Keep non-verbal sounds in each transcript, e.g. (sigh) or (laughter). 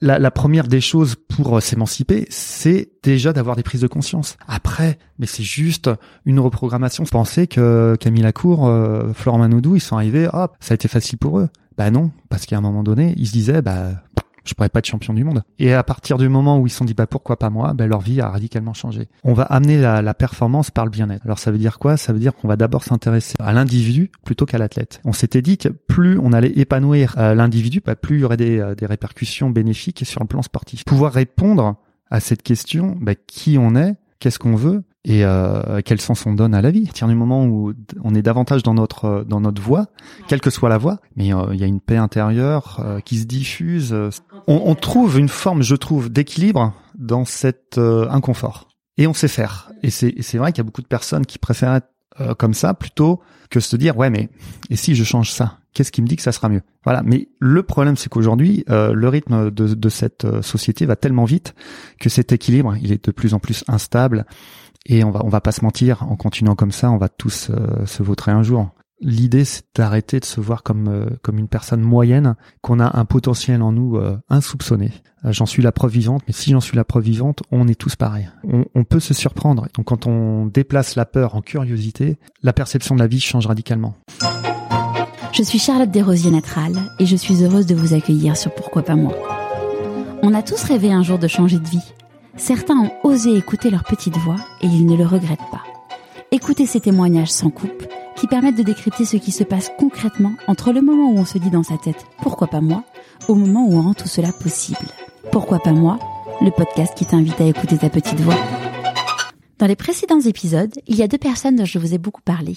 La, première des choses pour euh, s'émanciper, c'est déjà d'avoir des prises de conscience. Après, mais c'est juste une reprogrammation. Penser que Camille Lacour, euh, Florent Manoudou, ils sont arrivés, hop, ça a été facile pour eux. Bah non, parce qu'à un moment donné, ils se disaient, bah je pourrais pas être champion du monde. Et à partir du moment où ils se sont dit bah pourquoi pas moi, bah, leur vie a radicalement changé. On va amener la, la performance par le bien-être. Alors ça veut dire quoi? Ça veut dire qu'on va d'abord s'intéresser à l'individu plutôt qu'à l'athlète. On s'était dit que plus on allait épanouir euh, l'individu, bah, plus il y aurait des, euh, des répercussions bénéfiques sur le plan sportif. Pouvoir répondre à cette question, bah, qui on est, qu'est-ce qu'on veut, et euh, quel sens on donne à la vie? À partir du moment où on est davantage dans notre dans notre voie, quelle que soit la voie, mais euh, il y a une paix intérieure euh, qui se diffuse. On, on, trouve une forme, je trouve, d'équilibre dans cet euh, inconfort. Et on sait faire. Et c'est c'est vrai qu'il y a beaucoup de personnes qui préfèrent être euh, comme ça plutôt que se dire ouais mais et si je change ça? Qu'est-ce qui me dit que ça sera mieux? Voilà mais le problème c'est qu'aujourd'hui euh, le rythme de, de cette société va tellement vite que cet équilibre il est de plus en plus instable et on va on va pas se mentir, en continuant comme ça, on va tous euh, se vautrer un jour. L'idée, c'est d'arrêter de se voir comme euh, comme une personne moyenne, qu'on a un potentiel en nous euh, insoupçonné. j'en suis la preuve vivante, mais si j'en suis la preuve vivante, on est tous pareils. On, on, peut se surprendre. Donc, quand on déplace la peur en curiosité, la perception de la vie change radicalement. Je suis Charlotte Desrosiers Natral et je suis heureuse de vous accueillir sur Pourquoi pas moi. On a tous rêvé un jour de changer de vie Certains ont osé écouter leur petite voix et ils ne le regrettent pas. Écoutez ces témoignages sans coupe qui permettent de décrypter ce qui se passe concrètement entre le moment où on se dit dans sa tête pourquoi pas moi au moment où on rend tout cela possible. Pourquoi pas moi Le podcast qui t'invite à écouter ta petite voix. Dans les précédents épisodes, il y a deux personnes dont je vous ai beaucoup parlé,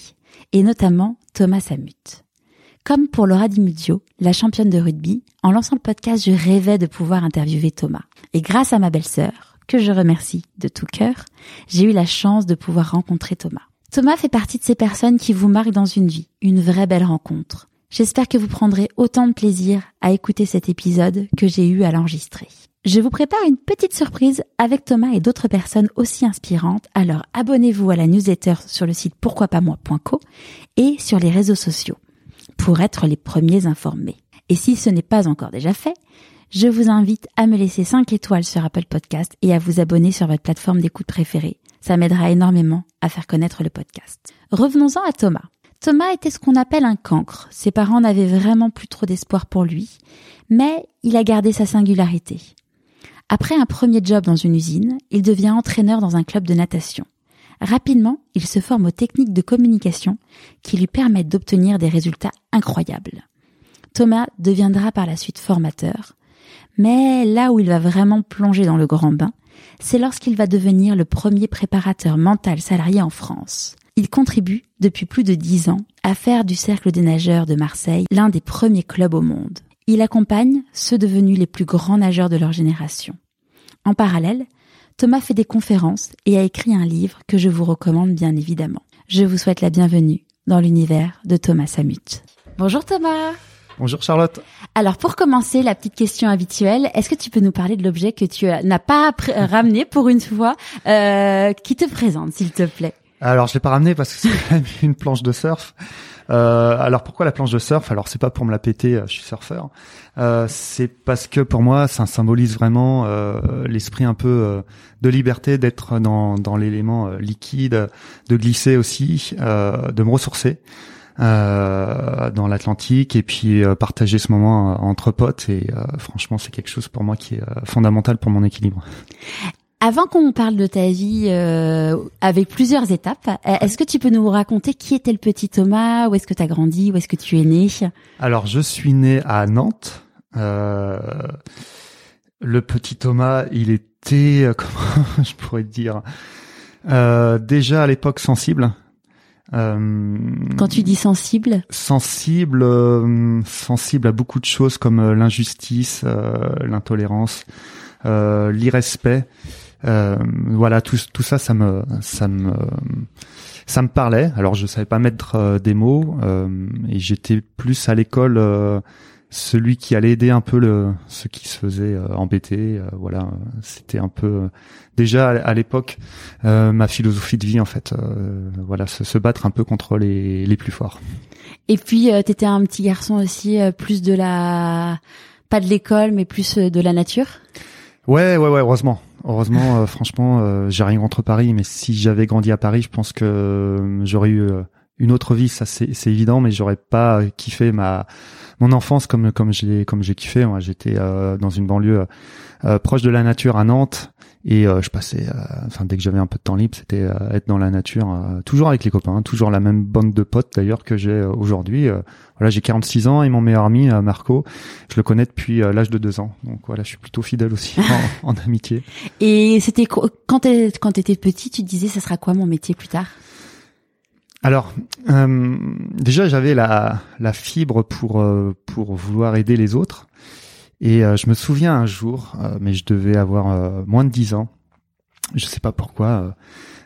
et notamment Thomas Samut. Comme pour Laura Dimudio, la championne de rugby, en lançant le podcast, je rêvais de pouvoir interviewer Thomas. Et grâce à ma belle-sœur, je remercie de tout cœur, j'ai eu la chance de pouvoir rencontrer Thomas. Thomas fait partie de ces personnes qui vous marquent dans une vie, une vraie belle rencontre. J'espère que vous prendrez autant de plaisir à écouter cet épisode que j'ai eu à l'enregistrer. Je vous prépare une petite surprise avec Thomas et d'autres personnes aussi inspirantes, alors abonnez-vous à la newsletter sur le site pourquoipasmoi.co et sur les réseaux sociaux pour être les premiers informés. Et si ce n'est pas encore déjà fait, je vous invite à me laisser 5 étoiles sur Apple Podcast et à vous abonner sur votre plateforme d'écoute préférée. Ça m'aidera énormément à faire connaître le podcast. Revenons-en à Thomas. Thomas était ce qu'on appelle un cancre. Ses parents n'avaient vraiment plus trop d'espoir pour lui, mais il a gardé sa singularité. Après un premier job dans une usine, il devient entraîneur dans un club de natation. Rapidement, il se forme aux techniques de communication qui lui permettent d'obtenir des résultats incroyables. Thomas deviendra par la suite formateur, mais là où il va vraiment plonger dans le grand bain, c'est lorsqu'il va devenir le premier préparateur mental salarié en France. Il contribue, depuis plus de dix ans, à faire du Cercle des nageurs de Marseille l'un des premiers clubs au monde. Il accompagne ceux devenus les plus grands nageurs de leur génération. En parallèle, Thomas fait des conférences et a écrit un livre que je vous recommande bien évidemment. Je vous souhaite la bienvenue dans l'univers de Thomas Samut. Bonjour Thomas Bonjour Charlotte. Alors pour commencer, la petite question habituelle, est-ce que tu peux nous parler de l'objet que tu n'as pas ramené pour une fois, euh, qui te présente s'il te plaît? Alors je l'ai pas ramené parce que c'est quand même une planche de surf. Euh, alors pourquoi la planche de surf? Alors c'est pas pour me la péter, euh, je suis surfeur. Euh, c'est parce que pour moi ça symbolise vraiment euh, l'esprit un peu euh, de liberté, d'être dans, dans l'élément liquide, de glisser aussi, de me ressourcer euh, dans l'Atlantique et puis euh, partager ce moment euh, entre potes et euh, franchement c'est quelque chose pour moi qui est fondamental pour mon équilibre. Avant qu'on parle de ta vie avec plusieurs étapes, est-ce que tu peux nous raconter qui était le petit Thomas Où est-ce que tu as grandi Où est-ce que tu es né? Alors je suis né à Nantes. le petit Thomas, il était (laughs) comment je pourrais dire? Déjà à l'époque sensible. Euh, Quand tu dis sensible Sensible, euh, sensible à beaucoup de choses comme euh, l'injustice, l'intolérance, l'irrespect. voilà, tout, tout ça, ça me, ça me, ça me parlait. Alors, je savais pas mettre des mots et j'étais plus à l'école celui qui allait aider un peu le ceux qui se faisaient euh, embêter. euh, voilà, c'était un peu euh, déjà à, l'époque euh, ma philosophie de vie en fait. euh, voilà, se, se battre un peu contre les les plus forts. Et puis, euh, t'étais un petit garçon aussi, euh, plus de la, pas de l'école, mais plus euh, de la nature? Ouais, ouais, ouais. Heureusement, heureusement, euh, franchement, euh, j'ai rien contre Paris, mais si j'avais grandi à Paris, je pense que j'aurais eu une autre vie. Ça, c'est c'est évident, mais j'aurais pas kiffé ma mon enfance comme comme je l'ai comme j'ai kiffé. Moi, j'étais euh, dans une banlieue euh, proche de la nature à Nantes. Et euh, je passais, euh, enfin dès que j'avais un peu de temps libre, c'était euh, être dans la nature, euh, toujours avec les copains, toujours la même bande de potes d'ailleurs que j'ai aujourd'hui. Euh, voilà, j'ai 46 ans et mon meilleur ami Marco, je le connais depuis l'âge de deux ans. Donc voilà, je suis plutôt fidèle aussi (laughs) en, en amitié. Et c'était qu- quand quand t'étais petit, tu te disais, ça sera quoi mon métier plus tard? Alors, euh, déjà, j'avais la, la fibre pour euh, pour vouloir aider les autres. Et euh, je me souviens un jour, euh, mais je devais avoir euh, moins de 10 ans. Je sais pas pourquoi.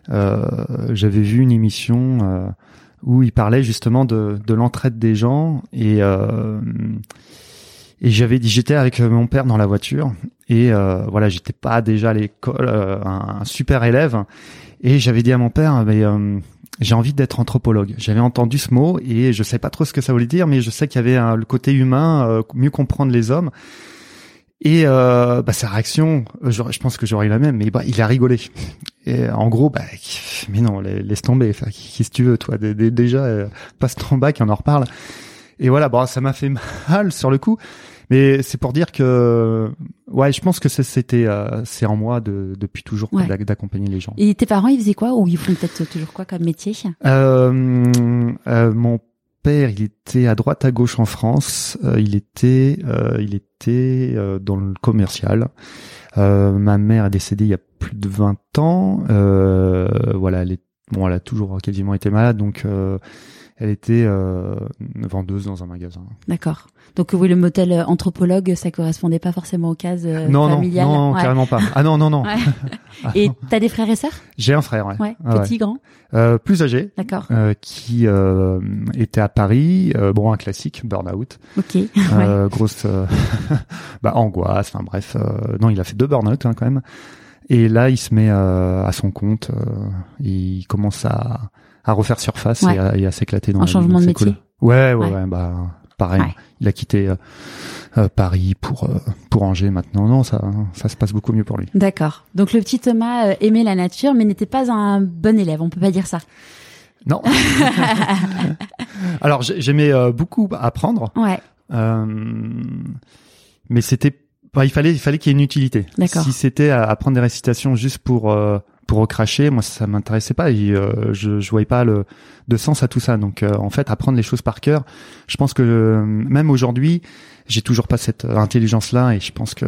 j'avais vu une émission où il parlait justement de, de l'entraide des gens et et j'avais dit j'étais avec mon père dans la voiture et voilà j'étais pas déjà à l'école un, un super élève et j'avais dit à mon père mais j'ai envie d'être anthropologue. J'avais entendu ce mot et je sais pas trop ce que ça voulait dire, mais je sais qu'il y avait un- le côté humain, euh, mieux comprendre les hommes. Et euh, bah, sa réaction, euh, j'aurais- je pense que j'aurais eu la même, mais bah, il a rigolé. Et en gros, bah, mais non, la- laisse tomber. Enfin, Qu'est-ce que tu veux, toi Dé- dé- Déjà, euh, passe ton bac, on en reparle. Et voilà, bon, ça m'a fait (laughs) mal sur le coup, mais c'est pour dire que, ouais, je pense que c'était, euh, c'est en moi de, depuis toujours Ouais. d'accompagner les gens. Et tes parents, ils faisaient quoi Ou ils font peut-être toujours quoi comme métier? Euh, euh, mon père, il était à droite à gauche en France. Euh, il était, euh, il était euh, dans le commercial. Euh, ma mère est décédée il y a plus de 20 ans. Euh, voilà, elle est, bon, elle a toujours quasiment été malade, donc euh, elle était euh, vendeuse dans un magasin. D'accord. Donc oui, le motel euh, anthropologue, ça correspondait pas forcément aux cases euh, non, non, familiales. non, Ouais. carrément pas. Ah non, non, non. Ouais. Ah, (laughs) (laughs) Et non. t'as des frères et sœurs? J'ai un frère, ouais. Ouais. Ah ouais. Petit, grand. Euh, plus âgé. D'accord. euh, qui euh, était à Paris, bon un classique, burn-out, Ok. (laughs) grosse bah, angoisse, enfin bref. euh, non, il a fait deux burn-out hein, quand même. Et là, il se met euh, à son compte. euh, il commence à, à refaire surface Ouais. et à, et à s'éclater dans Un changement de métier. Cool. Ouais, ouais, Ouais. ouais, bah pareil. Ouais. Il a quitté euh, euh, Paris pour euh, pour Angers maintenant. Non, ça ça se passe beaucoup mieux pour lui. D'accord. Donc le petit Thomas euh, aimait la nature, mais n'était pas un bon élève. On peut pas dire ça. Non. (laughs) (laughs) Alors j'ai- j'aimais euh, beaucoup apprendre. Ouais. Euh, mais c'était bah, il fallait il fallait qu'il y ait une utilité. D'accord. Si c'était à apprendre des récitations juste pour euh, pour recracher, moi ça m'intéressait pas. Et, euh, je je voyais pas le de sens à tout ça. Donc euh, en fait apprendre les choses par cœur, je pense que euh, même aujourd'hui j'ai toujours pas cette intelligence là et je pense que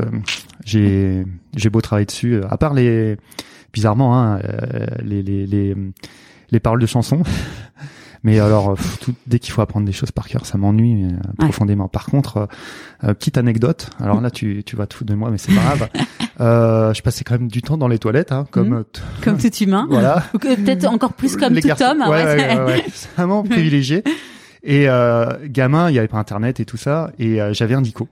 j'ai j'ai beau travailler dessus. euh, À part les bizarrement hein, euh, les les les les paroles de chansons. (laughs) Mais alors, euh, tout- dès qu'il faut apprendre des choses par cœur, ça m'ennuie euh, profondément. Par contre, euh, euh, petite anecdote. Alors là, tu, tu vas te foutre de moi, mais c'est pas grave. (laughs) Euh, je passais quand même du temps dans les toilettes, hein, comme Comme tout humain. voilà. (laughs) Ou Peut-être encore plus comme Les tout garçons. homme. Ouais, ouais. (laughs) vraiment privilégié. Et euh, gamin, il y avait pas Internet et tout ça, et euh, j'avais un dico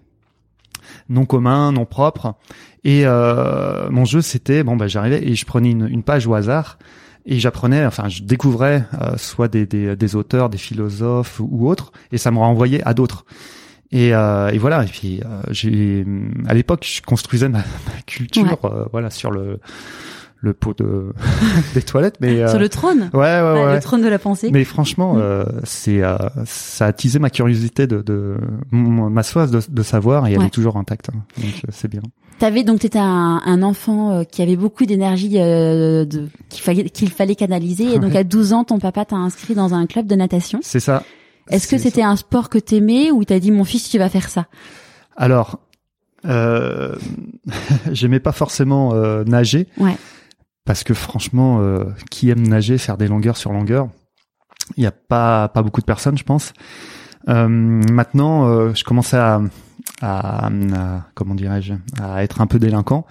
non commun, non propre. Et euh, mon jeu, c'était bon, bah j'arrivais et je prenais une, une page au hasard et j'apprenais, enfin, je découvrais euh, soit des, des, des auteurs, des philosophes ou autres, et ça me renvoyait à d'autres. Et, euh, et voilà. Et puis euh, j'ai, à l'époque, je construisais ma, (laughs) ma culture, euh, voilà, sur le le pot de (laughs) des toilettes, mais euh, Sur le trône. ouais, ouais, Ouais. Le trône de la pensée. Mais franchement, Mm. euh, c'est euh, ça a attisé ma curiosité de, de ma soif de, de savoir et elle est toujours intacte. hein. Donc euh, c'est bien. T'avais donc t'étais un, un enfant euh, qui avait beaucoup d'énergie euh, de- qu'il fallait qu'il fallait canaliser et donc à 12 ans ton papa t'a inscrit dans un club de natation. C'est ça. Est-ce que c'était un sport que t'aimais ou t'as dit mon fils tu vas faire ça? Alors, euh, (laughs) j'aimais pas forcément euh, nager. Ouais. Parce que franchement, euh, qui aime nager, faire des longueurs sur longueurs, il y a pas pas beaucoup de personnes, je pense. Euh, maintenant, euh, je commençais à, à, comment dirais-je, à être un peu délinquant.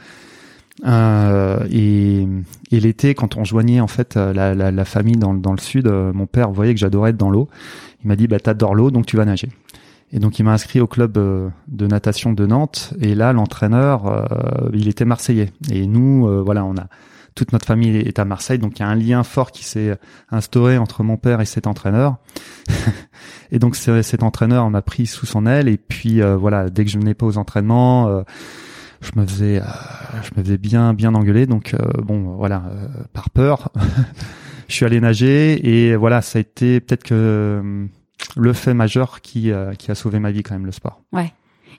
Euh, et, et l'été, quand on joignait en fait euh, la, la, la famille dans, dans le sud, euh, mon père voyait que j'adorais être dans l'eau. Il m'a dit bah t'adores l'eau, donc tu vas nager. Et donc il m'a inscrit au club de natation de Nantes. Et là, l'entraîneur, il était marseillais. Et nous, voilà, on a toute notre famille est à Marseille, donc il y a un lien fort qui s'est instauré entre mon père et cet entraîneur. (laughs) et donc cet entraîneur m'a pris sous son aile. Et puis voilà, dès que je venais pas aux entraînements, je me faisais, je me faisais bien, bien engueuler. Donc bon, voilà, par peur, (laughs) je suis allé nager. Et voilà, ça a été peut-être que le fait majeur qui, euh, qui a sauvé ma vie quand même, le sport. Ouais.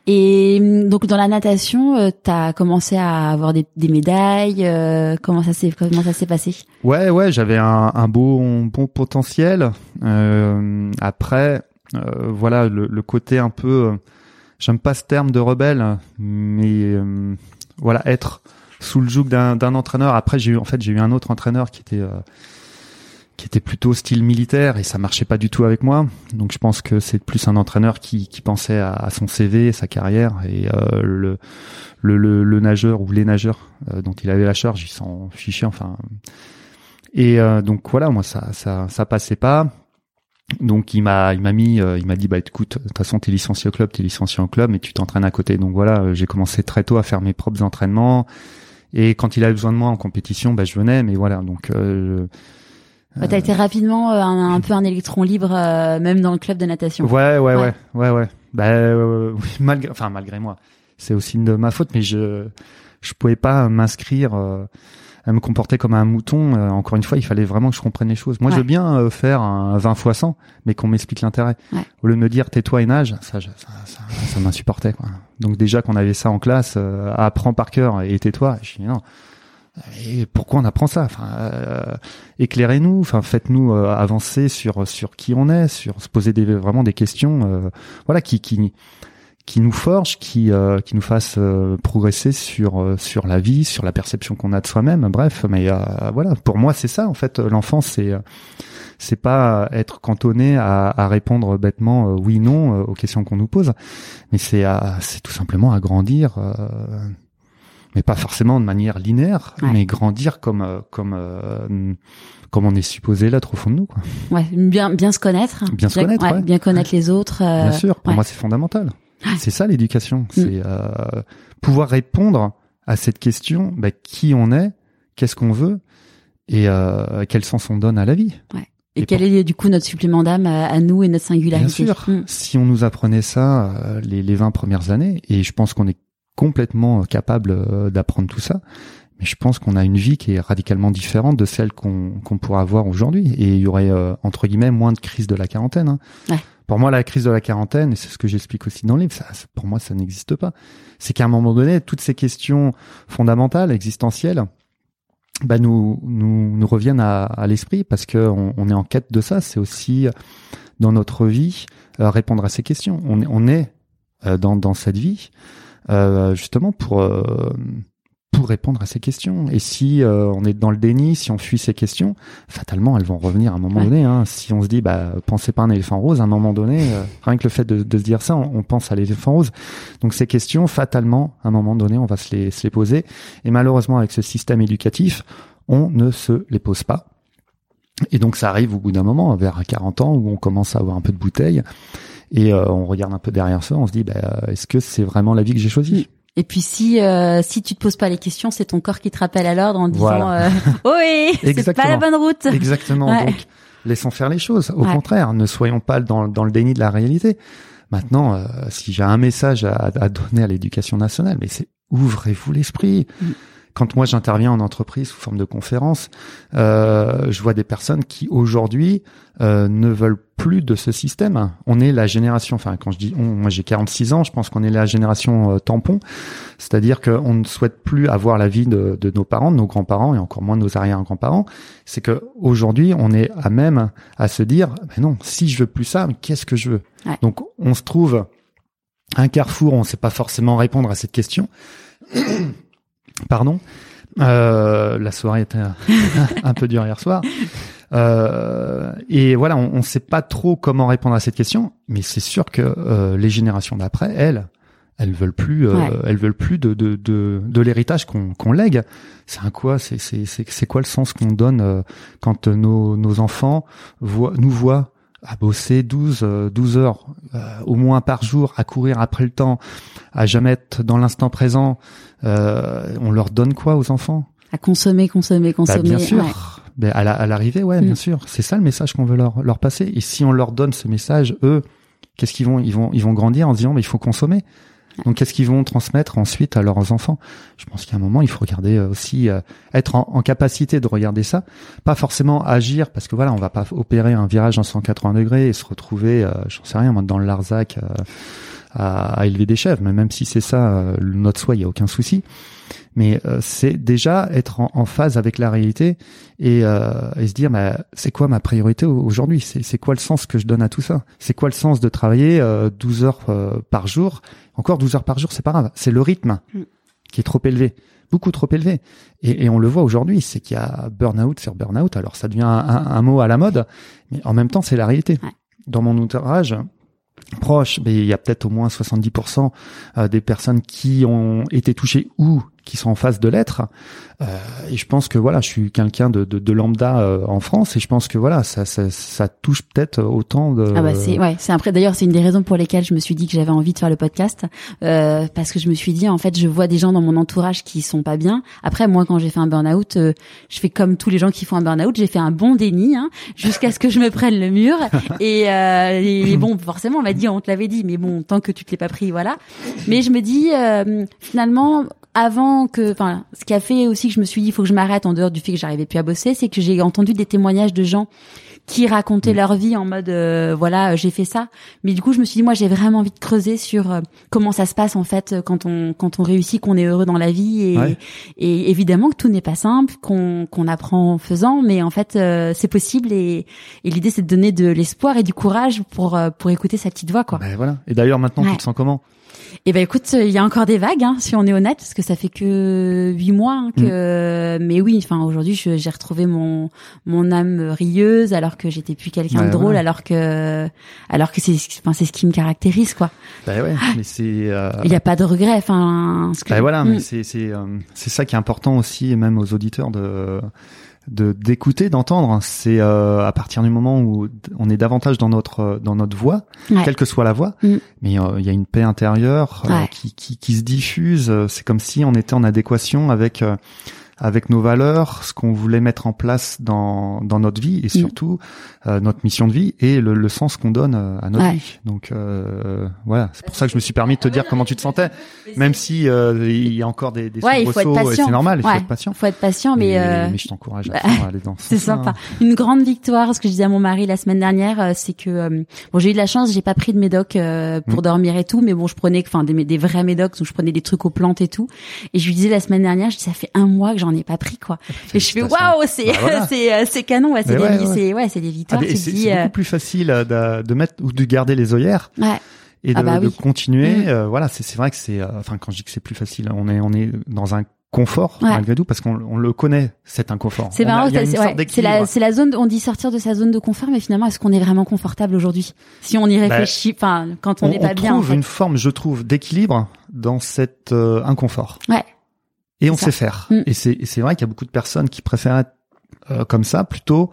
Et hum, donc dans la natation, euh, tu as commencé à avoir des, médailles. Euh, comment ça s'est comment ça s'est passé? Ouais, ouais, j'avais un, un beau bon potentiel. Euh, après, voilà, le, le, côté un peu, j'aime pas ce terme de rebelle, mais voilà, être sous le joug d'un entraîneur. Après, j'ai eu en fait j'ai eu un autre entraîneur qui était qui était plutôt style militaire et ça marchait pas du tout avec moi. Donc je pense que c'est plus un entraîneur qui, qui pensait à, son CV, sa carrière et euh, le, le, le, nageur ou les nageurs euh, dont il avait la charge, ils s'en fichaient enfin. Et euh, donc voilà, moi ça ça ça passait pas. Donc il m'a il m'a mis il m'a dit bah écoute de toute façon t'es licencié au club t'es licencié en club mais tu t'entraînes à côté donc voilà j'ai commencé très tôt à faire mes propres entraînements et quand il avait besoin de moi en compétition bah je venais mais voilà donc tu T'as été rapidement euh, un, peu un électron libre, euh, même dans le club de natation. Ouais, ouais, ouais, ouais, ouais. Bah, euh, oui, (laughs) malgré, enfin malgré moi, c'est aussi de ma faute, mais je, je pouvais pas m'inscrire, à me comporter comme un mouton. encore une fois, il fallait vraiment que je comprenne les choses. Moi, je veux bien faire un 20 fois 100, mais qu'on m'explique l'intérêt. Au lieu de me dire tais-toi et nage, ça, ça, ça, ça m'insupportait. Quoi. Donc déjà qu'on avait ça en classe, apprends par cœur et tais-toi. Je dis non et pourquoi on apprend ça? Enfin, euh, éclairez-nous. Enfin, faites-nous euh, avancer sur sur qui on est, sur se poser des, vraiment des questions, euh, voilà, qui qui qui nous forge, qui qui nous fasse progresser sur sur la vie, sur la perception qu'on a de soi-même. Bref, mais voilà, pour moi c'est ça en fait. L'enfance c'est c'est pas être cantonné à, à répondre bêtement oui non aux questions qu'on nous pose, mais c'est c'est tout simplement à grandir mais pas forcément de manière linéaire, mais grandir comme euh, comme euh, comme on est supposé l'être au fond de nous. Quoi. Ouais, bien bien se connaître, bien se connaître, ouais, bien connaître les autres. Euh, bien sûr, pour moi c'est fondamental. C'est ça l'éducation, mm. c'est pouvoir répondre à cette question bah, qui on est, qu'est-ce qu'on veut et quel sens on donne à la vie. Ouais. Et, quel est du coup notre supplément d'âme à, nous et notre singularité Bien sûr, mm. si on nous apprenait ça les, les 20 premières années, et je pense qu'on est complètement capable euh, d'apprendre tout ça. Mais je pense qu'on a une vie qui est radicalement différente de celle qu'on qu'on pourra avoir aujourd'hui. Et il y aurait, euh, entre guillemets, moins de crise de la quarantaine. Hein. Ouais. Pour moi, la crise de la quarantaine, et c'est ce que j'explique aussi dans le livre, ça, pour moi, ça n'existe pas. C'est qu'à un moment donné, toutes ces questions fondamentales, existentielles, bah, nous, nous, nous reviennent à, à l'esprit parce que on, est en quête de ça. C'est aussi dans notre vie euh, répondre à ces questions. On, on est dans, dans cette vie euh, justement pour euh, pour répondre à ces questions. Et si euh, on est dans le déni, si on fuit ces questions, fatalement, elles vont revenir à un moment donné. Hein. Si on se dit, bah, pensez pas à un éléphant rose, à un moment donné, rien que le fait de, de, se dire ça, on, pense à l'éléphant rose. Donc ces questions, fatalement, à un moment donné, on va se les, se les poser. Et malheureusement, avec ce système éducatif, on ne se les pose pas. Et donc ça arrive au bout d'un moment, vers 40 ans, où on commence à avoir un peu de bouteille. Et euh, on regarde un peu derrière ça, on se dit, bah, est-ce que c'est vraiment la vie que j'ai choisie? Et puis si euh, si tu te poses pas les questions, c'est ton corps qui te rappelle à l'ordre en disant euh, (laughs) oui, c'est pas la bonne route. Exactement. Donc laissons faire les choses. Au contraire, ne soyons pas dans dans le déni de la réalité. Maintenant, euh, si j'ai un message à, à donner à l'éducation nationale, mais c'est ouvrez-vous l'esprit. Mm quand moi j'interviens en entreprise sous forme de conférence, euh, je vois des personnes qui aujourd'hui euh, ne veulent plus de ce système. On est la génération, enfin quand je dis on, moi j'ai 46 ans, je pense qu'on est la génération euh, tampon, c'est-à-dire qu'on ne souhaite plus avoir la vie de, de nos parents, de nos grands-parents et encore moins de nos arrière-grands-parents. C'est que aujourd'hui on est à même à se dire, ben non, si je veux plus ça, qu'est-ce que je veux? Donc on se trouve un carrefour, on ne sait pas forcément répondre à cette question. Pardon. Euh, la soirée était (laughs) un, peu dure hier soir. Euh, et voilà, on ne sait pas trop comment répondre à cette question, mais c'est sûr que euh, les générations d'après, elles, elles veulent plus, euh, elles veulent plus de de de, de l'héritage qu'on qu'on lègue. C'est un quoi C'est c'est c'est quoi le sens qu'on donne euh, quand nos nos enfants voient nous voient à bosser 12, euh, 12 heures au moins par jour, à courir après le temps, à jamais être dans l'instant présent, on leur donne quoi aux enfants? À consommer, consommer, Bah, consommer. Bien sûr. ouais. Ben, à la- à l'arrivée, ouais, Mm. bien sûr. C'est ça le message qu'on veut leur, leur passer. Et si on leur donne ce message, eux, qu'est-ce qu'ils vont, ils vont, ils vont grandir en se disant, mais il faut consommer. Donc, qu'est-ce qu'ils vont transmettre ensuite à leurs enfants? Je pense qu'à un moment, il faut regarder euh, aussi, euh, être en, en capacité de regarder ça, pas forcément agir, parce que voilà, on va pas opérer un virage en 180 degrés et se retrouver, euh, j'en sais rien, moi, dans le Larzac, euh, à, à élever des chèvres. Mais même si c'est ça, euh, notre soi, il y a aucun souci. Mais euh, c'est déjà être en, en phase avec la réalité et, euh, et se dire bah, c'est quoi ma priorité au- aujourd'hui? C'est, quoi le sens que je donne à tout ça? C'est quoi le sens de travailler euh, 12 heures euh, par jour? Encore 12 heures par jour c'est pas grave c'est le rythme Mm. qui est trop élevé beaucoup trop élevé et, et on le voit aujourd'hui c'est qu'il y a burn-out sur burn-out alors ça devient un, un- un mot à la mode mais en même temps c'est la réalité Ouais. dans mon entourage proche mais il y a peut-être au moins 70% euh, des personnes qui ont été touchées ou qui sont en phase de l'être euh, et je pense que voilà, je suis quelqu'un de, de, de lambda euh, en France et je pense que voilà, ça, ça, ça touche peut-être autant de. Ah bah c'est ouais, c'est après d'ailleurs c'est une des raisons pour lesquelles je me suis dit que j'avais envie de faire le podcast euh, parce que je me suis dit en fait je vois des gens dans mon entourage qui sont pas bien. Après moi quand j'ai fait un burn-out, euh, je fais comme tous les gens qui font un burn-out, j'ai fait un bon déni hein, jusqu'à ce que je me prenne le mur (laughs) et, euh, et bon forcément on m'a dit on te l'avait dit mais bon tant que tu te l'es pas pris voilà. Mais je me dis euh, finalement avant que, enfin, ce qui a fait aussi que je me suis dit, il faut que je m'arrête en dehors du fait que j'arrivais plus à bosser, c'est que j'ai entendu des témoignages de gens qui racontaient Mm. leur vie en mode, euh, voilà, euh, j'ai fait ça. Mais du coup, je me suis dit, moi, j'ai vraiment envie de creuser sur euh, comment ça se passe en fait euh, quand on quand on réussit, qu'on est heureux dans la vie, et, Ouais. et évidemment que tout n'est pas simple, qu'on qu'on apprend en faisant, mais en fait, euh, c'est possible. Et, et l'idée, c'est de donner de l'espoir et du courage pour pour écouter sa petite voix, quoi. Ben voilà. Et d'ailleurs maintenant, Ouais. tu te sens comment? Eh ben écoute, il y a encore des vagues, hein, si on est honnête, parce que ça fait que huit mois. hein, que... Mais oui, enfin aujourd'hui, j'ai retrouvé mon mon âme rieuse, alors que j'étais plus quelqu'un de drôle, ouais. alors que alors que c'est enfin c'est ce qui me caractérise, quoi. Ben ouais. Mais c'est. euh, Il n'y a pas de regret, enfin. que- ben voilà. Mm. Mais c'est c'est euh, c'est ça qui est important aussi, et même aux auditeurs de de d'écouter, d'entendre. C'est euh, à partir du moment où on est davantage dans notre dans notre voix, Ouais. quelle que soit la voix, Mm. mais euh, il y a une paix intérieure euh, Ouais. qui, qui qui se diffuse. Euh, C'est comme si on était en adéquation avec euh, avec nos valeurs, ce qu'on voulait mettre en place dans dans notre vie et Mm. surtout euh, notre mission de vie et le, le sens qu'on donne euh, à notre Ouais. vie. Donc euh, voilà, c'est pour ça que je me suis permis de te dire comment tu te sentais, même si euh, il y a encore des, des Ouais, il faut être soubresauts, et patient. c'est normal, il faut Ouais. être patient. Faut être patient, mais, euh, mais je t'encourage à, bah, à aller dans (laughs) ce C'est sympa. Une grande victoire, ce que je disais à mon mari la semaine dernière, euh, c'est que euh, bon, j'ai eu de la chance, j'ai pas pris de médoc euh, pour Mm. dormir et tout, mais bon, je prenais, enfin, des, des vrais médocs, donc je prenais des trucs aux plantes et tout. Et je lui disais la semaine dernière, je dis ça fait un mois que j'en ai pas pris quoi. (laughs) Et je fais waouh, c'est Bah, voilà. (laughs) c'est euh, c'est canon, ouais, c'est des, ouais, c'est ouais, c'est des Ah, victoires. te c'est c'est euh, beaucoup plus facile euh, de, de mettre ou de garder les œillères ouais, et de, Ah bah de continuer. Mm. euh, voilà, c'est c'est vrai que c'est, enfin quand je dis que c'est plus facile, on est on est dans un confort Ouais. malgré tout parce qu'on on le connaît cet inconfort. c'est On a- marrant, c'est ouais, la c'est la zone, on dit sortir de sa zone de confort, mais finalement, est-ce qu'on est vraiment confortable aujourd'hui? Si on y réfléchit, enfin, quand on on, n'est pas on bien, en trouve fait. une forme, je trouve, d'équilibre dans cet euh, inconfort. Ouais. Et on sait faire. Mm. Et c'est vrai qu'il y a beaucoup de personnes qui préfèrent être euh, comme ça plutôt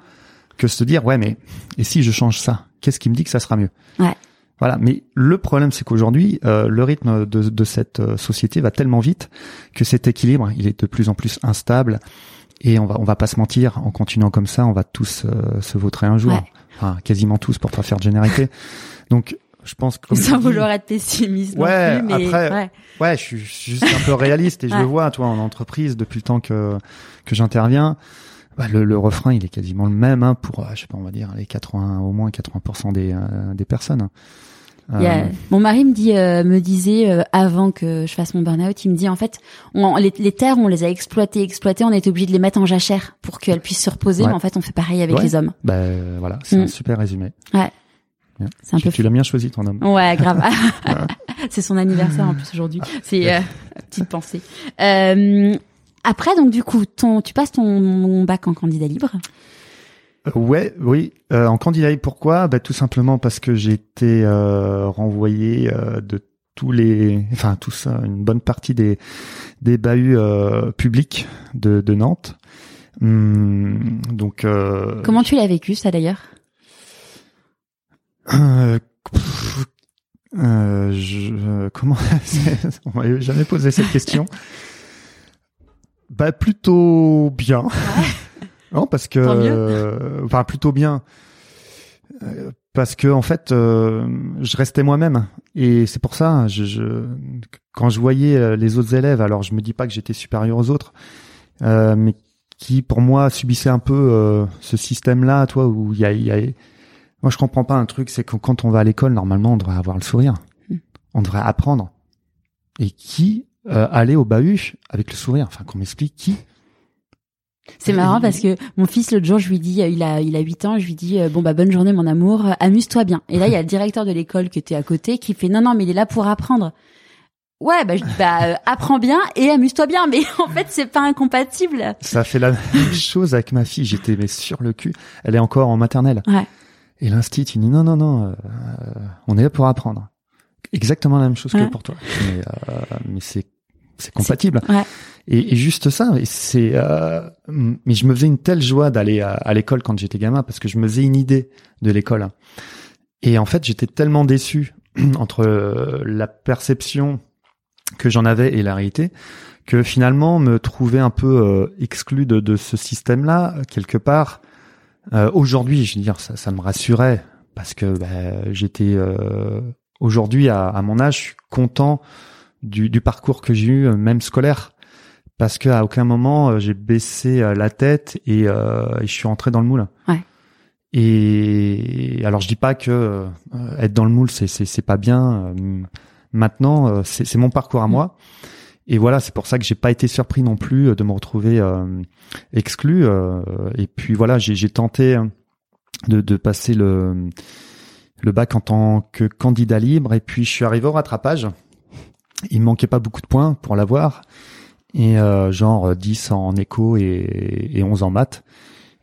que se dire ouais mais et si je change ça, qu'est-ce qui me dit que ça sera mieux? Ouais. Voilà. Mais le problème c'est qu'aujourd'hui euh, le rythme de, de cette euh, société va tellement vite que cet équilibre il est de plus en plus instable. Et on va on va pas se mentir, en continuant comme ça, on va tous euh, se vautrer un jour. Ouais. Enfin, quasiment tous pour pas faire de généralité. Donc je pense que comme (laughs) Sans dis- vouloir être pessimiste Ouais, non plus, mais après, ouais. Ouais, je suis, juste un peu réaliste et je (laughs) Ouais. le vois, toi, en entreprise, depuis le temps que que j'interviens. Bah, le, le refrain, il est quasiment le même hein, pour, euh, je sais pas, on va dire les 80, au moins 80% des euh, des personnes. Euh, Mon mari me dit, euh, me disait euh, avant que je fasse mon burn-out, il me dit en fait, on, les, les terres, on les a exploitées, exploitées, on été obligé de les mettre en jachère pour qu'elles puissent se reposer. Ouais. Mais en fait, on fait pareil avec Ouais. les hommes. euh, voilà, c'est Mm. un super résumé. Ouais. Bien. C'est un tu, peu. tu l'as bien choisi, ton homme. Ouais, grave. (laughs) (laughs) c'est son anniversaire en plus aujourd'hui. C'est euh, petite pensée. Euh, après, donc du coup, ton, tu passes ton bac en candidat libre. Euh, Ouais, oui. Euh, en candidat, libre, pourquoi? Bah, Tout simplement parce que j'ai été euh, renvoyé euh, de tous les, enfin tous, euh, une bonne partie des des bahuts euh, publics de, de Nantes. Hum, donc, euh, Comment tu l'as vécu ça d'ailleurs? Euh, euh, je, comment (laughs) On m'avait jamais posé cette question. bah plutôt bien. non parce que, euh, enfin plutôt bien euh, parce que en fait, euh, je restais moi-même et c'est pour ça. Je, je, quand je voyais les autres élèves, alors je me dis pas que j'étais supérieur aux autres, mais qui pour moi subissaient un peu ce système-là, toi, où il y a, y a moi, je comprends pas un truc, c'est que quand on va à l'école, normalement, on devrait avoir le sourire. Hmm. On devrait apprendre. Et qui euh, allait au bahut avec le sourire? Enfin, qu'on m'explique qui? C'est marrant parce que mon fils l'autre jour je lui dis il a il a 8 ans je lui dis bon bah bonne journée mon amour amuse-toi bien. Et là il y a le directeur de l'école qui était à côté qui fait non non mais il est là pour apprendre. Ouais bah je dis bah euh, apprends bien et amuse-toi bien. Mais en fait c'est pas incompatible. Ça fait la même chose avec ma fille. J'étais mais sur le cul. Elle est encore en maternelle. Ouais. Et l'instit, il dit non, non, non, euh, on est là pour apprendre. Exactement la même chose que pour toi. Mais, euh, mais c'est c'est compatible. Ouais. Et, et, juste ça, c'est. Euh, mais je me faisais une telle joie d'aller à, l'école quand j'étais gamin parce que je me faisais une idée de l'école. Et en fait, j'étais tellement déçu (clears throat) entre la perception que j'en avais et la réalité que finalement me trouver un peu exclu de, de ce système-là quelque part euh, aujourd'hui, je veux dire, ça, ça me rassurait parce que bah, j'étais euh, aujourd'hui à, à, mon âge, je suis content du, du parcours que j'ai eu, même scolaire, parce qu'à aucun moment euh, j'ai baissé la tête et, et, je suis entré dans le moule. Ouais. Et alors je dis pas que être dans le moule c'est c'est pas bien. Maintenant, c'est c'est mon parcours à mm. moi. Et voilà, c'est pour ça que j'ai pas été surpris non plus euh, de me retrouver euh, exclu. Euh, et puis voilà, j'ai tenté hein, de, passer le, bac en tant que candidat libre. Et puis je suis arrivé au rattrapage. Il me manquait pas beaucoup de points pour l'avoir. Et genre 10 en éco et, et 11 en maths.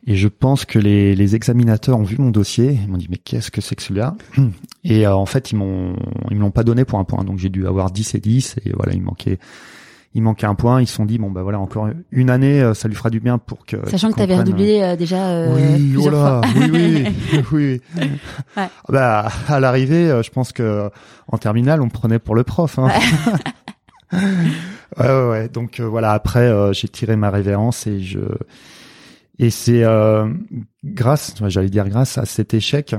Et je pense que les, les examinateurs ont vu mon dossier, ils m'ont dit mais qu'est-ce que c'est que celui-là? Et en fait ils m'ont ils me l'ont pas donné pour un point, donc j'ai dû avoir 10 et 10 et voilà il manquait il manquait un point. Ils se sont dit bon bah voilà encore une année, euh, ça lui fera du bien pour que. Sachant que tu avais redoublé euh, déjà euh, oui, plusieurs fois. oui, oui, (laughs) oui. Ouais. Bah à l'arrivée, je pense que en terminale, on me prenait pour le prof. Hein. Ouais. (laughs) ouais, ouais, Donc voilà, après j'ai tiré ma révérence et je et c'est grâce, j'allais dire grâce à cet échec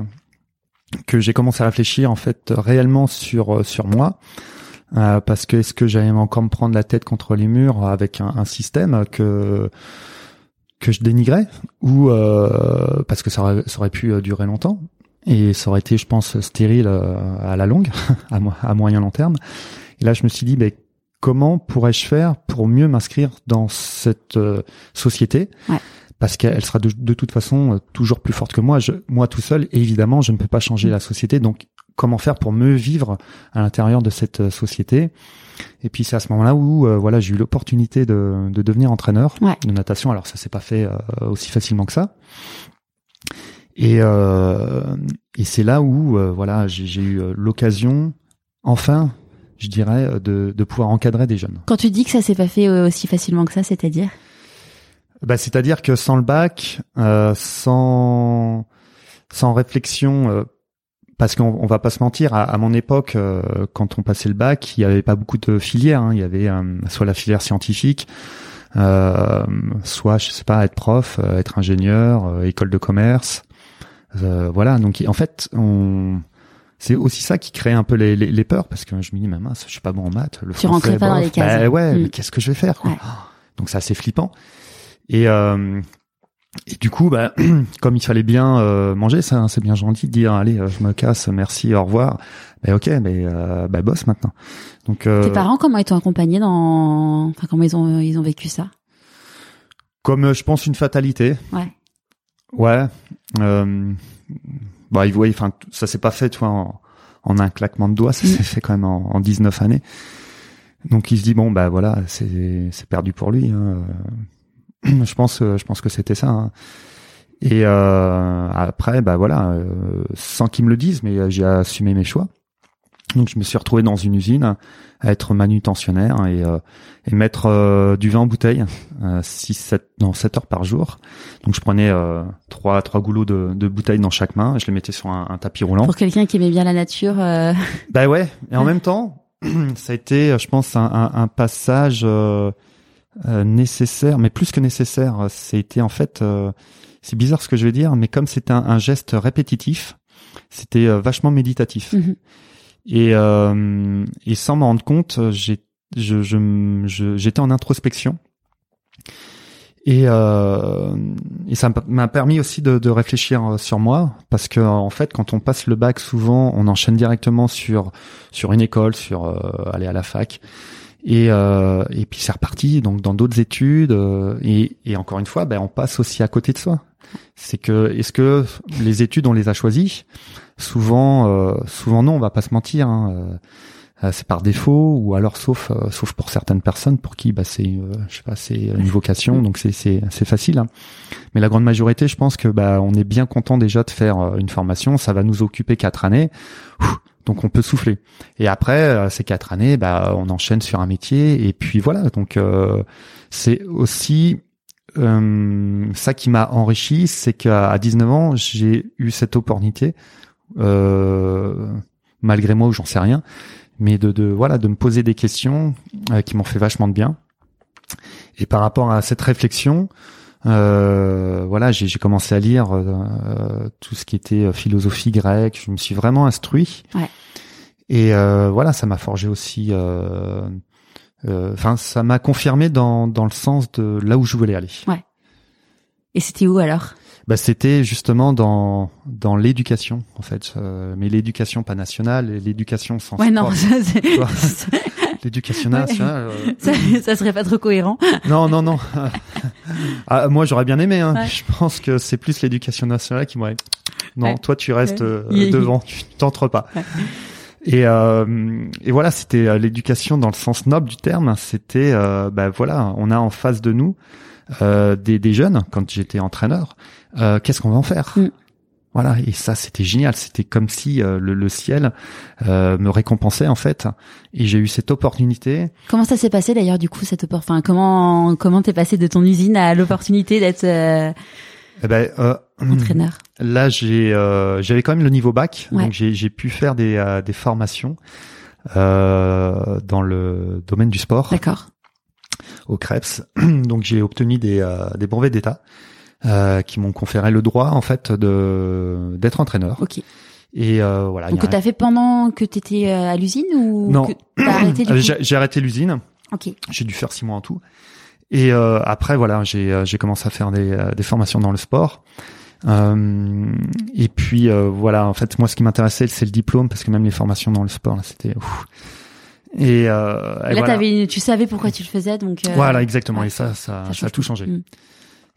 que j'ai commencé à réfléchir en fait réellement sur sur moi. Euh, parce que est-ce que j'allais encore me prendre la tête contre les murs avec un, un système que que je dénigrais ou euh, parce que ça aurait, ça aurait pu euh, durer longtemps et ça aurait été je pense stérile euh, à la longue (laughs) à, à moyen long terme. Et là je me suis dit ben comment pourrais-je faire pour mieux m'inscrire dans cette société? Ouais parce qu'elle sera de, de, toute façon toujours plus forte que moi. Je, moi tout seul, évidemment, je ne peux pas changer la société. Donc, comment faire pour mieux vivre à l'intérieur de cette euh, société? Et puis c'est à ce moment-là où euh, voilà j'ai eu l'opportunité de, de, devenir entraîneur de natation. Alors ça s'est pas fait euh, aussi facilement que ça. Et, et c'est là où voilà j'ai eu l'occasion enfin je dirais de, de pouvoir encadrer des jeunes. Quand tu dis que ça s'est pas fait aussi facilement que ça, c'est-à-dire? Bah, c'est-à-dire que sans le bac, sans sans réflexion parce qu'on on va pas se mentir, à, mon époque, euh, quand on passait le bac, il y avait pas beaucoup de filières. Hein. Il y avait euh, soit la filière scientifique, euh, soit je sais pas, être prof, être ingénieur, école de commerce. voilà. Donc en fait, on c'est aussi ça qui crée un peu les, les, peurs parce que je me dis, mais mince, je suis pas bon en maths. Le tu rentrais pas dans les cases. Bah ouais, mais mm. qu'est-ce que je vais faire quoi Donc c'est assez flippant. Et et du coup, bah, (clears throat) comme il fallait bien euh, manger, ça, hein, c'est bien gentil de dire allez, euh, je me casse, merci, au revoir. Mais ok, mais euh, bah bosse maintenant. Donc tes parents, comment ils t'ont accompagné dans, enfin comment ils ont ils ont vécu ça? Comme je pense une fatalité. Ouais. Ouais. Euh, bah ils voyaient, enfin ça s'est pas fait, toi, en, en, un claquement de doigts, ça mm. s'est fait quand même en, en 19 années. Donc il se dit bon bah voilà, c'est c'est perdu pour lui. Hein (clears throat) je pense, je pense que c'était ça. Hein. Et euh, après, bah voilà, euh, sans qu'ils me le disent, mais j'ai assumé mes choix. Donc je me suis retrouvé dans une usine à être manutentionnaire et, euh, et mettre euh, du vin en bouteille, euh, 6, 7, non, 7 heures par jour. Donc je prenais euh, trois, trois goulots de, de bouteilles dans chaque main, et je les mettais sur un, un tapis roulant. Pour quelqu'un qui aimait bien la nature. euh, Bah ouais, et en même temps, (clears throat) ça a été, je pense, un, un, un passage euh, euh, nécessaire, mais plus que nécessaire. C'était en fait, euh, c'est bizarre ce que je vais dire, mais comme c'était un, un geste répétitif, c'était euh, vachement méditatif. mhm. Et, euh, et sans m'en rendre compte, j'ai, je, je, j'étais en introspection. Et, euh, et ça m'a permis aussi de, de réfléchir euh, sur moi, parce que en fait, quand on passe le bac, souvent, on enchaîne directement sur sur une école, sur euh, aller à la fac, et euh, et puis c'est reparti. Donc dans d'autres études, euh, et, et encore une fois, ben on passe aussi à côté de soi. C'est que est-ce que les études on les a choisies? Souvent, euh, souvent non, on va pas se mentir. Hein, euh, euh, c'est par défaut ou alors sauf euh, sauf pour certaines personnes pour qui bah c'est je sais pas c'est une vocation donc c'est c'est c'est facile hein. mais la grande majorité je pense que bah on est bien content déjà de faire une formation ça va nous occuper quatre années donc on peut souffler. Et après euh, ces quatre années bah on enchaîne sur un métier et puis voilà. Donc euh, c'est aussi euh, ça qui m'a enrichi c'est qu'à à 19 ans j'ai eu cette opportunité euh, malgré moi ou j'en sais rien mais de, de voilà de me poser des questions qui m'ont fait vachement de bien. Et par rapport à cette réflexion euh, voilà j'ai commencé à lire euh, tout ce qui était euh, philosophie grecque. Je me suis vraiment instruit. Ouais. et euh, voilà ça m'a forgé aussi euh, euh, enfin ça m'a confirmé dans dans le sens de là où je voulais aller. Et c'était où alors? Bah, c'était justement dans dans l'éducation en fait, Euh, mais l'éducation pas nationale, l'éducation sans Ouais, non, sport. (laughs) ça, (laughs) l'éducation nationale. euh, (laughs) ça, ça serait pas trop cohérent. non, non, non. (laughs) ah, moi, j'aurais bien aimé. Hein. Ouais. Je pense que c'est plus l'éducation nationale qui m'aurait. Non, Ouais. toi, tu restes euh, devant, tu t'entres pas. Et, euh, et voilà, c'était l'éducation dans le sens noble du terme. C'était, euh, bah voilà, on a en face de nous euh, des, des jeunes. Quand j'étais entraîneur, euh, qu'est-ce qu'on va en faire? Mm. Voilà, et ça, c'était génial. C'était comme si euh, le, le ciel euh, me récompensait en fait. Et j'ai eu cette opportunité. Comment ça s'est passé d'ailleurs du coup cette opportunité Enfin, comment comment t'es passé de ton usine à l'opportunité d'être euh, Eh ben, euh, entraîneur? Là, j'ai, euh, j'avais quand même le niveau bac, Ouais. donc j'ai, j'ai pu faire des, euh, des formations euh, dans le domaine du sport D'accord. au CREPS. (clears throat) Donc j'ai obtenu des, euh, des brevets d'État euh, qui m'ont conféré le droit en fait de d'être entraîneur. Ok. Et euh, voilà. Donc que t'as fait pendant que t'étais euh, à l'usine ou Non. (clears throat) j'ai, arrêté l'usine. Ok. J'ai dû faire six mois en tout. Et euh, après, voilà, j'ai euh, j'ai commencé à faire des, des formations dans le sport. Euh, et puis euh, voilà, en fait, moi, ce qui m'intéressait, c'est le diplôme, parce que même les formations dans le sport, c'était. ouf. Et, euh, et Là, voilà. t'avais, tu savais pourquoi tu le faisais, donc. Voilà, exactement. ouais. Et ça, ça, ça, a tout changé. Mm.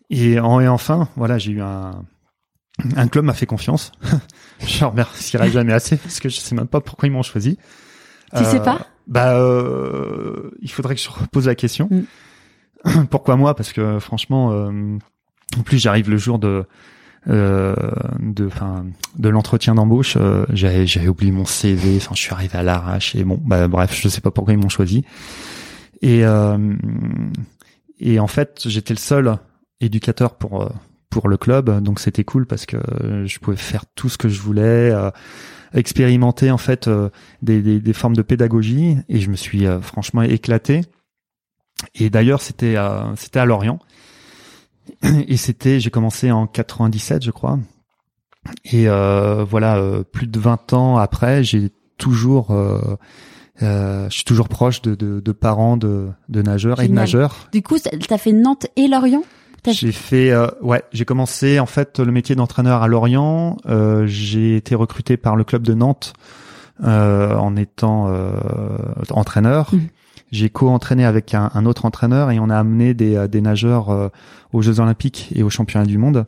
Et, en, et enfin, voilà, j'ai eu un un club m'a fait confiance. (laughs) je ne remercierai jamais assez parce que je sais même pas pourquoi ils m'ont choisi. Tu sais pas Bah, euh, il faudrait que je repose la question. Mm. (clears throat) pourquoi moi? Parce que franchement, euh, en plus j'arrive le jour de euh, de enfin de l'entretien d'embauche euh, j'avais j'avais oublié mon CV enfin je suis arrivé à l'arrache et bon bah bref je sais pas pourquoi ils m'ont choisi et euh, et en fait j'étais le seul éducateur pour euh, pour le club. Donc c'était cool parce que euh, je pouvais faire tout ce que je voulais euh, expérimenter en fait euh, des, des des formes de pédagogie. Et je me suis euh, franchement éclaté. Et d'ailleurs c'était à c'était à Lorient. (clears throat) Et c'était j'ai commencé en 97 je crois. Et euh, voilà euh, plus de 20 ans après j'ai toujours euh, euh, je suis toujours proche de, de, de parents de, de nageurs et de nageurs. Du coup, t'as fait Nantes et Lorient? T'as- j'ai fait euh, ouais j'ai commencé en fait le métier d'entraîneur à Lorient. Euh, j'ai été recruté par le club de Nantes euh, en étant euh, entraîneur. Mhm. j'ai co-entraîné avec un, un autre entraîneur et on a amené des, euh, des nageurs euh, aux Jeux Olympiques et aux Championnats du monde.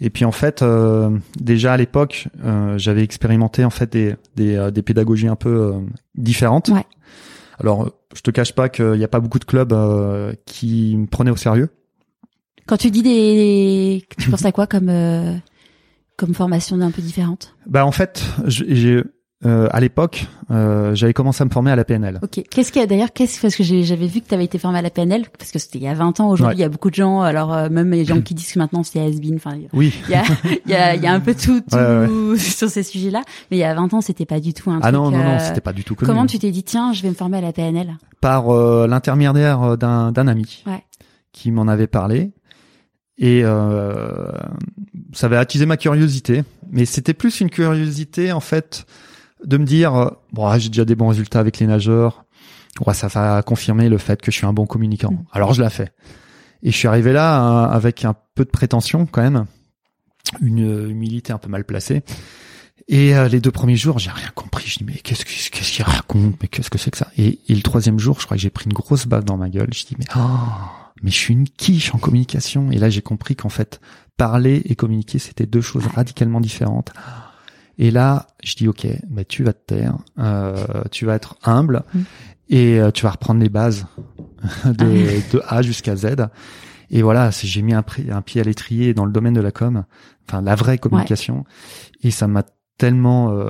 Et puis en fait euh, déjà à l'époque euh, j'avais expérimenté en fait des, des, des pédagogies un peu différentes. Ouais. alors je te cache pas qu'il n'y a pas beaucoup de clubs qui me prenaient au sérieux Quand tu dis des, tu penses à quoi comme euh, comme formation un peu différente? Bah en fait, j'ai euh, à l'époque, euh, j'avais commencé à me former à la PNL. Ok. Qu'est-ce qu'il y a d'ailleurs Qu'est-ce parce que j'avais vu que tu avais été formé à la PNL parce que c'était il y a 20 ans. Aujourd'hui, Ouais. il y a beaucoup de gens. Alors euh, même les gens (clears throat) qui disent que maintenant c'est has-been. Enfin, Oui. (laughs) il y a, il y a, il y a un peu tout, tout Ouais, ouais, sur ces sujets-là. Mais il y a 20 ans, c'était pas du tout un Ah truc. non, non, non, euh, c'était pas du tout connu. Comment tu t'es dit tiens, je vais me former à la PNL Par euh, l'intermédiaire d'un d'un ami Ouais. qui m'en avait parlé. Et euh, ça avait attisé ma curiosité. Mais c'était plus une curiosité, en fait, de me dire, euh, bon, ah, j'ai déjà des bons résultats avec les nageurs. Ouais, ça va confirmer le fait que je suis un bon communicant. Mm. Alors je l'ai fait. Et je suis arrivé là euh, avec un peu de prétention quand même, une euh, humilité un peu mal placée. Et euh, les deux premiers jours, j'ai rien compris. Je dis mais qu'est-ce que- qu'est-ce qu'il raconte? Mais qu'est-ce que c'est que ça? Et, et le troisième jour, je crois que j'ai pris une grosse baffe dans ma gueule. Je dis mais oh, mais je suis une quiche en communication. Et là, j'ai compris qu'en fait, parler et communiquer, c'était deux choses radicalement différentes. Et là, je dis ok, bah tu vas te taire, euh, tu vas être humble Mm. et euh, tu vas reprendre les bases (laughs) de, de A jusqu'à Z. Et voilà, j'ai mis un pied à l'étrier dans le domaine de la com, enfin la vraie communication, et ça m'a tellement euh,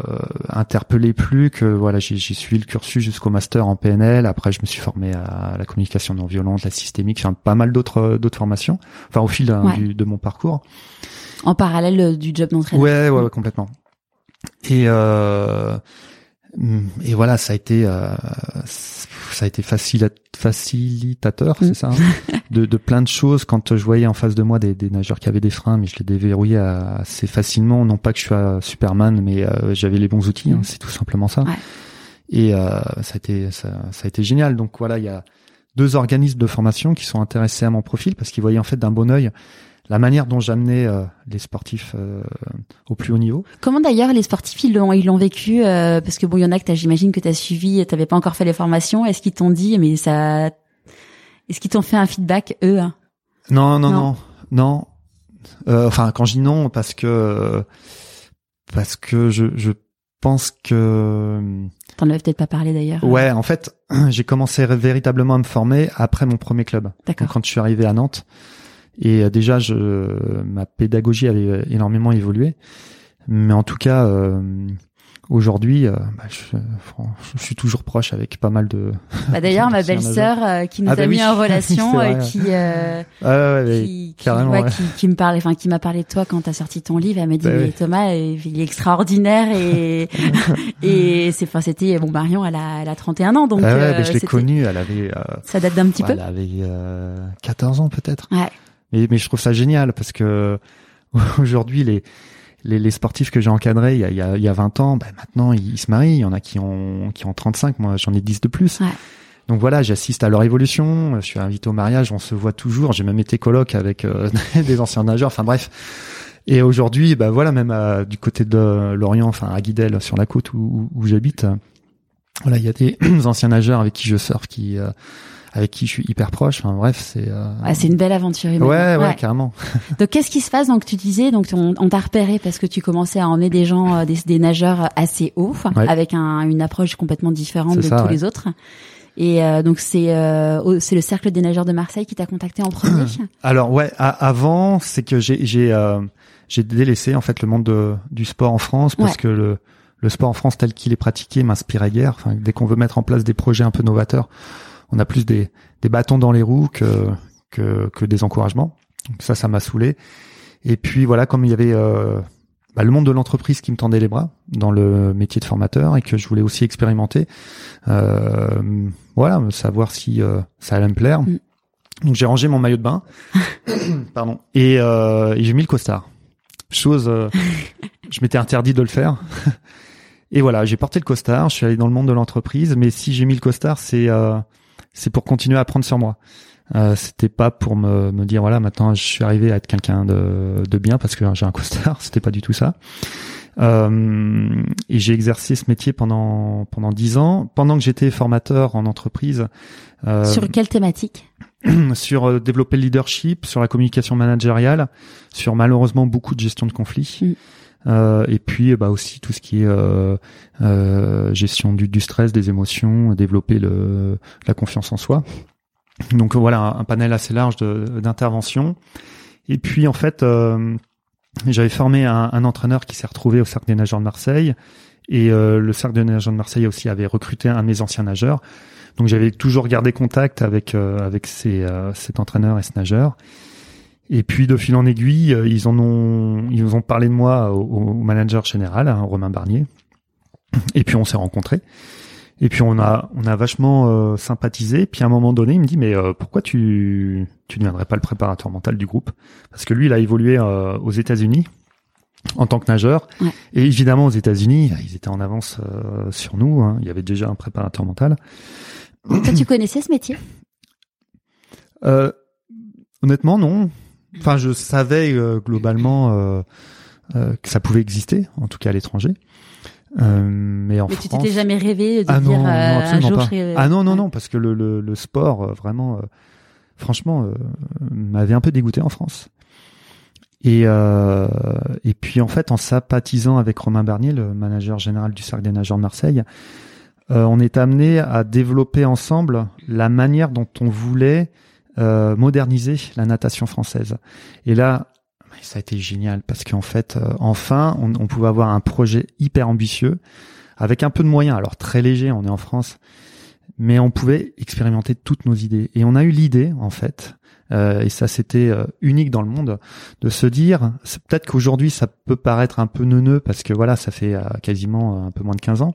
interpellé plus que voilà j'ai suivi le cursus jusqu'au master en PNL après je me suis formé à la communication non violente la systémique enfin pas mal d'autres d'autres formations enfin au fil Ouais. du- de mon parcours En parallèle euh, du job d'entraîneur. Ouais, ouais, ouais, complètement. Et euh, et voilà, ça a été euh, ça a été facilitateur, Mm. c'est ça, hein, (laughs) de, de plein de choses. Quand je voyais en face de moi des, des nageurs qui avaient des freins, mais je les déverrouillais assez facilement. Non pas que je sois Superman, mais euh, j'avais les bons outils. hein, Mm. c'est tout simplement ça. Ouais. Et euh, ça a été ça, ça a été génial. Donc voilà, il y a deux organismes de formation qui sont intéressés à mon profil parce qu'ils voyaient en fait d'un bon œil la manière dont j'amenais euh, les sportifs euh, au plus haut niveau. Comment d'ailleurs les sportifs ils l'ont ils l'ont vécu euh, parce que bon il y en a que j'imagine que t'as suivi t'avais pas encore fait les formations est-ce qu'ils t'ont dit mais ça est-ce qu'ils t'ont fait un feedback eux hein? Non, non, Non. non, non. Euh, enfin, quand je dis non, parce que parce que je, je pense que t'en avais peut-être pas parlé d'ailleurs ouais, en fait, (clears throat) j'ai commencé véritablement à me former après mon premier club. d'accord quand je suis arrivé à Nantes, et euh, déjà, je ma pédagogie avait énormément évolué. Mais en tout cas, euh, aujourd'hui, euh, bah, je, je suis toujours proche avec pas mal de. bah, d'ailleurs (laughs) ma belle-sœur euh, qui nous Ah, a bah mis oui. en (laughs) relation euh, vrai. qui euh, Ouais, ouais, ouais, qui, qui, carrément, ouais, ouais. qui, qui me parle, enfin qui m'a parlé de toi quand t'as sorti ton livre. Elle m'a dit Bah mais. Thomas, euh, il est extraordinaire et (laughs) et c'est enfin c'était bon Marion, elle a elle a 31 ans donc Ah euh, je l'ai connue, elle avait. euh, Ça date d'un petit peu. Elle avait euh, 14 ans peut-être. Ouais. Mais, mais je trouve ça génial parce que (laughs) aujourd'hui les les, les sportifs que j'ai encadrés il y a, il y a, il y a 20 ans, ben maintenant ils, ils se marient. Il y en a qui ont qui ont 35. Moi j'en ai 10 de plus. Ouais. Donc voilà, j'assiste à leur évolution. Je suis invité au mariage, on se voit toujours. J'ai même été coloc avec euh, (laughs) des anciens nageurs. Enfin bref. Et aujourd'hui, bah voilà, même à- du côté de l'Orient, enfin à Guidel, sur la côte où, où, j'habite, euh, voilà, il y a des (clears throat) anciens nageurs avec qui je surfe, qui euh, avec qui je suis hyper proche. Enfin bref, c'est euh, Ouais, c'est une belle aventure humaine. ouais, ouais, carrément. (laughs) Donc qu'est-ce qui se passe? Donc tu disais donc on, on t'a repéré parce que tu commençais à emmener des gens, euh, des, des nageurs assez hauts, Ouais. avec un, une approche complètement différente de ça, tous ouais. les autres. Et euh, donc c'est euh, c'est le cercle des nageurs de Marseille qui t'a contacté en premier? (clears throat) Alors ouais, avant, c'est que j'ai j'ai euh, j'ai délaissé en fait le monde de, du sport en France parce Ouais. que le le sport en France tel qu'il est pratiqué m'inspirait guère. Enfin, dès qu'on veut mettre en place des projets un peu novateurs, on a plus des des bâtons dans les roues que que que des encouragements. Donc ça, ça m'a saoulé. Et puis voilà, comme il y avait euh, bah, le monde de l'entreprise qui me tendait les bras dans le métier de formateur et que je voulais aussi expérimenter, euh, voilà, savoir si euh, ça allait me plaire. Mm. Donc j'ai rangé mon maillot de bain, (laughs) pardon, et, euh, et j'ai mis le costard. Chose, euh, je m'étais interdit de le faire. (laughs) Et voilà, j'ai porté le costard, je suis allé dans le monde de l'entreprise, mais si j'ai mis le costard, c'est euh, c'est pour continuer à apprendre sur moi. Euh, c'était pas pour me, me dire voilà maintenant je suis arrivé à être quelqu'un de, de bien parce que j'ai un costard, (laughs) c'était pas du tout ça. Euh, et j'ai exercé ce métier pendant pendant dix ans. Pendant que j'étais formateur en entreprise, euh, Sur quelle thématique (clears throat) sur euh, développer le leadership, sur la communication managériale, sur malheureusement beaucoup de gestion de conflits. Mm. Euh, et puis bah aussi tout ce qui est euh, euh, gestion du, du stress, des émotions, développer le, la confiance en soi. Donc voilà un, panel assez large d'interventions. Et puis en fait, euh, j'avais formé un, un entraîneur qui s'est retrouvé au cercle des nageurs de Marseille Et euh, le cercle de nageurs de Marseille aussi avait recruté un de mes anciens nageurs. Donc j'avais toujours gardé contact avec euh, avec ces, cet entraîneur et ce nageur. Et puis de fil en aiguille, ils en ont ils ont parlé de moi au, au manager général, hein, Romain Barnier. Et puis on s'est rencontrés. Et puis on a on a vachement sympathisé. Puis à un moment donné, il me dit mais pourquoi tu tu ne viendrais pas le préparateur mental du groupe? Parce que lui, il a évolué aux États-Unis en tant que nageur. Et évidemment, aux États-Unis, ils étaient en avance euh, sur nous. Hein. Il y avait déjà un préparateur mental. Toi, tu connaissais ce métier? Euh, Honnêtement, non. Enfin, je savais euh, globalement euh, que ça pouvait exister, en tout cas à l'étranger. mais en mais tu t'étais jamais rêvé de ah dire non, non, un jour pas. je Ah non, non, non, parce que le, le, le sport, vraiment, franchement, m'avait un peu dégoûté en France. Et, euh, et puis en fait, en sympathisant avec Romain Bernier, le manager général du Cercle des nageurs de Marseille, euh, on est amené à développer ensemble la manière dont on voulait euh, moderniser la natation française. Et là, ça a été génial parce qu'en fait, euh, enfin, on, on, pouvait avoir un projet hyper ambitieux avec un peu de moyens. Alors très léger, on est en France, mais on pouvait expérimenter toutes nos idées. Et on a eu l'idée, en fait, euh, et ça c'était euh, unique dans le monde, de se dire, peut-être qu'aujourd'hui ça peut paraître un peu neuneux parce que voilà, ça fait euh, quasiment un peu moins de 15 ans,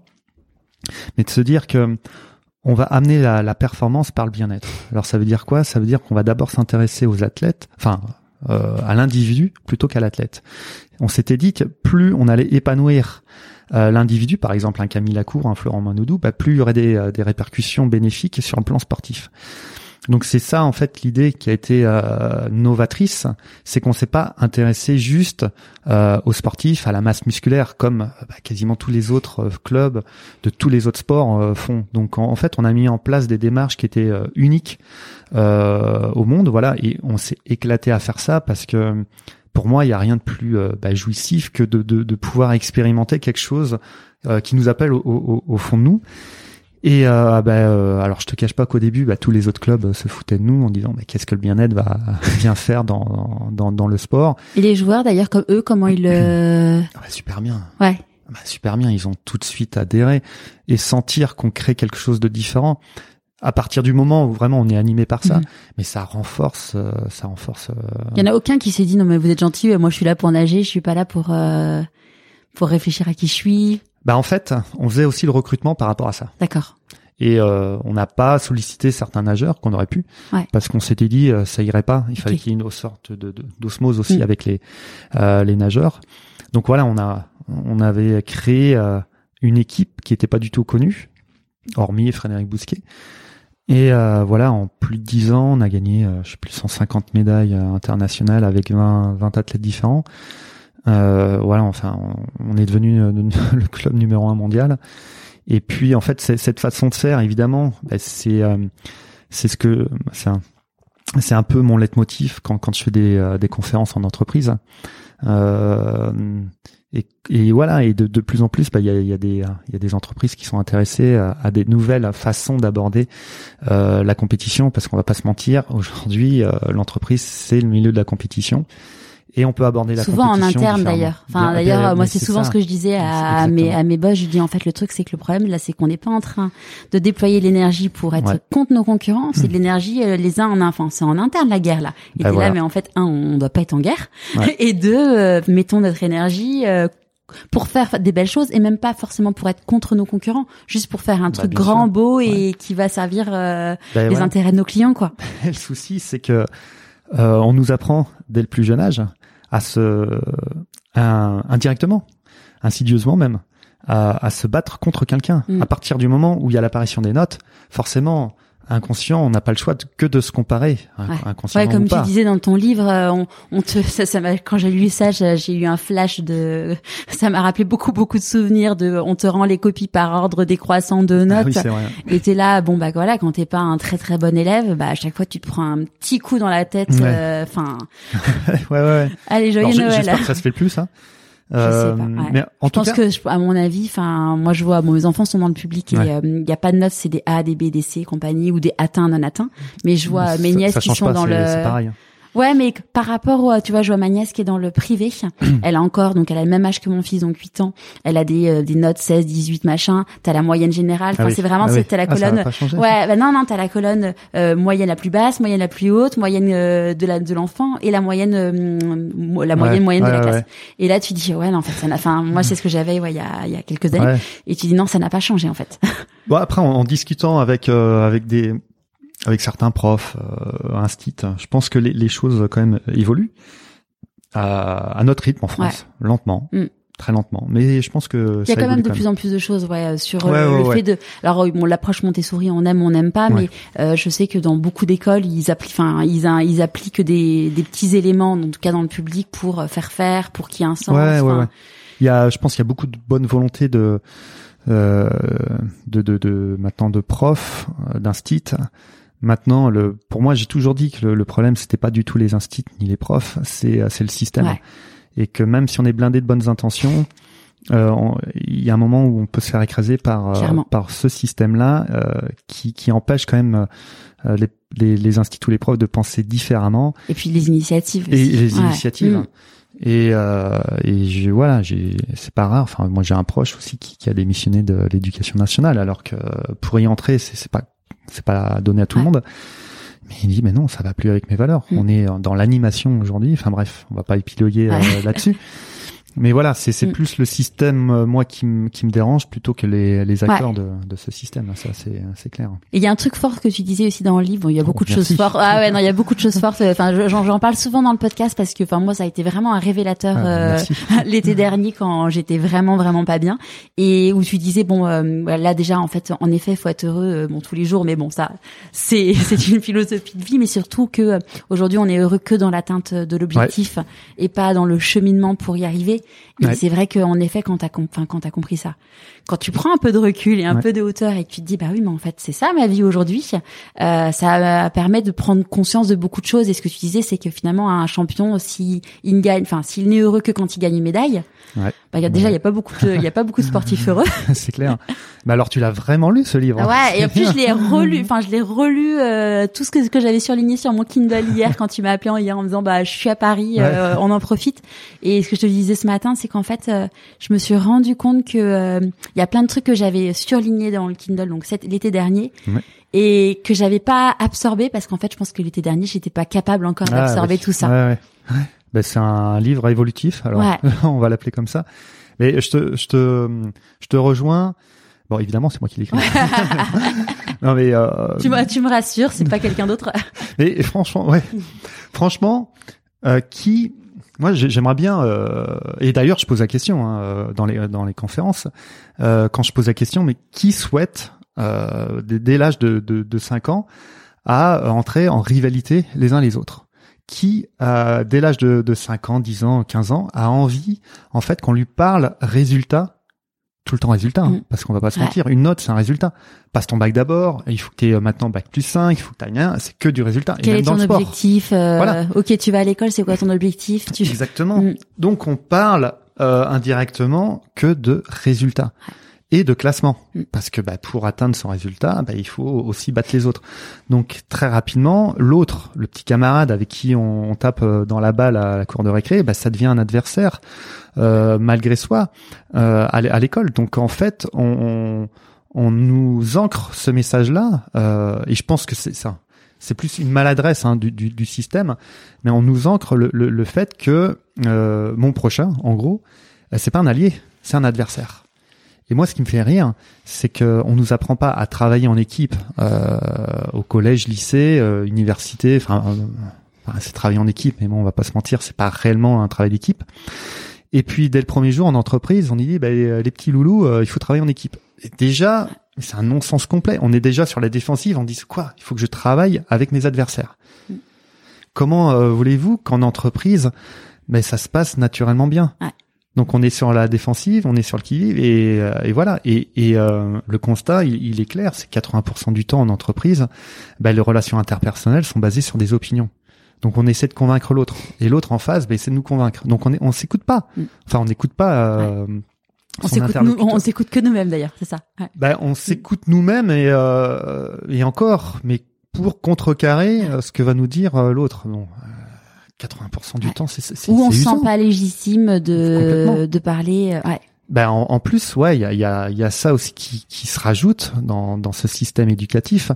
mais de se dire que on va amener la, performance par le bien-être. Alors ça veut dire quoi? Ça veut dire qu'on va d'abord s'intéresser aux athlètes, enfin à l'individu plutôt qu'à l'athlète. On s'était dit que plus on allait épanouir l'individu, par exemple un Camille Lacour, un Florent Manoudou, bah, plus il y aurait des, des répercussions bénéfiques sur le plan sportif. Donc c'est ça en fait l'idée qui a été euh, novatrice, c'est qu'on s'est pas intéressé juste euh, aux sportifs, à la masse musculaire comme bah, quasiment tous les autres euh, clubs de tous les autres sports euh, font. Donc en, fait on a mis en place des démarches qui étaient euh, uniques au monde, voilà, et on s'est éclaté à faire ça parce que pour moi il y a rien de plus bah, jouissif que de, de, de, pouvoir expérimenter quelque chose qui nous appelle au, au, au fond de nous. Et euh, bah, euh, alors je te cache pas qu'au début, bah, tous les autres clubs euh, se foutaient de nous en disant mais qu'est-ce que le bien-être va (laughs) bien faire dans, dans, dans le sport? Et les joueurs d'ailleurs comme eux, comment ils le (clears throat) ah bah, super bien. Ouais. Bah, super bien, ils ont tout de suite adhéré et sentir qu'on crée quelque chose de différent. À partir du moment où vraiment on est animé par ça, mhm. mais ça renforce, euh, ça renforce. Il y en a aucun qui s'est dit non mais vous êtes gentil, moi je suis là pour nager, je suis pas là pour pour réfléchir à qui je suis. Bah en fait, on faisait aussi le recrutement par rapport à ça. D'accord. Et euh, on n'a pas sollicité certains nageurs qu'on aurait pu, ouais. parce qu'on s'était dit euh, ça irait pas. Il fallait qu'il y ait une sorte de d'osmose aussi mm. avec les euh, les nageurs. Donc voilà, on a on avait créé euh, une équipe qui était pas du tout connue, hormis Frédéric Bousquet. Et euh, voilà, en plus de 10 ans, on a gagné, je sais plus, 150 médailles internationales avec 20, 20 athlètes différents. Euh, voilà, enfin, on, est devenu (laughs) le club numéro un mondial. Et puis, en fait, cette façon de faire, évidemment, bah, c'est euh, c'est ce que c'est un, c'est un peu mon leitmotiv quand quand je fais des, euh, des conférences en entreprise. Euh, et, voilà, et de, de plus en plus, bah, il y, a, y, a des, y a des entreprises qui sont intéressées à, des nouvelles façons d'aborder euh, la compétition, parce qu'on va pas se mentir, aujourd'hui, euh, l'entreprise c'est le milieu de la compétition et on peut aborder la souvent en interne d'ailleurs. Enfin d'ailleurs moi c'est souvent ce que je disais à, mes à mes boss. Je dis en fait le truc c'est que le problème là c'est qu'on n'est pas en train de déployer l'énergie pour être contre nos concurrents. C'est de l'énergie euh, les uns en enfin c'est en interne la guerre là. Et ben voilà. là mais en fait un on doit pas être en guerre. (laughs) Et deux euh, mettons notre énergie euh, pour faire des belles choses et même pas forcément pour être contre nos concurrents, juste pour faire un bah, truc grand, sûr. beau et ouais. qui va servir euh, bah, les ouais. intérêts de nos clients quoi. (laughs) le souci c'est que euh, on nous apprend dès le plus jeune âge à se à, indirectement, insidieusement même, à, à se battre contre quelqu'un. Mm. À partir du moment où il y a l'apparition des notes, forcément, inconscient, on n'a pas le choix de, que de se comparer. Ouais. Ouais, comme tu disais dans ton livre, euh, on, on te, (laughs) ça, ça quand j'ai lu ça, j'ai eu un flash de, (laughs) ça m'a rappelé beaucoup beaucoup de souvenirs de, on te rend les copies par ordre décroissant de notes. Ah oui, et t'es là, bon bah voilà, quand t'es pas un très très bon élève, bah à chaque fois tu te prends un petit coup dans la tête. Euh, enfin. (laughs) Ouais. ouais, ouais, Allez joyeux Noël. J'espère que ça se fait plus ça. Euh, ouais. mais en je pense cas... que, à mon avis, enfin, moi je vois, bon, mes enfants sont dans le public et il ouais. euh, y a pas de notes, c'est des A, des B, des C, compagnie ou des atteints, non atteints. Mais je vois mes nièces ça qui sont pas, dans le. Ouais, mais par rapport, au, tu vois, je vois ma nièce qui est dans le privé. (clears throat) elle a encore, donc elle a le même âge que mon fils, donc 8 ans. Elle a des, euh, des notes 16, 18, machin. T'as la moyenne générale. Ah Enfin, oui. c'est vraiment, Ah c'est oui. t'as la Ah, colonne. ouais, bah non, non, t'as la colonne euh, moyenne la plus basse, moyenne la plus haute, moyenne euh, de la de l'enfant et la moyenne, euh, la moyenne Ouais, moyenne de ouais, la classe. Et là, tu dis, ouais, non, en fait, ça n'a. Enfin, moi, c'est ce que j'avais, ouais, il y a, il y a quelques années. Et tu dis, non, ça n'a pas changé, en fait. Bon après en, en discutant avec euh, avec des avec certains profs, euh, instit, je pense que les, les choses quand même évoluent à, à notre rythme en France, lentement, Mm. très lentement. Mais je pense que Il y a ça quand même de plus en plus de choses, ouais, euh, sur euh, Ouais, ouais, le ouais. fait de. Alors, euh, bon, l'approche Montessori, on aime, on n'aime pas, mais euh, je sais que dans beaucoup d'écoles, ils appliquent, enfin, ils, appliquent des, des petits éléments, en tout cas dans le public, pour euh, faire faire, pour qu'il y ait un sens. Ouais, ouais, ouais. Il y a, je pense qu'il y a beaucoup de bonne volonté de euh, de, de, de maintenant de profs, d'instit. Maintenant, le, pour moi, j'ai toujours dit que le, le problème c'était pas du tout les instits ni les profs, c'est euh, c'est le système. Ouais. Et que même si on est blindé de bonnes intentions, euh, il y a un moment où on peut se faire écraser par euh, par ce système-là euh, qui qui empêche quand même euh, les les, les instituts ou les profs de penser différemment Et puis les initiatives. et aussi. les Ouais. initiatives. Mm. Et, euh, et je, voilà, c'est pas rare. Enfin, moi, j'ai un proche aussi qui, qui a démissionné de l'éducation nationale, alors que pour y entrer, c'est pas, c'est pas donné à tout le monde. Mais il dit, mais non, ça va plus avec mes valeurs. Mm. On est dans l'animation aujourd'hui. Enfin bref, on va pas épiloguer euh, là-dessus. (laughs) Mais voilà, c'est, c'est Mm. plus le système, euh, moi, qui, me- qui me dérange plutôt que les, les acteurs de, de ce système. Ça, c'est, c'est clair. Et il y a un truc fort que tu disais aussi dans le livre. Bon, il y a Oh, beaucoup de merci. choses fortes. Ah ouais, non, il y a beaucoup de choses fortes. (laughs) Enfin, je- j'en, j'en parle souvent dans le podcast parce que, enfin, moi, ça a été vraiment un révélateur Ah, euh, (laughs) l'été dernier quand j'étais vraiment, vraiment pas bien et où tu disais bon, euh, là déjà, en fait, en effet, faut être heureux, euh, bon, tous les jours. Mais bon, ça, c'est, (laughs) c'est une philosophie de vie, mais surtout que euh, aujourd'hui, on est heureux que dans l'atteinte de l'objectif et pas dans le cheminement pour y arriver. Ouais. c'est vrai qu'en effet, quand t'as, com- enfin, quand t'as compris ça, quand tu prends un peu de recul et un Ouais. peu de hauteur et que tu te dis bah oui mais en fait c'est ça ma vie aujourd'hui euh, ça euh, permet de prendre conscience de beaucoup de choses et ce que tu disais c'est que finalement un champion si il ne gagne enfin s'il n'est heureux que quand il gagne une médaille Ouais. bah il y a déjà il y a pas beaucoup de il y a pas beaucoup de sportifs heureux (laughs) c'est clair. Mais alors, tu l'as vraiment lu ce livre ouais et en plus je l'ai (laughs) relu enfin je l'ai relu euh, tout ce que, que j'avais surligné sur mon Kindle hier quand tu m'as appelé en- hier en me disant bah je suis à Paris euh, on en profite et ce que je te disais ce matin c'est qu'en fait euh, je me suis rendu compte que euh, il y a plein de trucs que j'avais surlignés dans le Kindle donc cet- l'été dernier Ouais. et que j'avais pas absorbé parce qu'en fait je pense que l'été dernier j'étais pas capable encore Ah, d'absorber oui. tout ça Ouais, ouais. Ben, c'est un livre évolutif, alors (laughs) on va l'appeler comme ça. Mais je te, je te, je te rejoins. Bon, évidemment, c'est moi qui l'écris. (laughs) non, mais, euh, tu, me- tu me rassures c'est pas quelqu'un d'autre (laughs) mais franchement, ouais, franchement, euh, qui, moi, j'ai- j'aimerais bien. euh, et d'ailleurs, je pose la question hein, euh, dans les dans les conférences euh, quand je pose la question, mais qui souhaite euh, dès, l'âge de, de de 5 ans à entrer en rivalité les uns les autres? Qui, euh, dès l'âge de, de 5 ans, 10 ans, 15 ans, a envie, en fait, qu'on lui parle résultat, tout le temps résultat, hein, Mm. parce qu'on va pas se Ouais. mentir, une note, c'est un résultat. Passe ton bac d'abord, il faut que tu aies maintenant bac plus 5, il faut que tu rien, c'est que du résultat. et quel même est dans ton sport. objectif euh, Voilà. ok tu vas à l'école c'est quoi ton objectif tu Exactement. Mm. Donc, on parle euh, indirectement que de résultats et de classement. Parce que bah, pour atteindre son résultat, bah, il faut aussi battre les autres. Donc très rapidement, l'autre, le petit camarade avec qui on, tape euh, dans la balle à la cour de récré, bah, ça devient un adversaire euh, malgré soi euh, à l'é- à l'école. Donc en fait, on, on, on nous ancre ce message-là, euh, et je pense que c'est ça. C'est plus une maladresse hein, du, du, du système, mais on nous ancre le, le, le fait que euh, mon prochain, en gros, euh, c'est pas un allié, c'est un adversaire. Et moi, ce qui me fait rire, c'est que on nous apprend pas à travailler en équipe euh, au collège, lycée, euh, université. Enfin, euh, c'est travailler en équipe, mais bon, on va pas se mentir, c'est pas réellement un travail d'équipe. Et puis dès le premier jour en entreprise, on y dit, bah, les petits loulous, euh, il faut travailler en équipe. Et déjà, c'est un non-sens complet. On est déjà sur la défensive. On dit quoi? Il faut que je travaille avec mes adversaires. Mm. Comment euh, voulez-vous qu'en entreprise, ben ça se passe naturellement bien? Ouais. Donc on est sur la défensive, on est sur le qui-vive et, euh, et voilà. Et, et euh, le constat, il, il est clair, c'est 80% du temps en entreprise, ben, les relations interpersonnelles sont basées sur des opinions. Donc on essaie de convaincre l'autre et l'autre en face, ben, essaie de nous convaincre. Donc on est, on s'écoute pas. Mm. Enfin on n'écoute pas. Euh, on s'écoute on s'écoute que nous-mêmes d'ailleurs c'est ça ouais. Ben, on s'écoute nous-mêmes et, euh, et encore, mais pour contrecarrer euh, ce que va nous dire euh, l'autre. Bon, 80% du temps, c'est c'est Où on se sent pas légitime de de parler. euh, Ouais. Ben en, en plus, ouais, il y a, y, a, y a ça aussi qui, qui se rajoute dans, dans ce système éducatif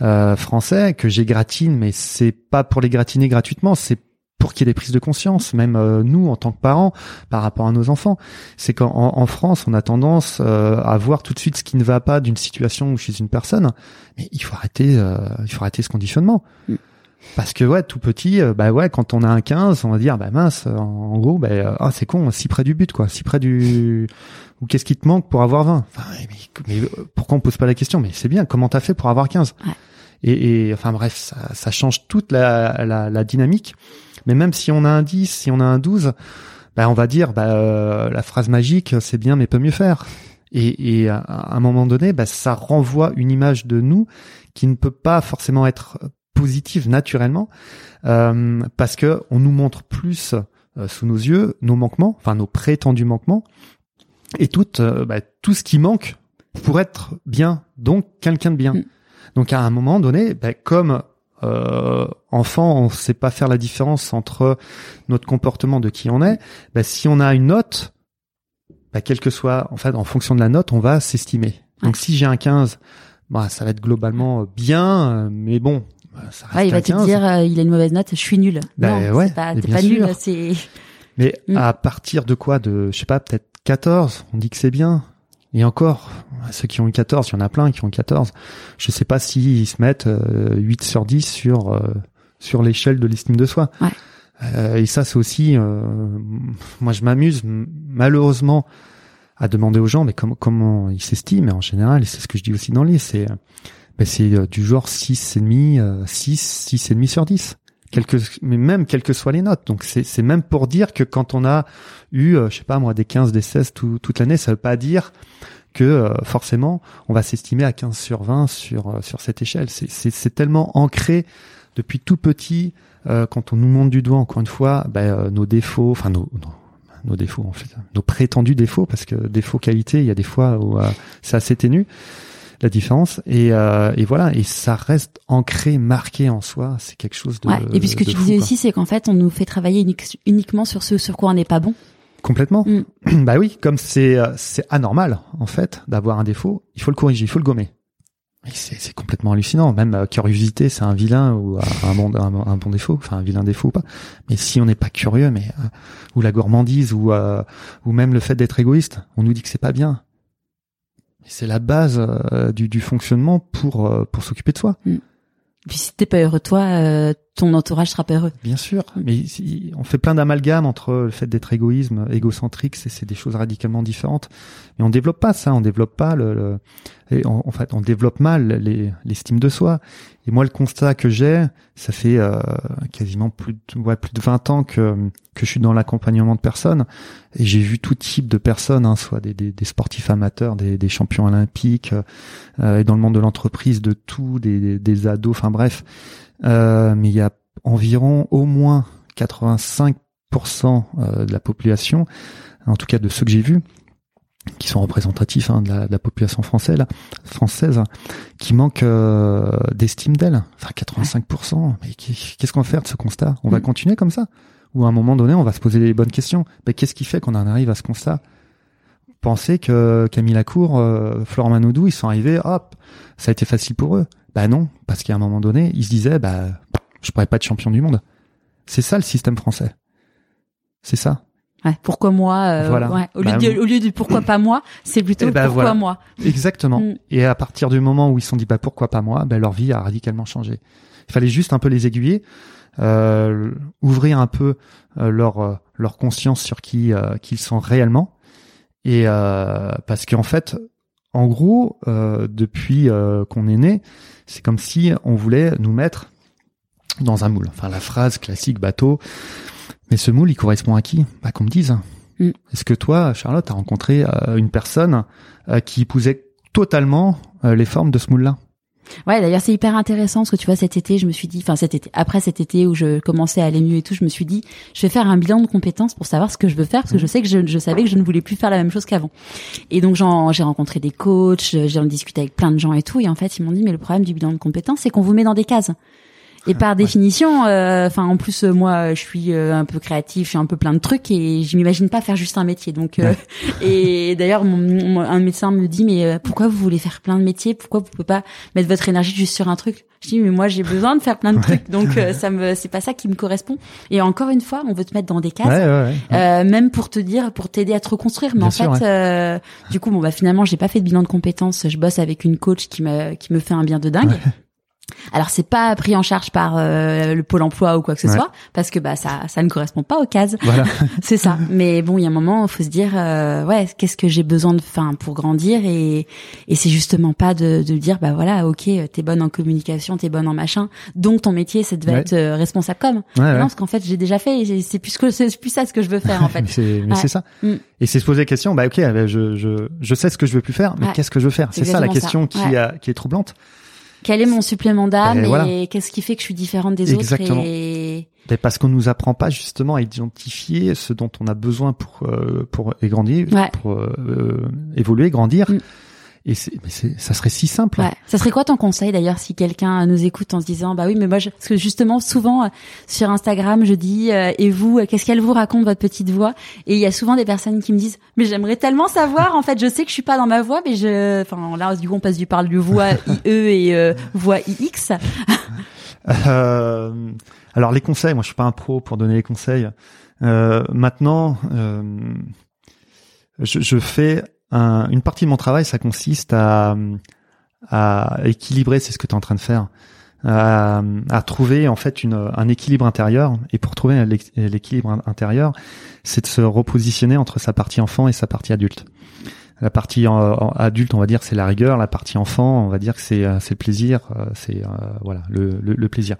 euh, français que j'égratine, mais c'est pas pour les gratiner gratuitement, c'est pour qu'il y ait des prises de conscience, même euh, nous en tant que parents, par rapport à nos enfants. C'est qu'en en, en France, on a tendance euh, à voir tout de suite ce qui ne va pas d'une situation ou chez une personne, mais il faut arrêter, euh, il faut arrêter ce conditionnement. Mm. Parce que ouais, tout petit, euh, bah ouais, quand on a un 15, on va dire bah mince, en, en gros, bah euh, ah c'est con, si près du but quoi, si près du ou qu'est-ce qui te manque pour avoir 20 enfin, mais, mais, euh, pourquoi on pose pas la question? Mais c'est bien, comment t'as fait pour avoir 15 Ouais. et, et enfin bref, ça, ça change toute la, la, la dynamique. Mais même si on a un 10, si on a un 12, bah on va dire bah euh, la phrase magique, c'est bien mais peut mieux faire. Et, et à, à un moment donné, bah, ça renvoie une image de nous qui ne peut pas forcément être positive naturellement euh, parce que on nous montre plus euh, sous nos yeux nos manquements, enfin nos prétendus manquements et tout euh, bah, tout ce qui manque pour être bien, donc quelqu'un de bien. Mm. Donc à un moment donné, bah, comme euh, enfant, on sait pas faire la différence entre notre comportement de qui on est. Bah, si on a une note, bah, quelle que soit, en fait, en fonction de la note, on va s'estimer. Donc si j'ai un 15, bah, ça va être globalement bien, mais bon, ça reste Ouais, il un va te 15. dire, euh, il a une mauvaise note, je suis nul. Ben non, ouais, pas, t'es pas sûr. nul, c'est. (laughs) Mais Mm. à partir de quoi De, je sais pas, peut-être 14, on dit que c'est bien. Et encore, ceux qui ont eu 14, il y en a plein qui ont 14. Je sais pas s'ils se mettent euh, 8 sur 10 sur euh, sur l'échelle de l'estime de soi. Ouais. Euh, et ça, c'est aussi, euh, moi, je m'amuse malheureusement à demander aux gens, mais comment comment ils s'estiment. Et en général, et c'est ce que je dis aussi dans le livre, c'est c'est euh, du genre 6 et demi, euh, 6, 6 et demi sur 10. Quelles que, mais même quelles que soient les notes. Donc c'est même pour dire que quand on a eu, euh, je sais pas moi, des 15, des 16 tout, toute l'année, ça veut pas dire que euh, forcément on va s'estimer à 15 sur 20 sur sur cette échelle. C'est tellement ancré depuis tout petit euh, quand on nous montre du doigt encore une fois ben, nos défauts, enfin nos, nos défauts en fait, nos prétendus défauts parce que défauts qualité, il y a des fois où c'est assez ténu la différence et, euh, et voilà et ça reste ancré, marqué en soi. C'est quelque chose de Ouais. Et puis ce que tu fou, disais quoi. aussi, c'est qu'en fait, on nous fait travailler unique- uniquement sur ce sur quoi on n'est pas bon. Complètement. Mm. (clears throat) bah oui, comme c'est euh, c'est anormal en fait d'avoir un défaut, il faut le corriger, il faut le gommer. C'est complètement hallucinant. Même euh, curiosité, c'est un vilain ou euh, un bon un, un bon défaut, enfin un vilain défaut ou pas. Mais si on n'est pas curieux, mais euh, ou la gourmandise ou euh, ou même le fait d'être égoïste, on nous dit que c'est pas bien. C'est la base euh, du, du fonctionnement pour euh, pour s'occuper de soi. Puis si t'es pas heureux toi, euh, ton entourage sera pas heureux. Bien sûr, mais on fait plein d'amalgames entre le fait d'être égoïsme, égocentrique, c'est des choses radicalement différentes. Mais on développe pas ça, on développe pas le, le- et en, fait, on développe mal les- l'estime de soi. Et moi, le constat que j'ai, ça fait euh, quasiment plus de, ouais, plus de 20 ans que je suis dans l'accompagnement de personnes, et j'ai vu tout type de personnes, hein, soit des, des, des sportifs amateurs, des, des champions olympiques, euh, et dans le monde de l'entreprise, de tout, des, des ados, enfin bref. Euh, mais il y a environ au moins 85% euh, de la population, en tout cas de ceux que j'ai vus, qui sont représentatifs hein, de, la, de la population française, là, française, qui manquent euh, d'estime d'elle. Enfin 85%. Mais qu'est- qu'est-ce qu'on va faire de ce constat? On va Mm. continuer comme ça? Ou à un moment donné, on va se poser les bonnes questions. Mais qu'est-ce qui fait qu'on en arrive à ce constat? Pensez que Camille Lacour, euh, Florent Manodou, ils sont arrivés, hop, ça a été facile pour eux. Bah non, parce qu'à un moment donné, ils se disaient, bah, je pourrais pas être champion du monde. C'est ça le système français. C'est ça. Ouais. Pourquoi moi euh, Voilà. ouais. Au lieu Bah, de au lieu de pourquoi pas moi, c'est plutôt Eh ben, pourquoi voilà. moi. Exactement. Mm. Et à partir du moment où ils se sont dit, bah pourquoi pas moi, bah, leur vie a radicalement changé. Il fallait juste un peu les aiguiller, euh, ouvrir un peu euh, leur euh, leur conscience sur qui euh, qu'ils sont réellement. Et euh, parce qu'en fait, en gros, euh, depuis euh, qu'on est né, c'est comme si on voulait nous mettre dans un moule. Enfin, la phrase classique bateau. Mais ce moule, il correspond à qui? Bah, qu'on me dise. Mm. Est-ce que toi, Charlotte, as rencontré euh, une personne qui épousait totalement les formes de ce moule-là? Ouais, d'ailleurs, c'est hyper intéressant parce que tu vois, cet été, je me suis dit, enfin cet été, après cet été où je commençais à aller mieux et tout, je me suis dit, je vais faire un bilan de compétences pour savoir ce que je veux faire parce que je sais que je, je savais que je ne voulais plus faire la même chose qu'avant. Et donc, j'ai rencontré des coachs, j'ai discuté avec plein de gens et tout, et en fait, ils m'ont dit, mais le problème du bilan de compétences, c'est qu'on vous met dans des cases. Et par définition, euh, enfin en plus euh, moi je suis euh, un peu créatif, je suis un peu plein de trucs et je m'imagine pas faire juste un métier. Donc (laughs) et d'ailleurs un médecin me dit mais pourquoi vous voulez faire plein de métiers? Pourquoi vous pouvez pas mettre votre énergie juste sur un truc? Je dis mais moi j'ai besoin de faire plein de trucs donc (laughs) ça me c'est pas ça qui me correspond. Et encore une fois, on veut te mettre dans des cases, même pour te dire pour t'aider à te reconstruire. Mais en fait, du coup bon bah finalement j'ai pas fait de bilan de compétences. Je bosse avec une coach qui me qui me fait un bien de dingue. Alors c'est pas pris en charge par euh, le pôle emploi ou quoi que ce soit parce que bah ça ça ne correspond pas aux cases. Voilà. (laughs) c'est ça. Mais bon, il y a un moment, faut se dire euh, ouais, qu'est-ce que j'ai besoin de enfin pour grandir et et c'est justement pas de de dire bah voilà, OK, t'es bonne en communication, t'es bonne en machin, donc ton métier c'est de être euh, responsable comme. non, parce qu'en fait, j'ai déjà fait c'est plus que c'est plus ça ce que je veux faire en (laughs) fait. mais c'est ça. Mm. Et c'est se poser la question, bah OK, je je je sais ce que je veux plus faire, mais qu'est-ce que je veux faire? C'est ça la question qui a, qui est troublante. Quel est mon supplément d'âme et, qu'est-ce qui fait que je suis différente des Exactement. autres et... parce qu'on nous apprend pas justement à identifier ce dont on a besoin pour euh, pour grandir, pour euh, évoluer, grandir. Mm. Et mais ça serait si simple. Ouais. Ça serait quoi ton conseil d'ailleurs si quelqu'un nous écoute en se disant bah oui mais moi je... parce que justement souvent euh, sur Instagram je dis euh, et vous euh, qu'est-ce qu'elle vous raconte votre petite voix? Et il y a souvent des personnes qui me disent mais j'aimerais tellement savoir en fait je sais que je suis pas dans ma voix mais je enfin là du coup on passe du parle du voix (laughs) IE et voix IX. alors les conseils moi je suis pas un pro pour donner les conseils. maintenant je, je fais une partie de mon travail, ça consiste à, équilibrer, c'est ce que tu es en train de faire, à, à trouver en fait une, un équilibre intérieur. Et pour trouver l'équilibre intérieur, c'est de se repositionner entre sa partie enfant et sa partie adulte. La partie adulte, on va dire, c'est la rigueur. La partie enfant, on va dire que c'est euh, c'est le plaisir, euh, c'est euh, voilà le, le, plaisir.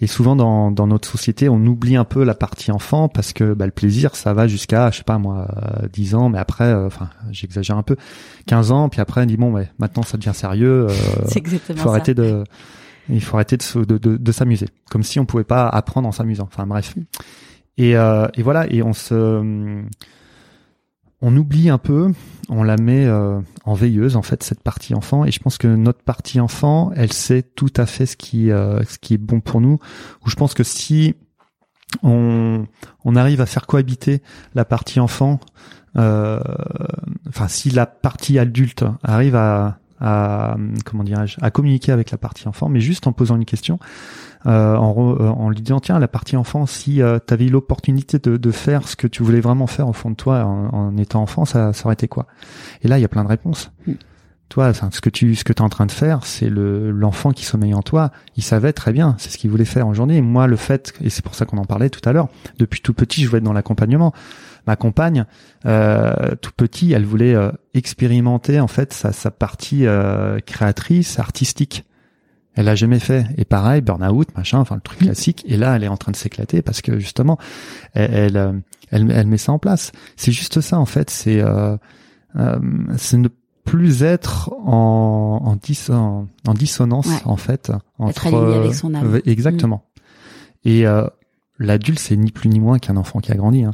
Et souvent dans, dans notre société, on oublie un peu la partie enfant parce que bah, le plaisir, ça va jusqu'à je sais pas moi 10 ans, mais après, enfin j'exagère un peu, 15 ans, puis après on dit bon, ouais, maintenant ça devient sérieux. (laughs) c'est exactement faut arrêter de il faut arrêter de, de, de, de s'amuser, comme si on pouvait pas apprendre en s'amusant. Enfin bref. Et, et voilà, et on se on oublie un peu, on la met euh, en veilleuse en fait cette partie enfant et je pense que notre partie enfant, elle sait tout à fait ce qui euh, ce qui est bon pour nous. Ou je pense que si on on arrive à faire cohabiter la partie enfant, euh, enfin si la partie adulte arrive à comment dirais-je à communiquer avec la partie enfant, mais juste en posant une question, euh, en, euh, en, lui disant tiens la partie enfant si euh, tu avais eu l'opportunité de, de, faire ce que tu voulais vraiment faire au fond de toi en, en étant enfant ça, ça aurait été quoi? Et là il y a plein de réponses. Mm. toi ce que tu ce que es en train de faire c'est le l'enfant qui sommeille en toi. Il savait très bien c'est ce qu'il voulait faire aujourd'hui. Moi le fait et c'est pour ça qu'on en parlait tout à l'heure depuis tout petit je voulais être dans l'accompagnement. Ma compagne euh, tout petit elle voulait euh, expérimenter en fait sa, sa partie créatrice artistique elle l'a jamais fait. Et pareil, burn-out, machin, enfin le truc classique. Et là, elle est en train de s'éclater parce que justement, elle, elle, elle, met ça en place. C'est juste ça en fait. C'est euh, euh, c'est ne plus être en en, dis, en, dissonance en fait entre être avec son âme. exactement. Mm. Et euh, l'adulte c'est ni plus ni moins qu'un enfant qui a grandi. Hein.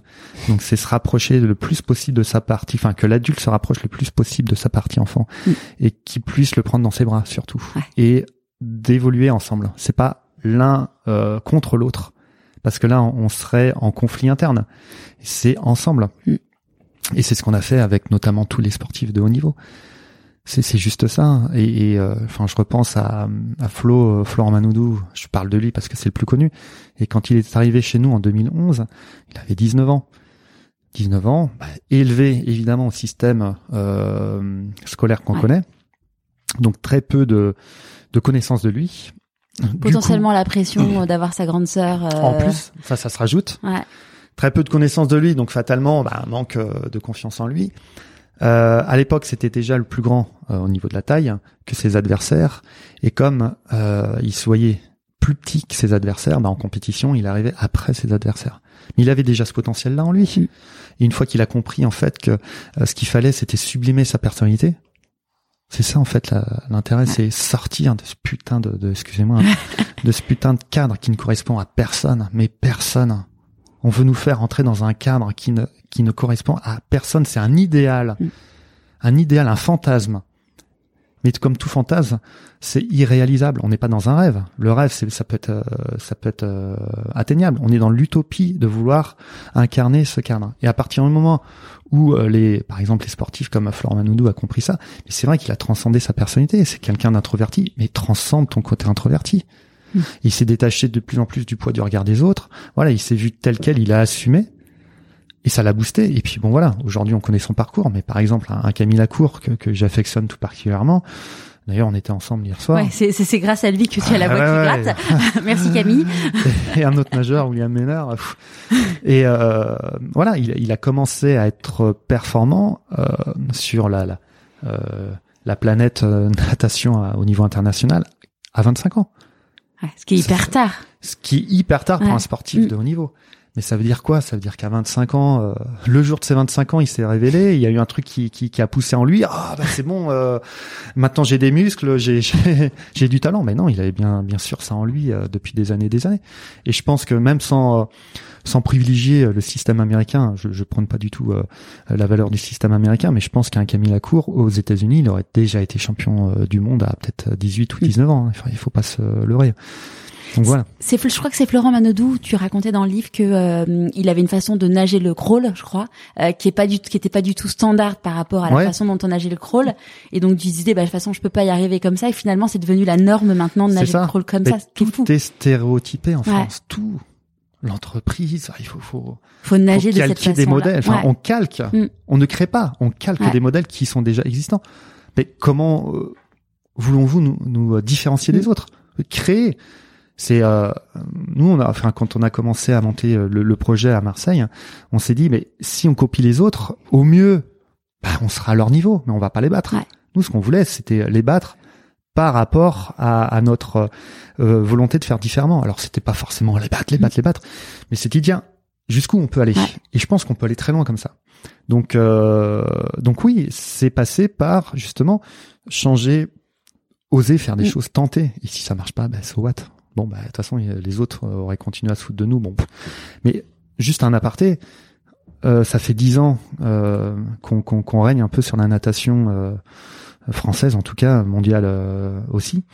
Donc c'est se rapprocher le plus possible de sa partie, enfin que l'adulte se rapproche le plus possible de sa partie enfant mm. et qu'il puisse le prendre dans ses bras surtout. Et d'évoluer ensemble. C'est pas l'un euh, contre l'autre, parce que là on serait en conflit interne. C'est ensemble. Mm. Et c'est ce qu'on a fait avec notamment tous les sportifs de haut niveau. C'est juste ça. Et, euh, enfin, je repense à, à Flo, euh, Florent Manoudou. Je parle de lui parce que c'est le plus connu. Et quand il est arrivé chez nous en 2011, il avait 19 ans. 19 ans, bah, élevé évidemment au système euh, scolaire qu'on connaît. Donc très peu de de connaissance de lui. Potentiellement la pression d'avoir sa grande sœur. Euh, en plus, ça, ça se rajoute. Ouais. Très peu de connaissance de lui, donc fatalement, bah, un manque euh, de confiance en lui. Euh, à l'époque, c'était déjà le plus grand euh, au niveau de la taille que ses adversaires, et comme euh, il se voyait plus petit que ses adversaires, bah, en compétition, il arrivait après ses adversaires. Mais il avait déjà ce potentiel-là en lui. Et une fois qu'il a compris en fait que ce qu'il fallait, c'était sublimer sa personnalité, c'est ça en fait l'intérêt, c'est sortir de ce putain de, de excusez-moi, (laughs) de ce putain de cadre qui ne correspond à personne, mais personne. On veut nous faire entrer dans un cadre qui ne qui ne correspond à personne. C'est un idéal, mm. un idéal, un fantasme. Mais comme tout fantasme, c'est irréalisable. On n'est pas dans un rêve. Le rêve, c'est, ça peut être, euh, ça peut être euh, atteignable. On est dans l'utopie de vouloir incarner ce cadre. Et à partir du moment où euh, les, par exemple, les sportifs comme Florent Manoudou a compris ça, mais c'est vrai qu'il a transcendé sa personnalité. C'est quelqu'un d'introverti, mais transcende ton côté introverti. Mm. Il s'est détaché de plus en plus du poids du regard des autres. Voilà, il s'est vu tel quel, il a assumé. Et ça l'a boosté. Et puis bon voilà, aujourd'hui on connaît son parcours, mais par exemple un, un Camille Lacour que, que j'affectionne tout particulièrement. D'ailleurs, on était ensemble hier soir. Ouais, c'est, grâce à lui que tu as la voix Ah, qui gratte. (laughs) Merci Camille. (laughs) et un autre nageur, William Ménard. Et euh, voilà, il, il a commencé à être performant euh, sur la la, euh, la planète euh, natation à- au niveau international à 25 ans. Ouais, ce qui est hyper tard. Ce qui est hyper tard pour un sportif Mm. de haut niveau. Mais ça veut dire quoi? Ça veut dire qu'à 25 ans, euh, le jour de ses 25 ans, il s'est révélé. Il y a eu un truc qui, qui, qui a poussé en lui. Ah, bah c'est bon. euh, maintenant, j'ai des muscles, j'ai j'ai j'ai du talent. Mais non, il avait bien bien sûr ça en lui euh, depuis des années, et des années. Et je pense que même sans euh, sans privilégier le système américain, je, je prône pas du tout euh, la valeur du système américain, mais je pense qu'un Camille Lacour aux États-Unis, il aurait déjà été champion du monde à peut-être 18 ou 19 ans. hein. Enfin, il faut pas se leurrer. Donc voilà. C'est, je crois que c'est Florent Manodou. Tu racontais dans le livre que euh, il avait une façon de nager le crawl, je crois, euh, qui est pas du, qui était pas du tout standard par rapport à la Ouais. façon dont on nageait le crawl. Et donc tu disais, bah de toute façon, je peux pas y arriver comme ça. Et finalement, c'est devenu la norme maintenant de nager le crawl comme Mais ça. C'est fou. tout est stéréotypé en Ouais. France. Tout. L'entreprise, il faut, faut, Faut nager faut de cette calquer des modèles. Enfin, Ouais. on calque. Mm. On ne crée pas. On calque Ouais. des modèles qui sont déjà existants. Mais comment euh, voulons-vous nous, nous différencier des Mm. autres? Créer. C'est euh, nous, on a, enfin, quand on a commencé à monter euh, le, le projet à Marseille, on s'est dit, mais si on copie les autres, au mieux, bah, on sera à leur niveau, mais on va pas les battre. Ouais. Nous, ce qu'on voulait, c'était les battre par rapport à, à notre euh, volonté de faire différemment. Alors, c'était pas forcément les battre, les battre, les battre, mais c'était dire jusqu'où on peut aller? Ouais. Et je pense qu'on peut aller très loin comme ça. Donc, euh, donc oui, c'est passé par justement changer, oser faire des Mm. choses, tenter. Et si ça marche pas, bah, so what? Bon, bah de toute façon, les autres euh, auraient continué à se foutre de nous. Bon, mais juste un aparté. Euh, ça fait dix ans euh, qu'on qu'on- qu'on règne un peu sur la natation euh, française, en tout cas mondiale euh, aussi.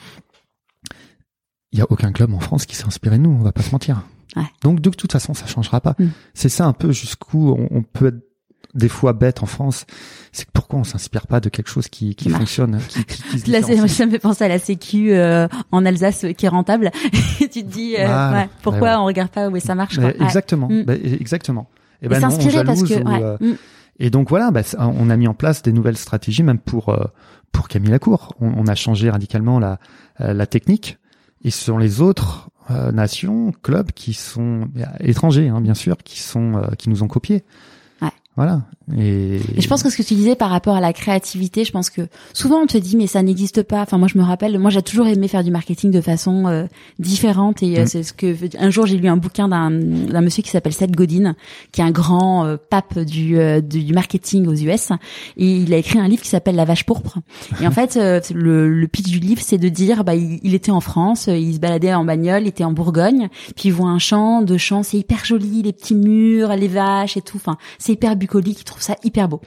Il y a aucun club en France qui s'est inspiré de nous, on va pas se mentir. Ouais. Donc de toute façon, ça changera pas. Mm. C'est ça un peu jusqu'où on, on peut être des fois bête en France. C'est que pourquoi on s'inspire pas de quelque chose qui, qui fonctionne, qui, (laughs) différencie. ça me fait penser à la Sécu euh, en Alsace euh, qui est rentable. (laughs) Et tu te dis, euh, Voilà. ouais, pourquoi Ouais, on regarde pas où ça marche quoi. Mais Ouais. Exactement, Mm. Bah, exactement. Et Et ben s'inspirer parce que, ou, euh, Mm. Et donc voilà, bah, on a mis en place des nouvelles stratégies, même pour euh, pour Camille Lacour. On, on a changé radicalement la euh, la technique. Et ce sont les autres euh, nations, clubs qui sont euh, étrangers, hein, bien sûr, qui sont euh, qui nous ont copiés. Voilà. Et, Et je pense que ce que tu disais par rapport à la créativité, je pense que souvent on te dit mais ça n'existe pas. Enfin moi je me rappelle, moi j'ai toujours aimé faire du marketing de façon euh, différente et euh, Mm. c'est ce que un jour j'ai lu un bouquin d'un d'un monsieur qui s'appelle Seth Godin, qui est un grand euh, pape du, euh, du marketing aux US et il a écrit un livre qui s'appelle La vache pourpre. Et en fait euh, le, le pitch du livre c'est de dire bah il, il était en France, il se baladait en bagnole, il était en Bourgogne, puis il voit un champ, deux champs, c'est hyper joli, les petits murs, les vaches et tout. Enfin c'est hyper bucolique, il trouve ça hyper beau.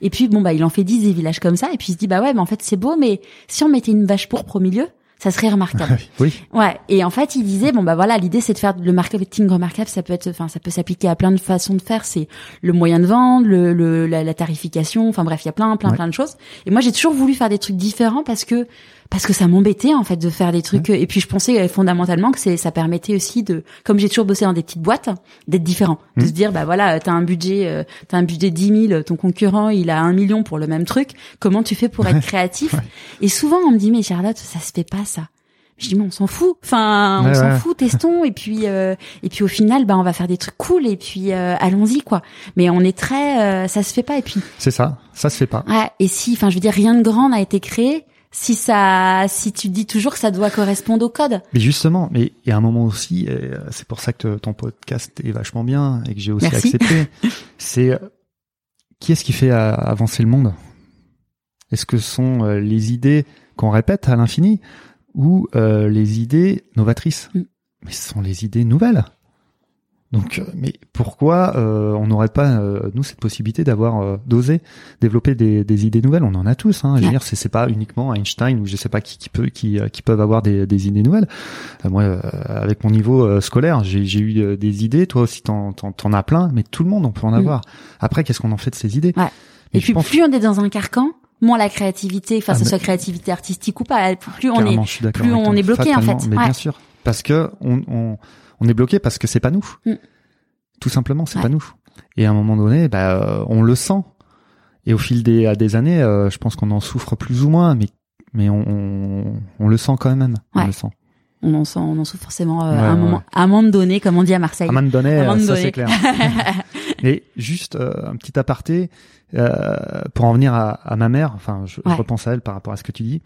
Et puis bon bah il en fait 10 des villages comme ça et puis il se dit bah ouais mais en fait c'est beau mais si on mettait une vache pourpre au milieu ça serait remarquable. oui, Ouais, et en fait, il disait bon bah voilà, l'idée c'est de faire le marketing remarquable, ça peut être enfin ça peut s'appliquer à plein de façons de faire, c'est le moyen de vendre, le, le la, la tarification, enfin bref, il y a plein plein Ouais. plein de choses. Et moi j'ai toujours voulu faire des trucs différents parce que parce que ça m'embêtait en fait de faire des trucs et puis je pensais euh, fondamentalement que c'est ça permettait aussi de comme j'ai toujours bossé dans des petites boîtes d'être différent de Mhm. se dire bah voilà t'as un budget euh, t'as un budget 10 000 ton concurrent il a un million pour le même truc comment tu fais pour être créatif et souvent on me dit mais Charlotte ça se fait pas ça je dis mais on s'en fout enfin on s'en ouais. fout testons et puis euh, et puis au final bah on va faire des trucs cool et puis euh, allons-y quoi mais on est très euh, ça se fait pas et puis c'est ça. Ça se fait pas. Ouais, et si, enfin, je veux dire, rien de grand n'a été créé. Si ça, si tu dis toujours que ça doit correspondre au code. Mais justement, mais il y a un moment aussi, euh, c'est pour ça que ton podcast est vachement bien et que j'ai aussi Merci. accepté, (laughs) c'est euh, qui est-ce qui fait euh, avancer le monde? Est-ce que ce sont les idées qu'on répète à l'infini? Ou euh, les idées novatrices Mm. Mais ce sont les idées nouvelles. Donc, euh, mais pourquoi euh, on n'aurait pas euh, nous cette possibilité d'avoir d'oser développer des, des, idées nouvelles? On en a tous. Hein. Je veux dire, c'est, pas uniquement Einstein ou je sais pas qui, qui peut qui, qui peuvent avoir des, des idées nouvelles. moi, avec mon niveau scolaire, j'ai, eu des idées. Toi aussi, t'en, t'en, t'en as plein, mais tout le monde on peut en mm. avoir. Après, qu'est-ce qu'on en fait de ces idées? Ouais. Et, puis plus on est dans un carcan, moins la créativité, enfin, ah, ce soit créativité artistique ou pas, plus on est, plus on est bloqué en fait. Mais bien sûr, parce que on, on, on est bloqué parce que c'est pas nous. Mm. Tout simplement, c'est pas nous. Et à un moment donné, bah, euh, on le sent. Et au fil des, des années, euh, je pense qu'on en souffre plus ou moins, mais mais on, on, le sent quand même. On le sent. On en sent, on en souffre forcément euh, à un moment, à un moment donné, comme on dit à Marseille. À un moment donné, ça c'est clair. (laughs) Et juste un petit aparté pour en venir à, à ma mère. Enfin, je, je, repense à elle par rapport à ce que tu dis.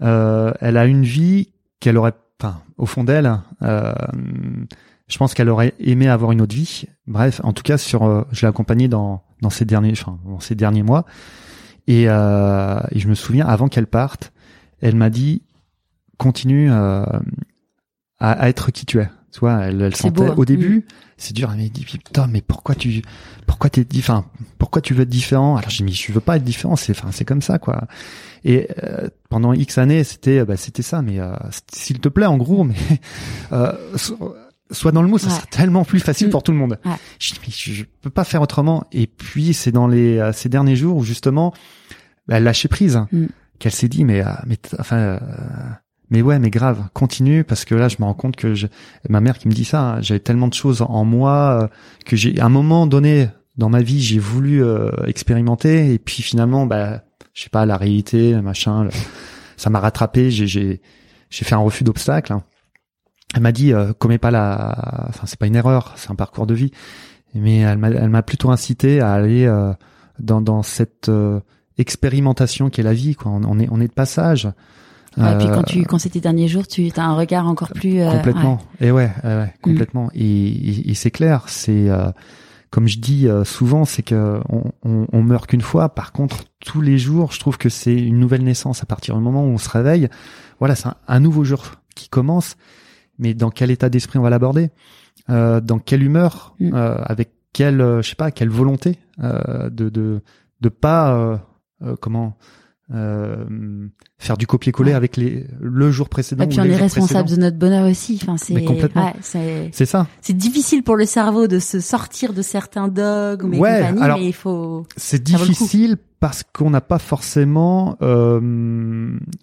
elle a une vie qu'elle aurait, enfin, au fond d'elle, je pense qu'elle aurait aimé avoir une autre vie. Bref, en tout cas, sur, euh, je l'ai accompagnée dans dans ces derniers, enfin, dans ces derniers mois. Et, euh, et je me souviens, avant qu'elle parte, elle m'a dit continue euh, à, à, être qui tu es. Tu vois, elle, elle sentait au début, mm. c'est dur. Elle m'a dit putain, mais pourquoi tu, pourquoi t'es, enfin, pourquoi tu veux être différent? Alors j'ai dit, je veux pas être différent. C'est, enfin, c'est comme ça, quoi. Et euh, pendant X années, c'était, bah, c'était ça. Mais euh, s'il te plaît, en gros, mais (laughs) euh, soit dans le mot, ça sera tellement plus facile pour tout le monde. Je, je, peux pas faire autrement. Et puis c'est dans les euh, ces derniers jours où justement bah, elle lâchait prise, mm. qu'elle s'est dit mais euh, mais enfin euh, mais ouais mais grave continue parce que là je me rends compte que je, ma mère qui me dit ça, hein, j'avais tellement de choses en moi que j'ai à un moment donné dans ma vie j'ai voulu expérimenter et puis finalement bah je sais pas la réalité machin ça m'a rattrapé j'ai j'ai j'ai fait un refus d'obstacle. Hein elle m'a dit euh, commets pas la enfin c'est pas une erreur c'est un parcours de vie mais elle m'a elle m'a plutôt incité à aller euh, dans dans cette euh, expérimentation qui est la vie quoi on, est on est de passage ouais, et puis quand tu quand c'était derniers jours tu as un regard encore plus complètement. et ouais, ouais mm. complètement. Et, et, c'est clair c'est comme je dis souvent c'est que on, on, on meurt qu'une fois. Par contre tous les jours je trouve que c'est une nouvelle naissance. À partir du moment où on se réveille voilà c'est un nouveau jour qui commence. Mais dans quel état d'esprit on va l'aborder, euh, dans quelle humeur, mm. euh, avec quelle, euh, je sais pas, quelle volonté euh, de de de pas euh, euh, faire du copier-coller avec les le jour précédent. Et puis on est responsable de notre bonheur aussi. Enfin c'est complètement. c'est ça. C'est difficile pour le cerveau de se sortir de certains dogmes et ouais, compagnie, mais il faut. C'est difficile parce qu'on n'a pas forcément euh,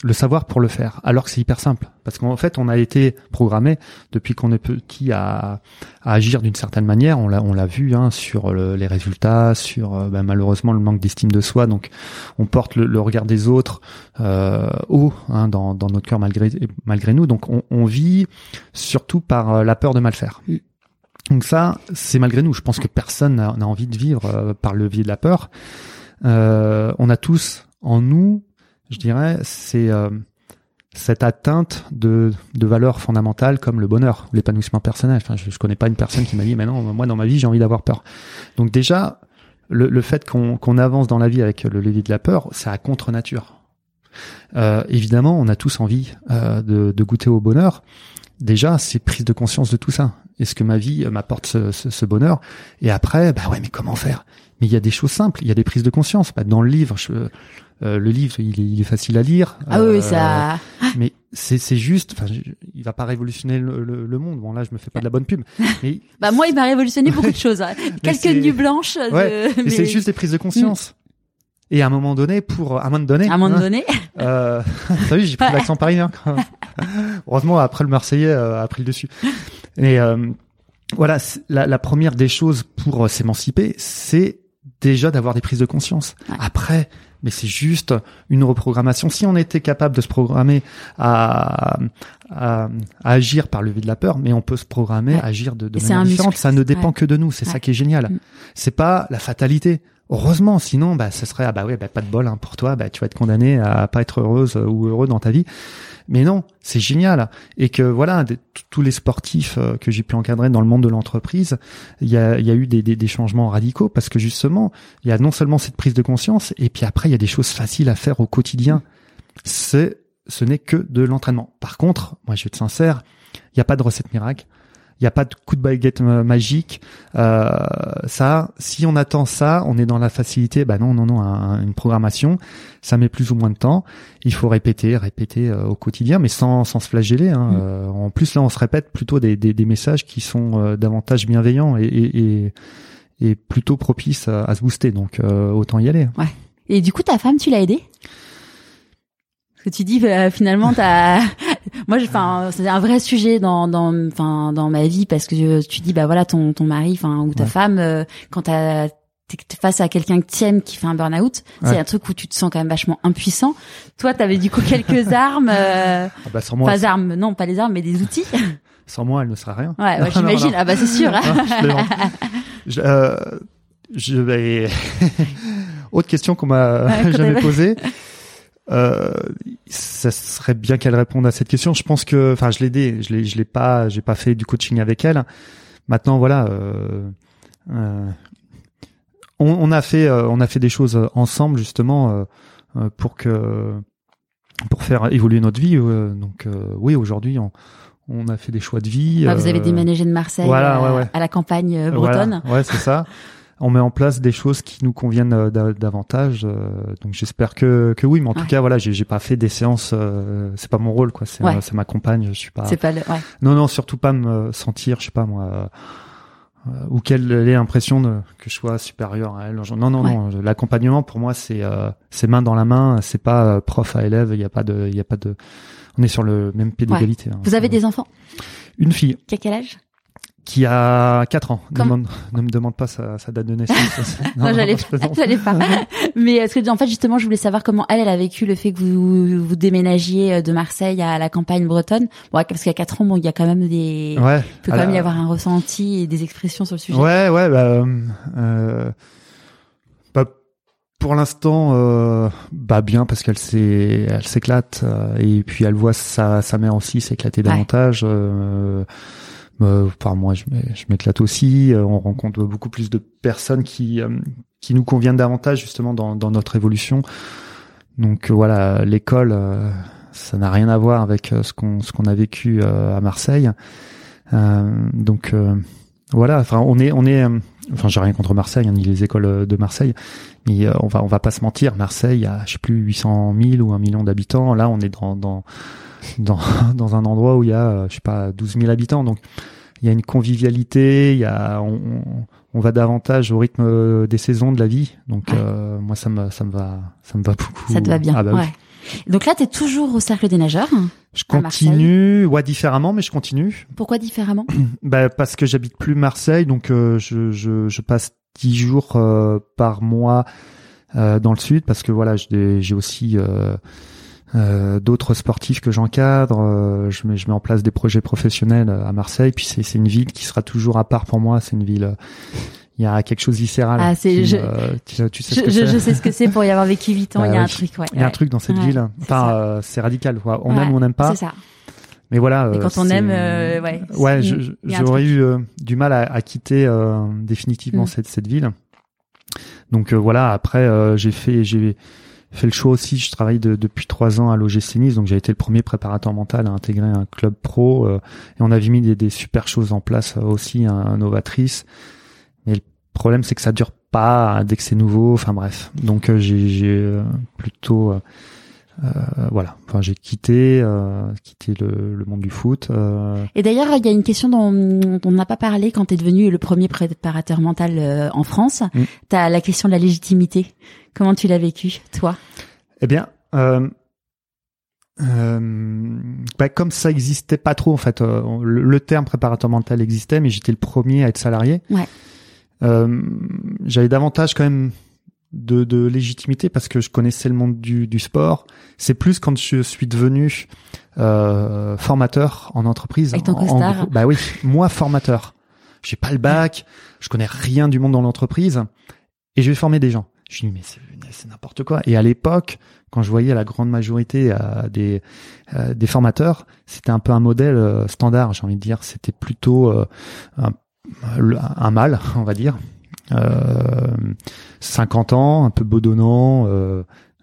le savoir pour le faire, alors que c'est hyper simple. Parce qu'en fait, on a été programmé depuis qu'on est petit à, à agir d'une certaine manière. On l'a, on l'a vu hein, sur les résultats, sur euh, ben, malheureusement le manque d'estime de soi. Donc, on porte le, regard des autres euh, haut hein, dans, dans notre cœur malgré malgré nous. Donc, on, on vit surtout par euh, la peur de mal faire. Donc ça, c'est malgré nous. Je pense que personne n'a envie de vivre euh, par le biais de la peur. Euh, on a tous en nous, je dirais, c'est euh, cette atteinte de, de valeurs fondamentales comme le bonheur, l'épanouissement personnel. Enfin, je, je connais pas une personne qui m'a dit, mais non, moi dans ma vie j'ai envie d'avoir peur. Donc déjà, le, le fait qu'on avance dans la vie avec le levier de la peur, c'est à contre nature. Euh, évidemment, on a tous envie euh, de, de, goûter au bonheur. Déjà, c'est prise de conscience de tout ça. Est-ce que ma vie m'apporte ce, ce, ce, bonheur? Et après, bah ouais, mais comment faire? Mais il y a des choses simples, il y a des prises de conscience. Bah, dans le livre, je, euh, le livre, il est, facile à lire. Ah oui, ça. Euh, mais c'est c'est juste. Enfin, il va pas révolutionner le, le, monde. Bon là, je me fais pas de la bonne pub. Mais (laughs) bah moi, il m'a révolutionné (laughs) beaucoup de choses. Hein. Quelques nuits blanches. Ouais, (laughs) mais... c'est juste des prises de conscience. Et à un moment donné, pour à un moment donné, à un moment hein, donné, euh, t'as vu, j'ai pris l'accent parisien. Heureusement, après le Marseillais euh, a pris le dessus. Et euh, voilà, la, la, première des choses pour s'émanciper, c'est déjà d'avoir des prises de conscience. Après, mais c'est juste une reprogrammation. Si on était capable de se programmer à, à, agir par le vide de la peur, mais on peut se programmer à agir de, de manière différente. Ça ne dépend que de nous. C'est ça qui est génial. Mm. C'est pas la fatalité. Heureusement, sinon, bah, ce serait ah bah ouais, bah, pas de bol hein, pour toi. Bah, tu vas être condamné à pas être heureuse ou heureux dans ta vie. Mais non, c'est génial. Et que voilà, tous les sportifs euh, que j'ai pu encadrer dans le monde de l'entreprise, il y a, eu des, changements radicaux parce que justement, il y a non seulement cette prise de conscience, et puis après, il y a des choses faciles à faire au quotidien. C'est, ce n'est que de l'entraînement. Par contre, moi, je vais être sincère, il n'y a pas de recette miracle. Il n'y a pas de coup de baguette euh, magique. Euh, ça, si on attend ça, on est dans la facilité. Bah non, non, non, une programmation, ça met plus ou moins de temps. Il faut répéter, répéter euh, au quotidien, mais sans, sans se flageller. Hein. Mm. Euh, en plus, là, on se répète plutôt des, des, des messages qui sont davantage bienveillants et, et, et, et, plutôt propices à, à se booster. Donc, autant y aller. Ouais. Et du coup, ta femme, tu l'as aidée? Que tu dis euh, finalement t'as moi enfin c'est un vrai sujet dans dans enfin dans ma vie parce que tu dis bah voilà ton ton mari enfin ou ta femme euh, quand t'as t'es face à quelqu'un que t'aimes qui fait un burn-out, c'est un truc où tu te sens quand même vachement impuissant. Toi, t'avais du coup quelques (laughs) armes, euh, ah bah sans moi, pas armes, non, pas les armes, mais des outils. (laughs) Sans moi, elle ne serait rien. Ouais, ouais (laughs) j'imagine. Ah bah c'est sûr. je, euh, je vais. Autre question qu'on m'a jamais posée. Euh, ça serait bien qu'elle réponde à cette question. Je pense que, enfin, je l'ai aidé, je l'ai, je l'ai pas, j'ai pas fait du coaching avec elle. Maintenant, voilà, euh, euh, on, on, a fait, euh, on a fait des choses ensemble justement euh, pour que, pour faire évoluer notre vie. donc, oui, aujourd'hui, on, on a fait des choix de vie. Bah, vous avez déménagé de Marseille à, à, la campagne bretonne. Voilà, ouais, c'est ça. (laughs) on met en place des choses qui nous conviennent euh, davantage. Euh, donc j'espère que que oui, mais en tout cas voilà, j'ai pas fait des séances. Euh, c'est pas mon rôle quoi. C'est c'est ma compagne. Je suis pas. C'est pas le. Ouais. Non non, surtout pas me sentir, je sais pas moi. ou qu'elle ait l'impression que je sois supérieur à elle. Non, non, non. L'accompagnement pour moi, c'est c'est main dans la main. C'est pas prof à élève. Il y a pas de, il y a pas de. On est sur le même pied d'égalité. Hein. Vous avez des enfants? Une fille. Qui a quel âge? Qui a 4 ans. Ne, ne, me demande pas sa, sa date de naissance. (laughs) non, non j'allais pas. Pas. (laughs) Mais est-ce que en fait justement, je voulais savoir comment elle, elle a vécu le fait que vous vous déménagiez euh, de Marseille à la campagne bretonne. Bon, parce a 4 ans, bon, il y a quand même des. Ouais. Il peut quand même y avoir un ressenti et des expressions sur le sujet. Ouais, ouais. Bah, euh, bah pour l'instant, euh, bah bien parce qu'elle s'est, elle s'éclate euh, et puis elle voit sa sa mère aussi s'éclater davantage. Euh, euh, enfin moi je, m'éclate aussi. Euh, on rencontre beaucoup plus de personnes qui euh, qui nous conviennent davantage justement dans, dans notre évolution. Donc voilà, l'école, ça n'a rien à voir avec ce qu'on ce qu'on a vécu à Marseille. donc voilà, enfin on est on est enfin j'ai rien contre Marseille hein, ni les écoles de Marseille mais on va on va pas se mentir Marseille a je sais plus 800 000 ou un million d'habitants là on est dans dans dans, (laughs) dans un endroit où il y a, je sais pas, 12 000 habitants. Donc, il y a une convivialité, il y a, on, on va davantage au rythme des saisons de la vie. Donc, euh, moi, ça me, ça me va, ça me va beaucoup. Ça te va bien. Ah bah ouais. Donc là, tu es toujours au cercle des nageurs. Je continue, ouais, différemment, mais je continue. Pourquoi différemment (clears throat) bah, parce que j'habite plus Marseille, donc euh, je, je, je, passe dix jours euh, par mois euh, dans le sud, parce que voilà, j'ai aussi euh, d'autres sportifs que j'encadre. Euh, je, mets, je mets en place des projets professionnels à Marseille. Puis c'est, c'est une ville qui sera toujours à part pour moi. C'est une ville. Il y a quelque chose viscéral. Ah, c'est, je, tu, sais ce que je, je, sais ce que c'est pour y avoir vécu 8 ans. Bah il y a un truc, ouais. Il y a un truc dans cette ville. Enfin, euh, c'est radical. Quoi. On aime ou on n'aime pas. C'est ça. Mais voilà. Et quand on aime, ouais. Ouais, j'aurais eu du mal à, à quitter définitivement mm. cette, cette ville. Donc voilà. Après, j'ai fait, j'ai fait le choix aussi, je travaille depuis trois ans à l'OGC Nice, donc j'ai été le premier préparateur mental à intégrer un club pro, euh, et on avait mis des, des, super choses en place euh, aussi, un, novatrice. Mais le problème, c'est que ça dure pas dès que c'est nouveau. Enfin bref, donc euh, j'ai plutôt voilà, enfin j'ai quitté quitté le, le, monde du foot. Et d'ailleurs, il y a une question dont, on n'a pas parlé quand tu es devenu le premier préparateur mental en France. Mm. Tu as la question de la légitimité. Comment tu l'as vécu, toi? Eh bien, euh, euh, bah, comme ça existait pas trop en fait, euh, le, terme préparateur mental existait, mais j'étais le premier à être salarié. Ouais. Euh, j'avais davantage quand même de, de, légitimité parce que je connaissais le monde du, du sport. C'est plus quand je suis devenu euh, formateur en entreprise. Avec ton en, Bah oui, moi formateur. J'ai pas le bac, je connais rien du monde dans l'entreprise et je vais former des gens. Je me dis mais c'est n'importe quoi. Et à l'époque, quand je voyais la grande majorité euh, des euh, des formateurs, c'était un peu un modèle euh, standard. J'ai envie de dire, c'était plutôt un, un mal, on va dire. 50 ans, un peu bedonnant,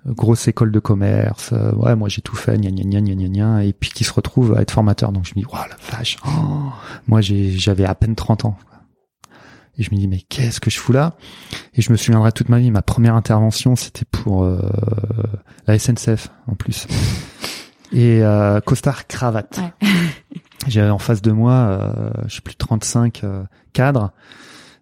grosse école de commerce, euh, ouais, moi j'ai tout fait, gna gna gna gna gna et puis qui se retrouve à être formateur. Donc je me dis, waouh la vache, oh, moi j'avais à peine 30 ans. Et je me dis, mais qu'est-ce que je fous là? Et je me souviendrai toute ma vie, ma première intervention, c'était pour euh, la SNCF en plus. Et euh, costard cravate. Ouais. J'avais en face de moi, euh, je sais plus 35 euh, cadres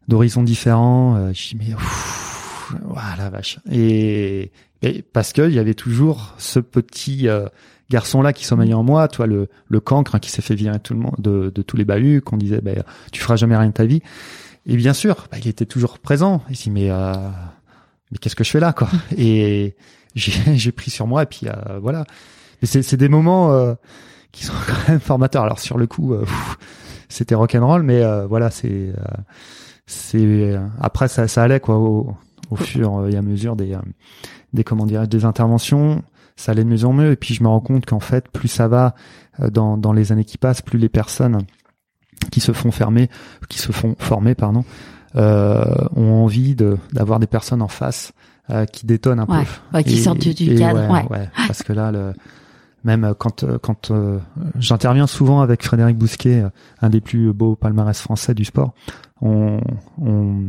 d'horizons différents. Euh, je dis mais ouf, voilà vache. Et, et parce que il y avait toujours ce petit euh, garçon là qui sommeillait en moi, toi le le cancre hein, qui s'est fait virer tout le monde de, de tous les bahuts, qu'on disait ben tu feras jamais rien de ta vie. Et bien sûr, bah, il était toujours présent. Il dit mais euh, mais qu'est-ce que je fais là quoi? (laughs) Et j'ai j'ai pris sur moi et puis euh, voilà. Mais c'est c'est des moments euh, qui sont (laughs) quand même formateurs. Alors sur le coup, euh, c'était rock'n'roll, mais euh, voilà, c'est euh, c'est euh, après ça ça allait quoi au, au fur et à mesure des euh, des comment dirais des interventions, ça allait de mieux en mieux. Et puis je me rends compte qu'en fait, plus ça va euh, dans dans les années qui passent, plus les personnes qui se font fermer, qui se font former, pardon, euh, ont envie de d'avoir des personnes en face euh, qui détonnent un Ouais, peu, ouais, qui Et- sortent du, du cadre. ouais, parce que là, le, même euh, quand euh, quand euh, j'interviens souvent avec Frédéric Bousquet, un des plus beaux palmarès français du sport, on on,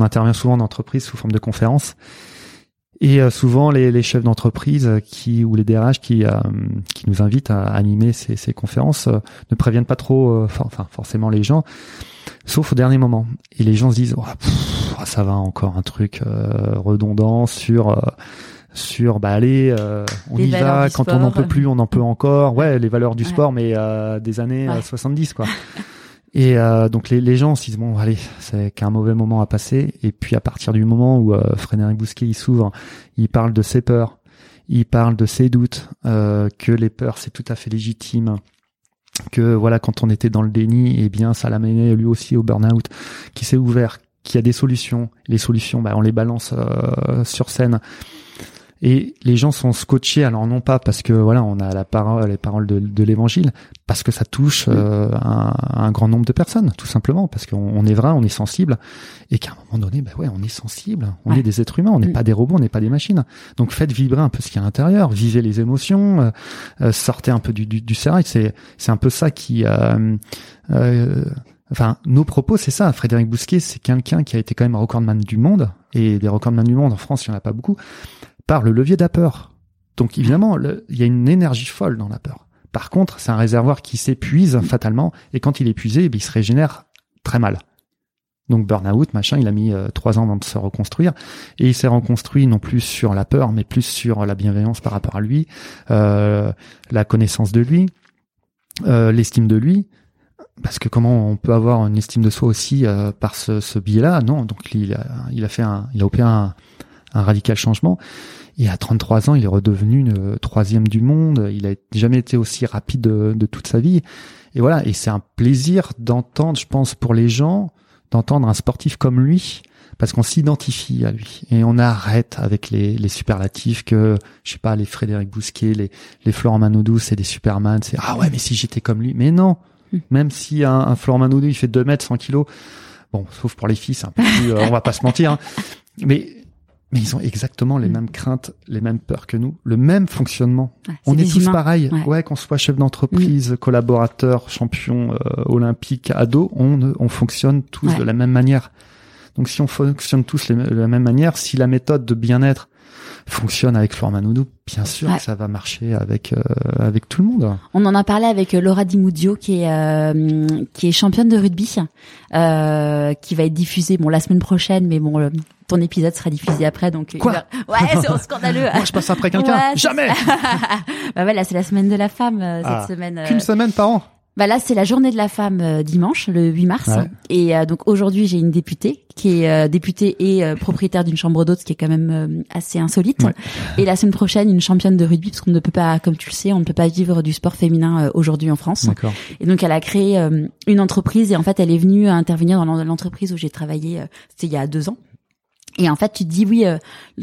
intervient souvent en entreprise sous forme de conférence. Et souvent les, les chefs d'entreprise qui ou les DRH qui qui nous invitent à animer ces, ces conférences ne préviennent pas trop, enfin forcément les gens, sauf au dernier moment. Et les gens se disent, Oh, ah, ça va encore un truc redondant sur sur bah allez, euh, on Les y va quand on n'en peut plus, on en peut encore. Ouais, les valeurs du Ouais. sport, mais euh, des années euh, Ouais. 70 quoi. Et euh, donc les, les gens se disent bon allez c'est qu'un mauvais moment à passer et puis à partir du moment où euh, Frédéric Bousquet il s'ouvre, il parle de ses peurs, il parle de ses doutes, euh, que les peurs c'est tout à fait légitime, que voilà quand on était dans le déni eh bien ça l'amenait lui aussi au burn-out, qui s'est ouvert, qu'il y a des solutions, les solutions bah on les balance euh, sur scène. Et les gens sont scotchés, alors non pas parce que voilà, on a la parole, les paroles de, de l'évangile, parce que ça touche euh, un, un grand nombre de personnes, tout simplement, parce qu'on on est vrai, on est sensible, et qu'à un moment donné, bah ouais, on est sensible, on Ouais. est des êtres humains, on n'est pas des robots, on n'est pas des machines. Donc faites vibrer un peu ce qu'il y a à l'intérieur, vivez les émotions, euh, euh, sortez un peu du, du, du. C'est c'est un peu ça qui euh, euh, Enfin, nos propos, c'est ça. Frédéric Bousquet, c'est quelqu'un qui a été quand même recordman du monde, et des recordman du monde en France, il n'y en a pas beaucoup, le levier de la peur. Donc évidemment, il y a une énergie folle dans la peur. Par contre, c'est un réservoir qui s'épuise fatalement, et quand il est épuisé, eh il se régénère très mal. Donc burn-out, machin, il a mis euh, trois ans avant de se reconstruire, et il s'est reconstruit non plus sur la peur, mais plus sur la bienveillance par rapport à lui, euh, la connaissance de lui, euh, l'estime de lui, parce que comment on peut avoir une estime de soi aussi euh, par ce, ce biais-là? Non, donc il a, il a fait un, il a opéré un, un radical changement. Et à 33 ans, il est redevenu euh, troisième du monde. Il a jamais été aussi rapide de, de toute sa vie. Et voilà. Et c'est un plaisir d'entendre, je pense, pour les gens, d'entendre un sportif comme lui, parce qu'on s'identifie à lui. Et on arrête avec les, les superlatifs que, je sais pas, les Frédéric Bousquet, les, les Florent Manodou, c'est des Superman. C'est ah ouais, mais si j'étais comme lui. Mais non. Mm. Même si un, un Florent Manodou, il fait 2 mètres, 100 kilos. Bon, sauf pour les filles, c'est un peu plus, euh, on va pas se mentir. hein. Mais, mais ils ont exactement les Mm. mêmes craintes, les mêmes peurs que nous, le même fonctionnement. Ouais, On est tous pareils. Ouais. Ouais, qu'on soit chef d'entreprise, collaborateur, champion euh, olympique, ado, on, on fonctionne tous Ouais. de la même manière. Donc si on fonctionne tous les- de la même manière, si la méthode de bien-être fonctionne avec Florent Manodou, bien sûr Ouais. que ça va marcher avec euh, avec tout le monde. On en a parlé avec euh, Laura Di Muzio, qui est euh, qui est championne de rugby, euh, qui va être diffusée bon la semaine prochaine, mais bon, ton épisode sera diffusé après, donc euh, Quoi va- ouais, c'est scandaleux. Moi, je passe après quelqu'un. Ouais, Jamais. (laughs) bah ouais, là c'est la semaine de la femme euh, cette Ah, semaine. euh, Qu'une semaine par an. Bah là, c'est la journée de la femme euh, dimanche, le 8 mars. Ouais. Et euh, donc aujourd'hui, j'ai une députée qui est euh, députée et propriétaire d'une chambre d'hôtes, ce qui est quand même assez insolite. Ouais. Et la semaine prochaine, une championne de rugby, parce qu'on ne peut pas, comme tu le sais, on ne peut pas vivre du sport féminin aujourd'hui en France. D'accord. Et donc, elle a créé une entreprise et en fait, elle est venue intervenir dans l'en- l'entreprise où j'ai travaillé, c'était il y a deux ans. Et en fait, tu te dis oui, euh,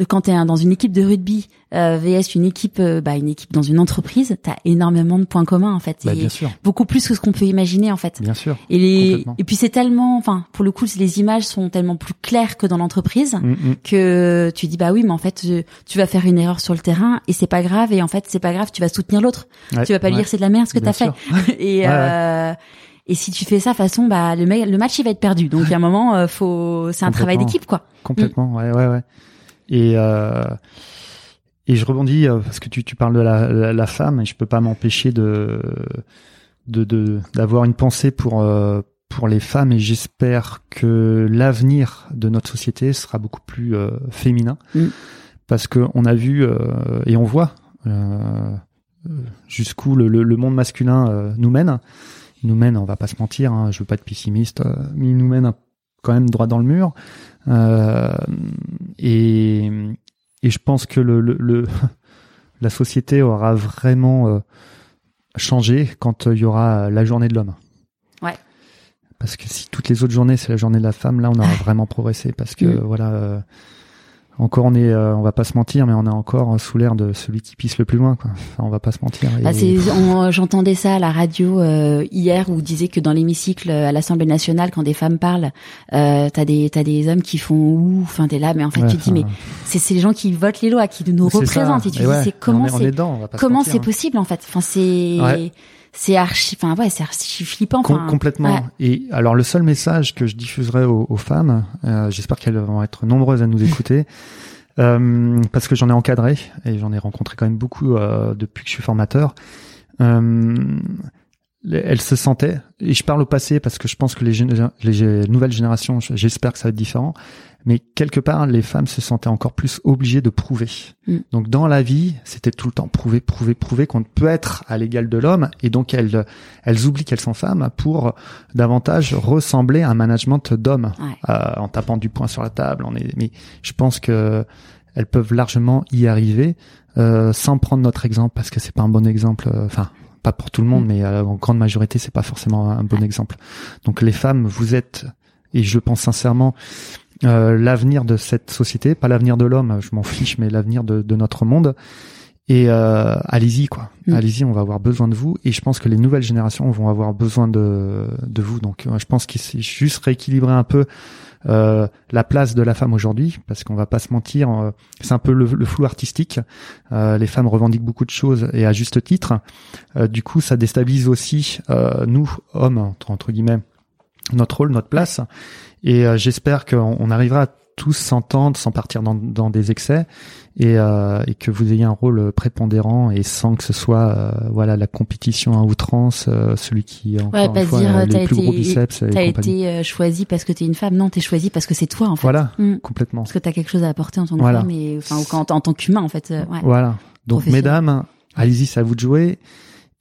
quand tu es dans une équipe de rugby euh, vs une équipe, euh, bah, une équipe dans une entreprise, tu as énormément de points communs en fait, Bah, et bien sûr, beaucoup plus que ce qu'on peut imaginer en fait. bien sûr. Et les et puis c'est tellement, enfin pour le coup, les images sont tellement plus claires que dans l'entreprise Mm, mm. que tu dis bah oui, mais en fait euh, tu vas faire une erreur sur le terrain et c'est pas grave et en fait c'est pas grave, tu vas soutenir l'autre. Ouais, tu vas pas lui dire c'est de la merde ce que t'as fait. (laughs) et Ouais, euh, et si tu fais ça façon bah le, le match il va être perdu. Donc à un moment euh, faut c'est un travail d'équipe quoi. Complètement, ouais, ouais, ouais. Et euh, et je rebondis euh, parce que tu, tu parles de la, la, la femme et je peux pas m'empêcher de de de- d'avoir une pensée pour euh, pour les femmes et j'espère que l'avenir de notre société sera beaucoup plus euh, féminin Mm. parce que on a vu euh, et on voit euh, jusqu'où le, le, le monde masculin nous mène. Nous mène, on va pas se mentir, hein, je veux pas être pessimiste, euh, mais il nous mène quand même droit dans le mur. Euh, et, et je pense que le, le, le- (laughs) la société aura vraiment euh, changé quand euh, il y aura la journée de l'homme. Ouais. Parce que si toutes les autres journées c'est la journée de la femme, là on aura (laughs) vraiment progressé. Parce que Mm. voilà, euh, encore on est, euh, on va pas se mentir, mais on est encore sous l'air de celui qui pisse le plus loin. Quoi. Enfin, on va pas se mentir. Ah, Et- on- J'entendais ça à la radio euh, hier où disait que dans l'hémicycle euh, à l'Assemblée nationale, quand des femmes parlent, euh, t'as des t'as des hommes qui font ouh, enfin t'es là, mais en fait Ouais, tu te dis mais c'est c'est les gens qui votent les lois, qui nous représentent ça. et tu Et dis ouais, c'est comment c'est comment c'est hein. possible en fait? Enfin c'est Ouais. C'est archi, enfin ouais c'est archi flippant. Com- complètement. ouais. Et alors le seul message que je diffuserai aux, aux femmes, euh, j'espère qu'elles vont être nombreuses à nous écouter, (laughs) euh, parce que j'en ai encadré et j'en ai rencontré quand même beaucoup euh, depuis que je suis formateur. Les- elles se sentaient, et je parle au passé parce que je pense que les, les nouvelles générations, j'espère que ça va être différent, mais quelque part, les femmes se sentaient encore plus obligées de prouver. Mm. Donc dans la vie, c'était tout le temps prouver, prouver, prouver qu'on peut être à l'égal de l'homme, et donc elles, elles oublient qu'elles sont femmes pour davantage ressembler à un management d'hommes, Ouais. euh, en tapant du poing sur la table. On est, mais je pense que elles peuvent largement y arriver euh, sans prendre notre exemple parce que c'est pas un bon exemple. euh, Enfin, pas pour tout le monde, Mm. mais euh, en grande majorité, c'est pas forcément un bon exemple. Donc les femmes, vous êtes, et je pense sincèrement, euh, l'avenir de cette société, pas l'avenir de l'homme, je m'en fiche, mais l'avenir de, de notre monde. Et euh, allez-y quoi, Mm. allez-y, on va avoir besoin de vous. Et je pense que les nouvelles générations vont avoir besoin de de vous. Donc euh, je pense qu'il c'est juste rééquilibrer un peu euh, la place de la femme aujourd'hui, parce qu'on va pas se mentir, euh, c'est un peu le, le flou artistique. Euh, les femmes revendiquent beaucoup de choses et à juste titre. Euh, du coup, ça déstabilise aussi euh, nous hommes entre, entre guillemets notre rôle, notre place. Et euh, j'espère qu'on on arrivera à tous s'entendre sans partir dans, dans des excès et, euh, et que vous ayez un rôle prépondérant et sans que ce soit euh, voilà la compétition à outrance, euh, celui qui encore Ouais, une pas fois dire, a t'as les plus été- gros biceps T'as été euh, choisi parce que t'es une femme, non t'es choisi parce que c'est toi en fait. Voilà, Mm. complètement. Parce que t'as quelque chose à apporter en tant que Voilà. femme et enfin en, en tant qu'humain en fait. euh, ouais. Voilà. Donc mesdames, allez-y, c'est à vous de jouer.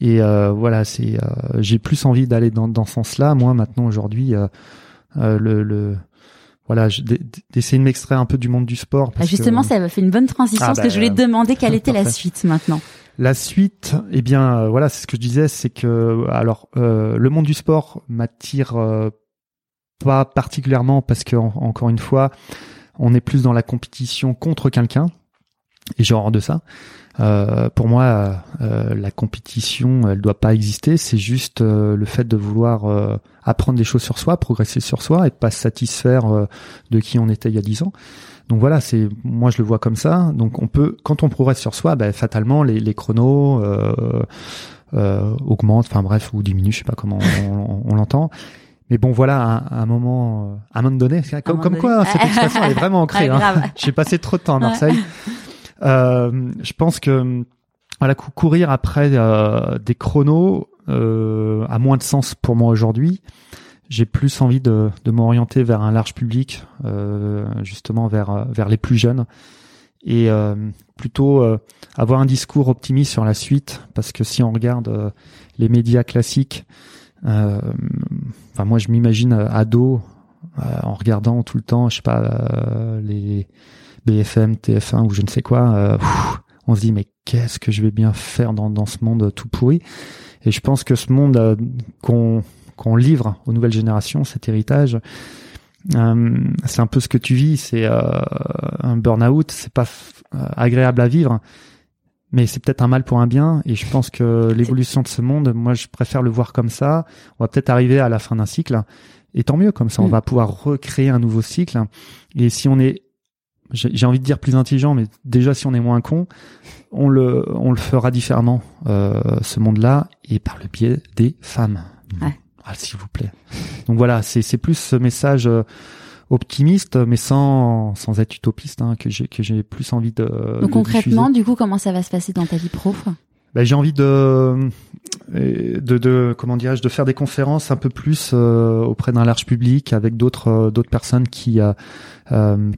Et euh, voilà, c'est euh, j'ai plus envie d'aller dans, dans ce sens-là. Moi maintenant aujourd'hui, euh, euh, le, le voilà, d'essayer de m'extraire un peu du monde du sport. Ah, Parce justement, que ça m'a fait une bonne transition Ah, parce que bah, je voulais te demander quelle (laughs) était la suite maintenant. la suite, eh bien euh, voilà, c'est ce que je disais, c'est que alors euh, le monde du sport m'attire euh, pas particulièrement parce que en- encore une fois, on est plus dans la compétition contre quelqu'un et j'ai horreur de ça. Euh, pour moi, euh, la compétition, elle doit pas exister. C'est juste euh, le fait de vouloir euh, apprendre des choses sur soi, progresser sur soi, et pas se satisfaire euh, de qui on était il y a dix ans. Donc voilà, c'est moi je le vois comme ça. Donc on peut, quand on progresse sur soi, ben, fatalement les, les chronos euh, euh, augmentent, enfin bref, ou diminuent, je sais pas comment on, on- on l'entend. Mais bon, voilà, à, un moment, à un moment donné, comme, moment comme donné. quoi cette expression elle est vraiment ancrée. (laughs) Hein. J'ai passé trop de temps à Marseille. (laughs) je pense que voilà, cou- courir après euh, des chronos euh, a moins de sens pour moi aujourd'hui. J'ai plus envie de, de m'orienter vers un large public, euh, justement vers euh, vers les plus jeunes, et euh, plutôt euh, avoir un discours optimiste sur la suite, parce que si on regarde euh, les médias classiques, euh, enfin moi je m'imagine euh, ado euh, en regardant tout le temps, je sais pas euh, les BFM, TF1 ou je ne sais quoi, euh, on se dit mais qu'est-ce que je vais bien faire dans, dans ce monde tout pourri? Et je pense que ce monde euh, qu'on qu'on livre aux nouvelles générations, cet héritage, Euh, c'est un peu ce que tu vis, c'est euh, un burn-out, c'est pas euh, agréable à vivre, mais c'est peut-être un mal pour un bien. Et je pense que l'évolution de ce monde, moi, je préfère le voir comme ça. On va peut-être arriver à la fin d'un cycle, et tant mieux, comme ça, on Mm. va pouvoir recréer un nouveau cycle. Et si on est j'ai envie de dire plus intelligent, mais déjà si on est moins con, on le on le fera différemment euh, ce monde-là et par le biais des femmes. Ouais. Ah, s'il vous plaît. Donc voilà, c'est c'est plus ce message euh, optimiste, mais sans sans être utopiste, hein, que j'ai que j'ai plus envie de. de Donc concrètement, diffuser. du coup, comment ça va se passer dans ta vie pro Ben, j'ai envie de, euh, de, de comment dirais-je, de faire des conférences un peu plus euh, auprès d'un large public avec d'autres euh, d'autres personnes qui euh,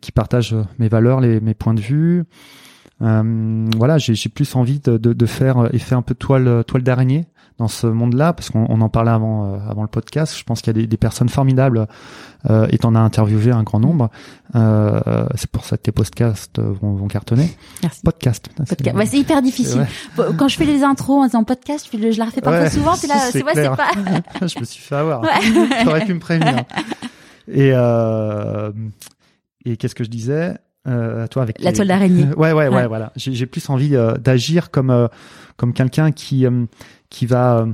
qui partagent mes valeurs, les, mes points de vue. Euh, voilà, j'ai plus envie de, de, de faire effet un peu toile toile d'araignée dans ce monde-là parce qu'on on en parlait avant euh, avant le podcast. Je pense qu'il y a des, des personnes formidables euh, et t'en as interviewé un grand nombre. Euh, c'est pour ça que tes podcasts vont, vont cartonner. Merci. Podcast. putain, c'est- Podcast. Ouais, hyper difficile. Ouais. Quand je fais les intros en disant podcast, je, la refais pas Ouais, souvent. C'est là, c'est ouais, pas. (laughs) je me suis fait avoir. Ouais. T'aurais pu me prévenir. (laughs) Et euh, et qu'est-ce que je disais euh, toi avec La les- toile d'araignée. (laughs) Ouais, ouais, ouais, Ouais. voilà. J'ai plus envie euh, d'agir comme euh, comme quelqu'un qui euh, qui va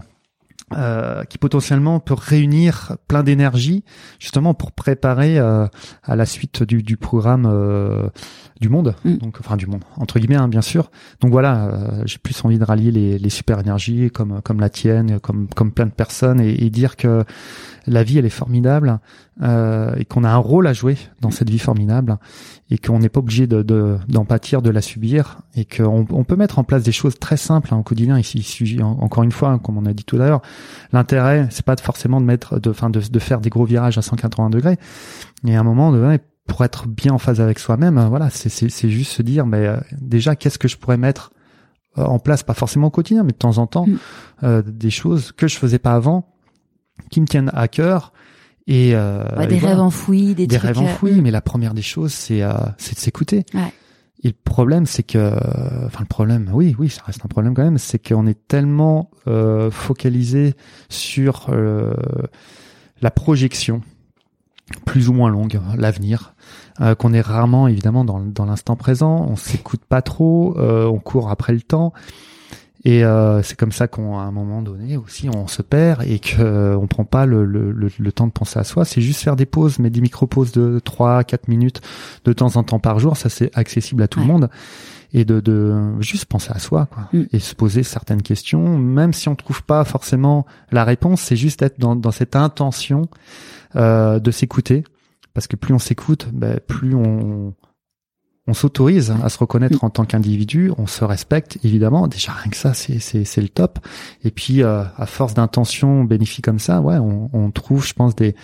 euh, qui potentiellement peut réunir plein d'énergie justement pour préparer euh, à la suite du, du programme euh, du monde Mm. donc enfin du monde entre guillemets hein, bien sûr donc voilà euh, j'ai plus envie de rallier les, les super énergies comme comme la tienne comme comme plein de personnes et, et dire que la vie elle est formidable euh, et qu'on a un rôle à jouer dans cette vie formidable et qu'on n'est pas obligé de de- d'en pâtir, de la subir, et qu'on on peut mettre en place des choses très simples hein, au quotidien. Ici, il encore une fois, hein, comme on a dit tout à l'heure, l'intérêt, c'est pas forcément de mettre, de, enfin, de, de faire des gros virages à 180 degrés. Et à un moment, de, pour être bien en phase avec soi-même, euh, voilà, c'est c'est c'est juste se dire, mais euh, déjà, qu'est-ce que je pourrais mettre euh, en place, pas forcément au quotidien, mais de temps en temps, Mm. euh, des choses que je faisais pas avant, qui me tiennent à cœur. Et, euh, Ouais, et des voilà rêves enfouis, des, des trucs. rêves euh, enfouis, mais la première des choses, c'est euh, c'est de s'écouter. Ouais. Et le problème, c'est que, enfin le problème, oui, oui, ça reste un problème quand même, c'est qu'on est tellement euh, focalisé sur euh, la projection, plus ou moins longue, l'avenir, euh, qu'on est rarement évidemment dans, dans l'instant présent. On s'écoute pas trop, euh, on court après le temps. Et euh, c'est comme ça qu'on, à un moment donné aussi, on se perd et que euh, on prend pas le, le, le, le temps de penser à soi. C'est juste faire des pauses, mais des micro-pauses de 3 4 minutes de temps en temps par jour. Ça, c'est accessible à tout le monde. Et de, de juste penser à soi, quoi. Mm. Et se poser certaines questions, même si on trouve pas forcément la réponse, c'est juste être dans, dans cette intention euh, de s'écouter. Parce que plus on s'écoute, ben, plus on, on s'autorise à se reconnaître en tant qu'individu, on se respecte évidemment. Déjà rien que ça, c'est c'est c'est le top. Et puis euh, à force d'intentions bénéfiques comme ça, ouais, on, on trouve, je pense, des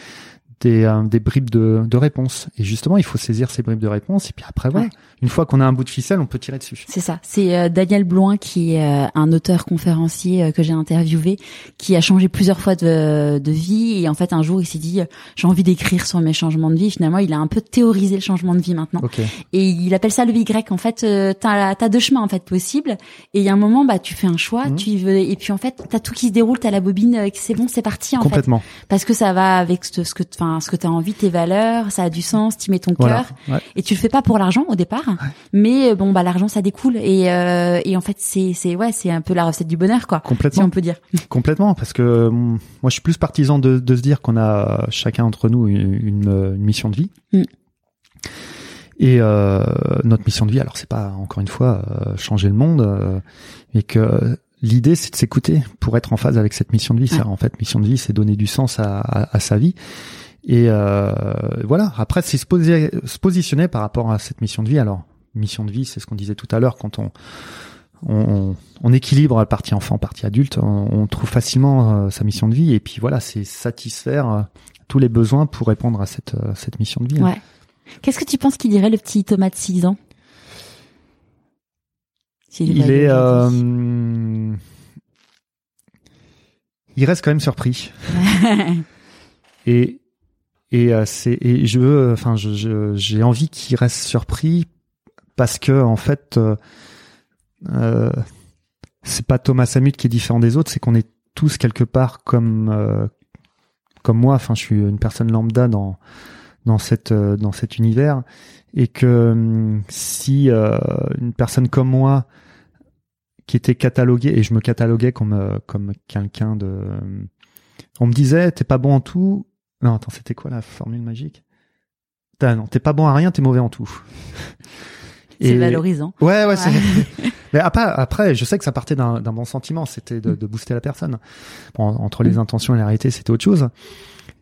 des, euh, des bribes de, de réponses. Et justement, il faut saisir ces bribes de réponses. Et puis après, voilà, Ouais. une fois qu'on a un bout de ficelle, on peut tirer dessus. C'est ça. C'est euh, Daniel Bloin qui est euh, un auteur conférencier euh, que j'ai interviewé, qui a changé plusieurs fois de, de vie et en fait un jour il s'est dit euh, j'ai envie d'écrire sur mes changements de vie. Finalement, il a un peu théorisé le changement de vie maintenant Ok. et il appelle ça le Y. En fait, euh, t'as as deux chemins en fait possibles et il y a un moment bah tu fais un choix, Mhm. tu veux et puis en fait t'as tout qui se déroule, t'as la bobine, c'est bon, c'est parti en fait Complètement. parce que ça va avec ce, ce que enfin ce que t'as envie, tes valeurs, ça a du sens, tu mets ton Voilà. cœur Ouais. et tu le fais pas pour l'argent au départ mais euh, bon bah l'argent ça découle et euh, et en fait c'est c'est ouais c'est un peu la recette du bonheur quoi si Complètement. on peut dire (laughs) Complètement, parce que euh, moi je suis plus partisan de, de se dire qu'on a chacun entre nous une, une, une mission de vie. Mm. Et euh, notre mission de vie, alors c'est pas encore une fois euh, changer le monde, euh, mais que l'idée c'est de s'écouter pour être en phase avec cette mission de vie. Ça, en fait, mission de vie, c'est donner du sens à, à, à sa vie. Et euh, voilà. Après, c'est se, poser, se positionner par rapport à cette mission de vie. Alors, mission de vie, c'est ce qu'on disait tout à l'heure quand on on, on équilibre la partie enfant, partie adulte, on, on trouve facilement euh, sa mission de vie et puis voilà, c'est satisfaire euh, tous les besoins pour répondre à cette, euh, cette mission de vie. ouais qu'est-ce que tu penses qu'il dirait le petit Thomas de 6 ans? Il est, euh, il reste quand même surpris (laughs) et et euh, c'est et je veux, enfin, je- je- j'ai envie qu'il reste surpris parce que en fait, euh, euh, c'est pas Thomas Samut qui est différent des autres, c'est qu'on est tous quelque part comme euh, comme moi. Enfin, je suis une personne lambda dans dans cette dans cet univers et que hum, si une personne comme moi qui était cataloguée et je me cataloguais comme comme quelqu'un de on me disait t'es pas bon en tout non attends c'était quoi la formule magique? Non t'es pas bon à rien t'es mauvais en tout. C'est valorisant. Ouais ouais, c'est (laughs) mais après après je sais que ça partait d'un bon sentiment c'était de, de, booster la personne. Bon, entre les mm. intentions et la réalité c'était autre chose.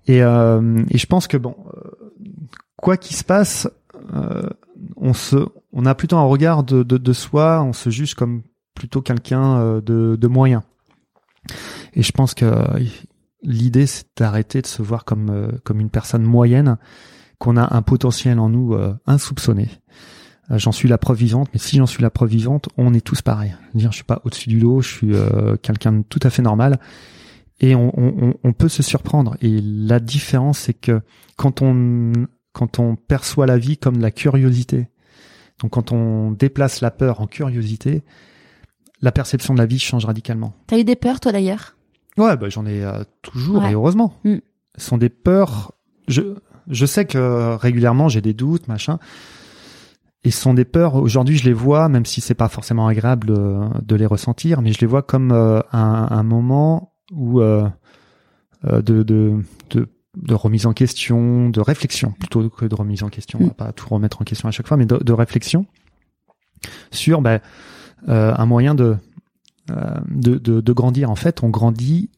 Et euh, et je pense que bon euh, quoi qu'il se passe euh, on se on a plutôt un regard de, de, de soi on se juge comme plutôt quelqu'un euh, de, de moyen. Et je pense que l'idée c'est d'arrêter de se voir comme euh, comme une personne moyenne qu'on a un potentiel en nous euh, insoupçonné. Euh, j'en suis la preuve vivante, mais si j'en suis la preuve vivante, on est tous pareils. Dire, je suis pas au-dessus du lot, je suis quelqu'un de tout à fait normal, et on, peut se surprendre. Et la différence, c'est que quand on quand on perçoit la vie comme de la curiosité, donc quand on déplace la peur en curiosité, la perception de la vie change radicalement. T'as eu des peurs toi d'ailleurs? Ouais, bah, j'en ai euh, toujours et heureusement. Mm. Ce sont des peurs. Je je sais que régulièrement j'ai des doutes, machin. Et ce sont des peurs. Aujourd'hui, je les vois, même si c'est pas forcément agréable de, les ressentir, mais je les vois comme euh, un, un, moment où euh, euh, de, de, de de remise en question, de réflexion plutôt que de remise en question. On va mm. pas tout remettre en question à chaque fois, mais de, de réflexion sur ben, euh, un moyen de euh, de, de, de, grandir. En fait, on grandit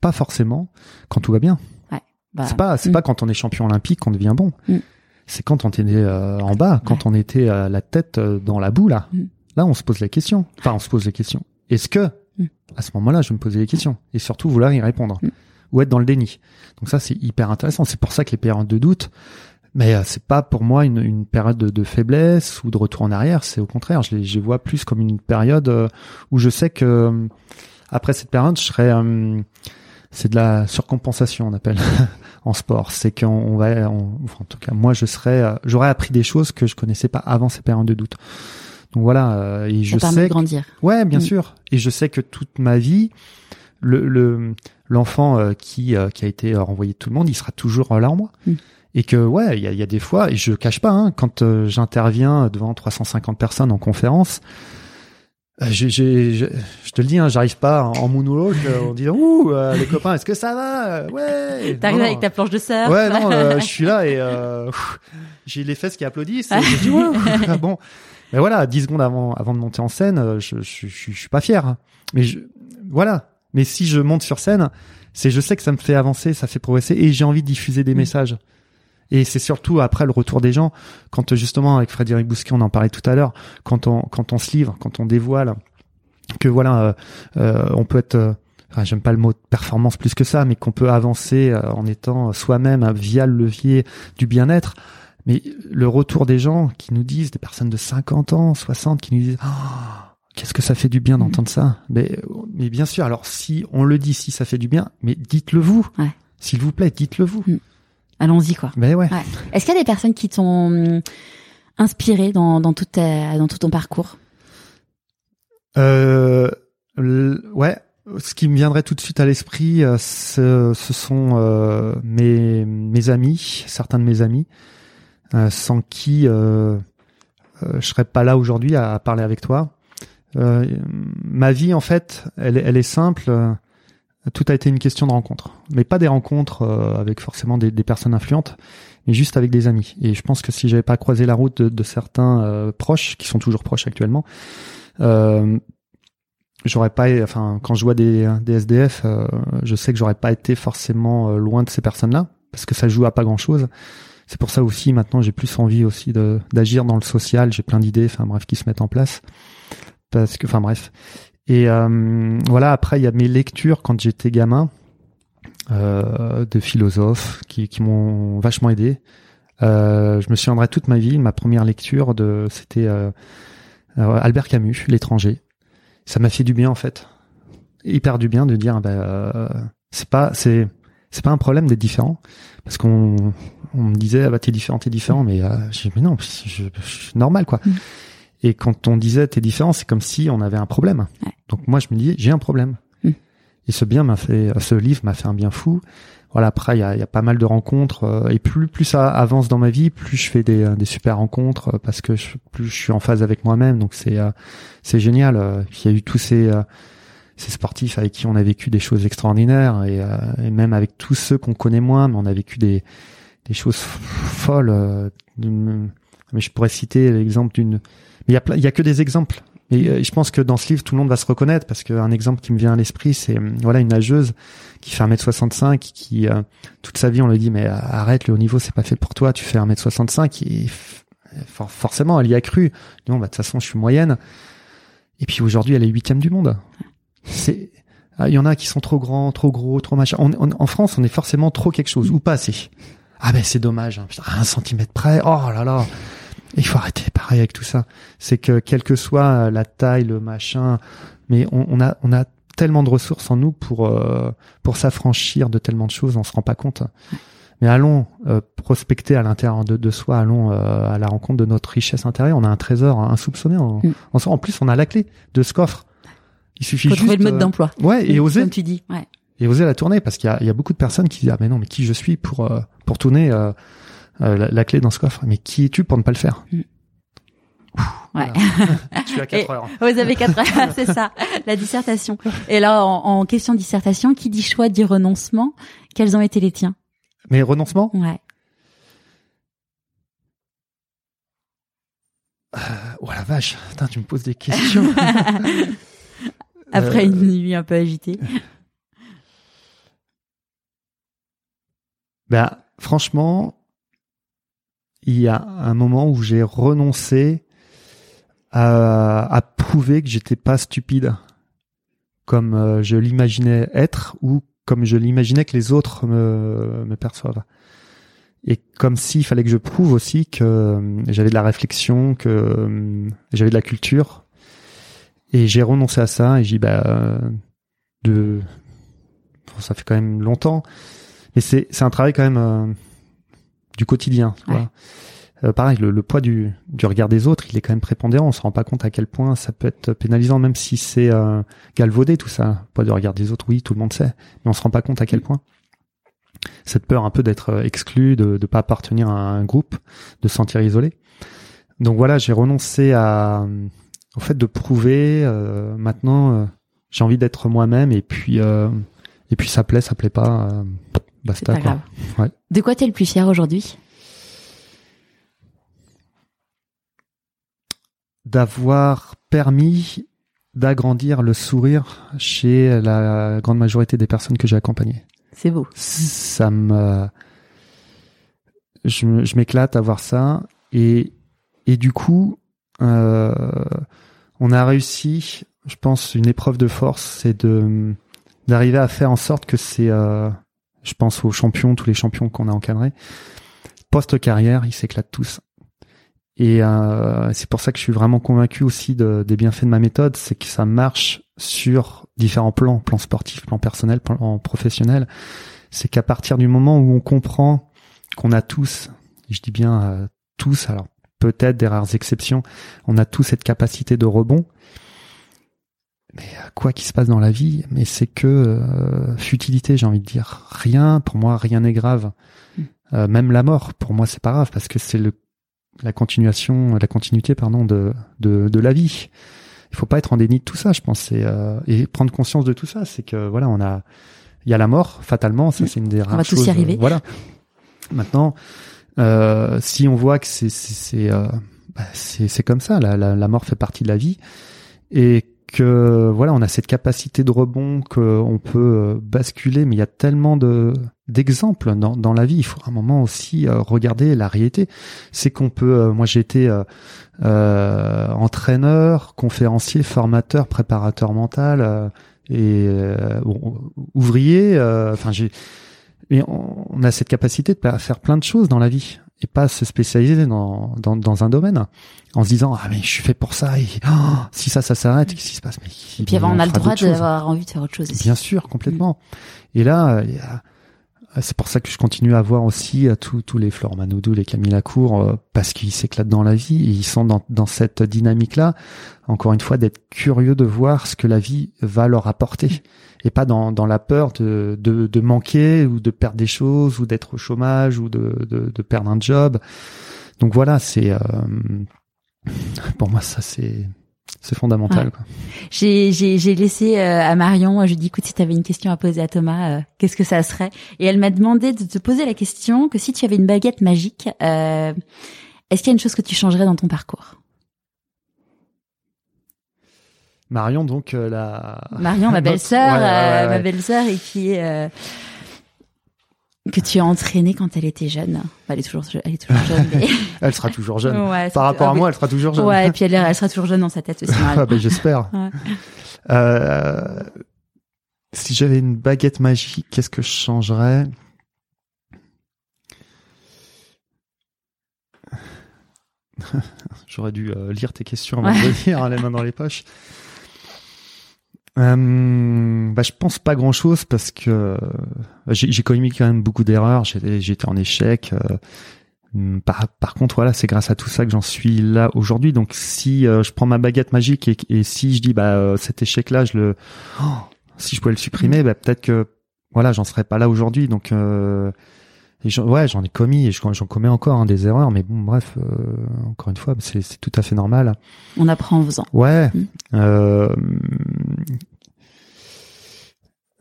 pas forcément quand tout va bien. Ouais, bah, c'est pas c'est mm. pas quand on est champion olympique qu'on devient bon. Mm. C'est quand on était euh, en bas, quand on était à la tête euh, dans la boue là. Mm. Là, on se pose la question. Enfin, on se pose la question. Est-ce que à ce moment-là, je me posais les questions et surtout vouloir y répondre ou être dans le déni? Donc ça, c'est hyper intéressant. C'est pour ça que les périodes de doute, mais euh, c'est pas pour moi une, une période de, de, faiblesse ou de retour en arrière. C'est au contraire, je les, je vois plus comme une période euh, où je sais que euh, après cette période, je serai c'est de la surcompensation on appelle (laughs) en sport. C'est qu'on on va en tout cas moi je serais j'aurais appris des choses que je connaissais pas avant ces périodes de doute. Donc voilà et je sais de grandir. Ouais bien mm. sûr. Et je sais que toute ma vie le l'enfant qui qui a été renvoyé de tout le monde il sera toujours là en moi. Mm et que ouais, il y a, y a, des fois, et je cache pas, hein, quand euh, j'interviens devant 350 personnes en conférence, euh, je, je, je, te le dis, hein, j'arrive pas en, monologue euh, en disant ouh les copains, est-ce que ça va? Ouais. T'arrives avec ta planche de surf. Ouais, non, (laughs) je suis là et j'ai les fesses qui applaudissent. Et je dis ouais, (laughs) bon. Mais voilà, 10 secondes avant avant de monter en scène, je je, je, je suis pas fier. Hein. Mais je, voilà. Mais si je monte sur scène, c'est je sais que ça me fait avancer, ça fait progresser et j'ai envie de diffuser des mm. messages. Et c'est surtout après le retour des gens, quand justement avec Frédéric Bousquet, on en parlait tout à l'heure, quand on quand on se livre, quand on dévoile, que voilà, euh, euh on peut être euh, Enfin, j'aime pas le mot performance plus que ça, mais qu'on peut avancer euh, en étant soi-même via le levier du bien-être. Mais le retour des gens qui nous disent, des personnes de 50 ans, 60, qui nous disent, oh, qu'est-ce que ça fait du bien d'entendre ça? Mais, mais bien sûr, alors si on le dit, si ça fait du bien, mais dites-le vous. S'il vous plaît, dites-le vous. Allons-y quoi. Mais ouais. Est-ce qu'il y a des personnes qui t'ont hum, inspiré dans, dans, tout dans tout ton parcours? Euh, Ouais. Ce qui me viendrait tout de suite à l'esprit, euh, ce, ce, sont euh, mes, mes amis, certains de mes amis, sans qui je serais pas là aujourd'hui à, parler avec toi. ma vie, en fait, elle, elle est simple tout a été une question de rencontre, mais pas des rencontres euh, avec forcément des, personnes influentes, mais juste avec des amis. Et je pense que si j'avais pas croisé la route de, de certains euh, proches, qui sont toujours proches actuellement, euh, j'aurais pas, enfin, quand je vois des, des SDF, euh, je sais que j'aurais pas été forcément loin de ces personnes-là, parce que ça joue à pas grand-chose. C'est pour ça aussi maintenant j'ai plus envie aussi d'agir dans le social. J'ai plein d'idées, enfin bref, qui se mettent en place parce que, enfin bref. Et euh, voilà, après, il y a mes lectures quand j'étais gamin euh, de philosophes qui, qui m'ont vachement aidé. Euh, je me souviendrai toute ma vie, ma première lecture de c'était euh, euh, Albert Camus, L'étranger. Ça m'a fait du bien en fait, hyper du bien de dire bah, c'est pas c'est c'est pas un problème d'être différent parce qu'on on me disait ah bah t'es différent t'es différent mais j'ai mais non je, je, normal quoi. Mm. Et quand on disait t'es différent, c'est comme si on avait un problème. Donc moi je me dis j'ai un problème. Hmm. Et ce bien m'a fait, ce livre m'a fait un bien fou voilà, après il y a, y a, pas mal de rencontres euh, et plus plus ça avance dans ma vie, plus je fais des, des super rencontres euh, parce que je, plus je suis en phase avec moi-même. Donc c'est c'est génial. Il y a eu tous ces ces sportifs avec qui on a vécu des choses extraordinaires et, et même avec tous ceux qu'on connaît moins, mais on a vécu des des choses folles. mais je pourrais citer l'exemple d'une mais il y a a que des exemples et euh, je pense que dans ce livre, tout le monde va se reconnaître parce qu'un exemple qui me vient à l'esprit, c'est euh, voilà une nageuse qui fait 1m65, qui euh, toute sa vie on lui dit mais arrête le haut niveau, c'est pas fait pour toi, tu fais 1m65 et forcément elle y a cru. Non bah de toute façon je suis moyenne. Et puis aujourd'hui elle est huitième du monde. C'est ah, il y en a qui sont trop grands, trop gros, trop machin. en France on est forcément trop quelque chose ou pas assez. Ah ben c'est dommage, hein. un centimètre près. Oh là là. Il faut arrêter pareil avec tout ça. C'est que quelle que soit la taille, le machin, mais on, on, a on a tellement de ressources en nous pour euh, pour s'affranchir de tellement de choses, on se rend pas compte. Mais allons euh, prospecter à l'intérieur de, de, soi, allons euh, à la rencontre de notre richesse intérieure. On a un trésor insoupçonné. En, mm. en, plus, on a la clé de ce coffre. Il suffit Faut juste trouver le mode d'emploi. Ouais, et oser. Comme tu dis. Ouais. Et oser la tourner parce qu'il y a, il y a beaucoup de personnes qui disent ah mais non mais qui je suis pour pour tourner euh, la, clé dans ce coffre. Mais qui es-tu pour ne pas le faire mm. Ouais. (laughs) tu as 4 heures. Vous avez 4 heures, (laughs) c'est ça, la dissertation. Et là, en, en, question dissertation, qui dit choix dit renoncement Quels ont été les tiens Mes renoncements Ouais. Euh, oh la vache, Attends, tu me poses des questions. (laughs) Après une nuit un peu agitée. Ben, franchement, il y a un moment où j'ai renoncé à, à, prouver que j'étais pas stupide comme euh, je l'imaginais être ou comme je l'imaginais que les autres me, me perçoivent. Et comme s'il fallait que je prouve aussi que euh, j'avais de la réflexion, que euh, j'avais de la culture. Et j'ai renoncé à ça et j'ai dit bah de bon, ça fait quand même longtemps, mais c'est c'est un travail quand même du quotidien. Euh, pareil, le, poids du, du regard des autres, il est quand même prépondérant. On se rend pas compte à quel point ça peut être pénalisant, même si c'est euh, galvaudé tout ça. Le poids du regard des autres, oui, tout le monde sait, mais on se rend pas compte à quel point. Cette peur un peu d'être euh, exclu, de ne pas appartenir à un groupe, de se sentir isolé. Donc voilà, j'ai renoncé à au fait de prouver. Euh, maintenant, j'ai envie d'être moi-même et puis et puis ça plaît, ça plaît pas Basta. Quoi. Ouais. De quoi t'es le plus fier aujourd'hui? D'avoir permis d'agrandir le sourire chez la grande majorité des personnes que j'ai accompagnées. C'est beau. Ça me, je, m'éclate à voir ça et et du coup, euh, on a réussi, je pense, une épreuve de force, c'est de d'arriver à faire en sorte que c'est euh, je pense aux champions, tous les champions qu'on a encadrés. Post-carrière, ils s'éclatent tous. Et euh, c'est pour ça que je suis vraiment convaincu aussi de, des bienfaits de ma méthode, c'est que ça marche sur différents plans, plan sportif, plan personnel, plan professionnel. C'est qu'à partir du moment où on comprend qu'on a tous, je dis bien euh, tous, alors peut-être des rares exceptions, on a tous cette capacité de rebond, mais euh, quoi qu'il se passe dans la vie, mais c'est que euh, futilité, j'ai envie de dire. Rien, pour moi, rien n'est grave. Hmm. Euh, même la mort, pour moi, c'est pas grave parce que c'est le la continuation, la continuité, pardon, de de, de la vie. Il faut pas être en déni de tout ça, je pense, et, et prendre conscience de tout ça. C'est que voilà, on a, il y a la mort, fatalement, ça hmm. c'est une des rares choses. On va tous y arriver. voilà. Maintenant, si on voit que c'est c'est bah, c'est c'est comme ça, la, la, la mort fait partie de la vie et que voilà, on a cette capacité de rebond qu'on peut euh, basculer, mais il y a tellement de d'exemples dans, dans la vie. Il faut un moment aussi euh, regarder la réalité. C'est qu'on peut, euh, moi j'ai été entraîneur, conférencier, formateur, préparateur mental et ouvrier. Enfin j'ai, mais on, a cette capacité de faire plein de choses dans la vie et pas se spécialiser dans, dans, dans, un domaine en se disant ah mais je suis fait pour ça et oh, si ça ça s'arrête qu'est-ce qui se passe? Mais et puis on, a le droit d'avoir envie de faire autre chose aussi. bien sûr complètement. Et là c'est pour ça que je continue à voir aussi tous les Florent Manodou, les Camille Lacour, parce qu'ils s'éclatent dans la vie, et ils sont dans, dans cette dynamique-là. Encore une fois, d'être curieux de voir ce que la vie va leur apporter, et pas dans, dans la peur de, de, de manquer ou de perdre des choses ou d'être au chômage ou de, de, de perdre un job. Donc voilà, c'est (laughs) pour moi ça c'est c'est fondamental. J'ai, j'ai, laissé euh, à Marion, je lui ai dit, écoute, si tu avais une question à poser à Thomas, euh, qu'est-ce que ça serait? Et elle m'a demandé de te poser la question que si tu avais une baguette magique, euh, est-ce qu'il y a une chose que tu changerais dans ton parcours? Marion, donc la... Marion, ma (laughs) belle-sœur, ma belle-sœur, et qui que tu as entraîné quand elle était jeune. Elle est toujours, elle est toujours jeune. (laughs) elle sera toujours jeune. Par rapport à moi, elle sera toujours jeune. Ouais, et puis elle, elle (laughs) sera toujours jeune dans sa tête aussi. ah, ben, j'espère. Euh, si j'avais une baguette magique, qu'est-ce que je changerais? J'aurais dû euh, lire tes questions avant de venir, hein, les mains dans les poches. Euh, bah, je pense pas grand chose parce que euh, j'ai commis quand même beaucoup d'erreurs. J'étais en échec. Euh, par, par, contre, voilà, c'est grâce à tout ça que j'en suis là aujourd'hui. Donc, si euh, je prends ma baguette magique et, et si je dis bah cet échec-là, je le, oh, si je pouvais le supprimer, bah, peut-être que voilà, j'en serais pas là aujourd'hui. Donc, ouais, j'en ai commis et j'en commets encore hein, des erreurs, mais bon, bref, encore une fois, c'est tout à fait normal. On apprend en faisant. Ouais. Mmh.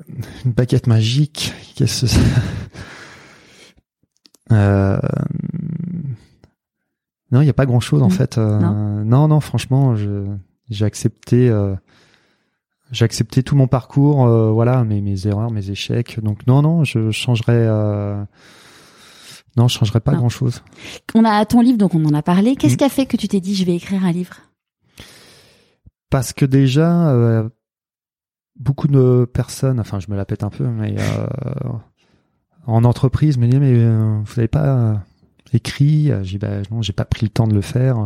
(laughs) Une baguette magique. Qu'est-ce que euh... Non, il n'y a pas grand-chose en mmh. fait. Euh, non. non, franchement, j'ai accepté, euh, j'ai accepté tout mon parcours, euh, voilà, mes, mes erreurs, mes échecs. Donc non, non, je changerais. Non, je changerais pas grand-chose. On a ton livre, donc on en a parlé. Qu'est-ce mmh. qui a fait que tu t'es dit, je vais écrire un livre? Parce que déjà, beaucoup de personnes, enfin je me la pète un peu, mais euh, en entreprise me disent mais euh, vous n'avez pas écrit J'ai bah, non, j'ai pas pris le temps de le faire.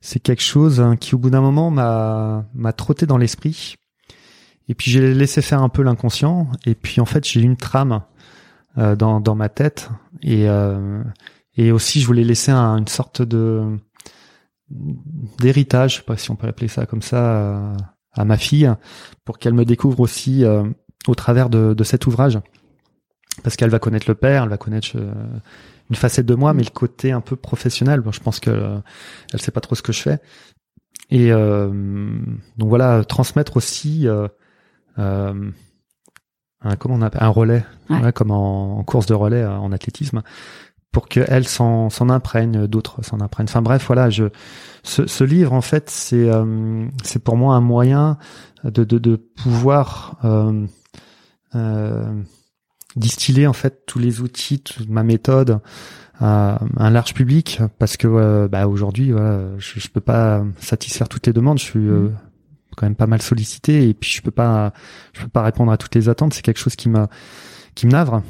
C'est quelque chose hein, qui au bout d'un moment m'a m'a trotté dans l'esprit. Et puis j'ai laissé faire un peu l'inconscient. Et puis en fait j'ai une trame euh, dans dans ma tête et et aussi je voulais laisser une sorte de d'héritage, je sais pas si on peut appeler ça comme ça à ma fille pour qu'elle me découvre aussi euh, au travers de, de, cet ouvrage parce qu'elle va connaître le père, elle va connaître euh, une facette de moi, mais le côté un peu professionnel. Bon, je pense que euh, elle sait pas trop ce que je fais. Et donc voilà, transmettre aussi un comment on appelle un relais, comme en, en, course de relais en athlétisme, pour qu'elle s'en s'en imprègne, d'autres s'en imprègnent. Enfin bref, voilà, je ce, ce livre en fait c'est euh, c'est pour moi un moyen de de, de pouvoir euh, euh, distiller en fait tous les outils, toute ma méthode à un large public parce que bah aujourd'hui voilà, je, je peux pas satisfaire toutes les demandes, je suis euh, mmh. quand même pas mal sollicité et puis je peux pas je peux pas répondre à toutes les attentes, c'est quelque chose qui m'a qui me navre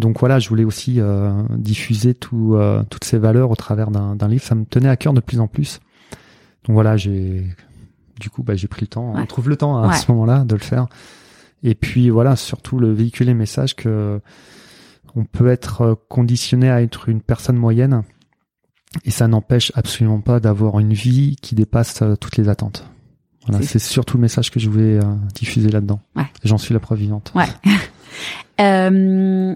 donc voilà, je voulais aussi euh, diffuser tout, euh, toutes ces valeurs au travers d'un livre. Ça me tenait à cœur de plus en plus. Donc voilà, j'ai du coup bah, j'ai pris le temps. On trouve le temps à ce moment-là de le faire. Et puis voilà, surtout le véhiculer message que on peut être euh, conditionné à être une personne moyenne et ça n'empêche absolument pas d'avoir une vie qui dépasse toutes les attentes. Voilà, c'est surtout le message que je voulais diffuser là-dedans. Ouais. J'en suis la preuve vivante. Ouais. (laughs) euh,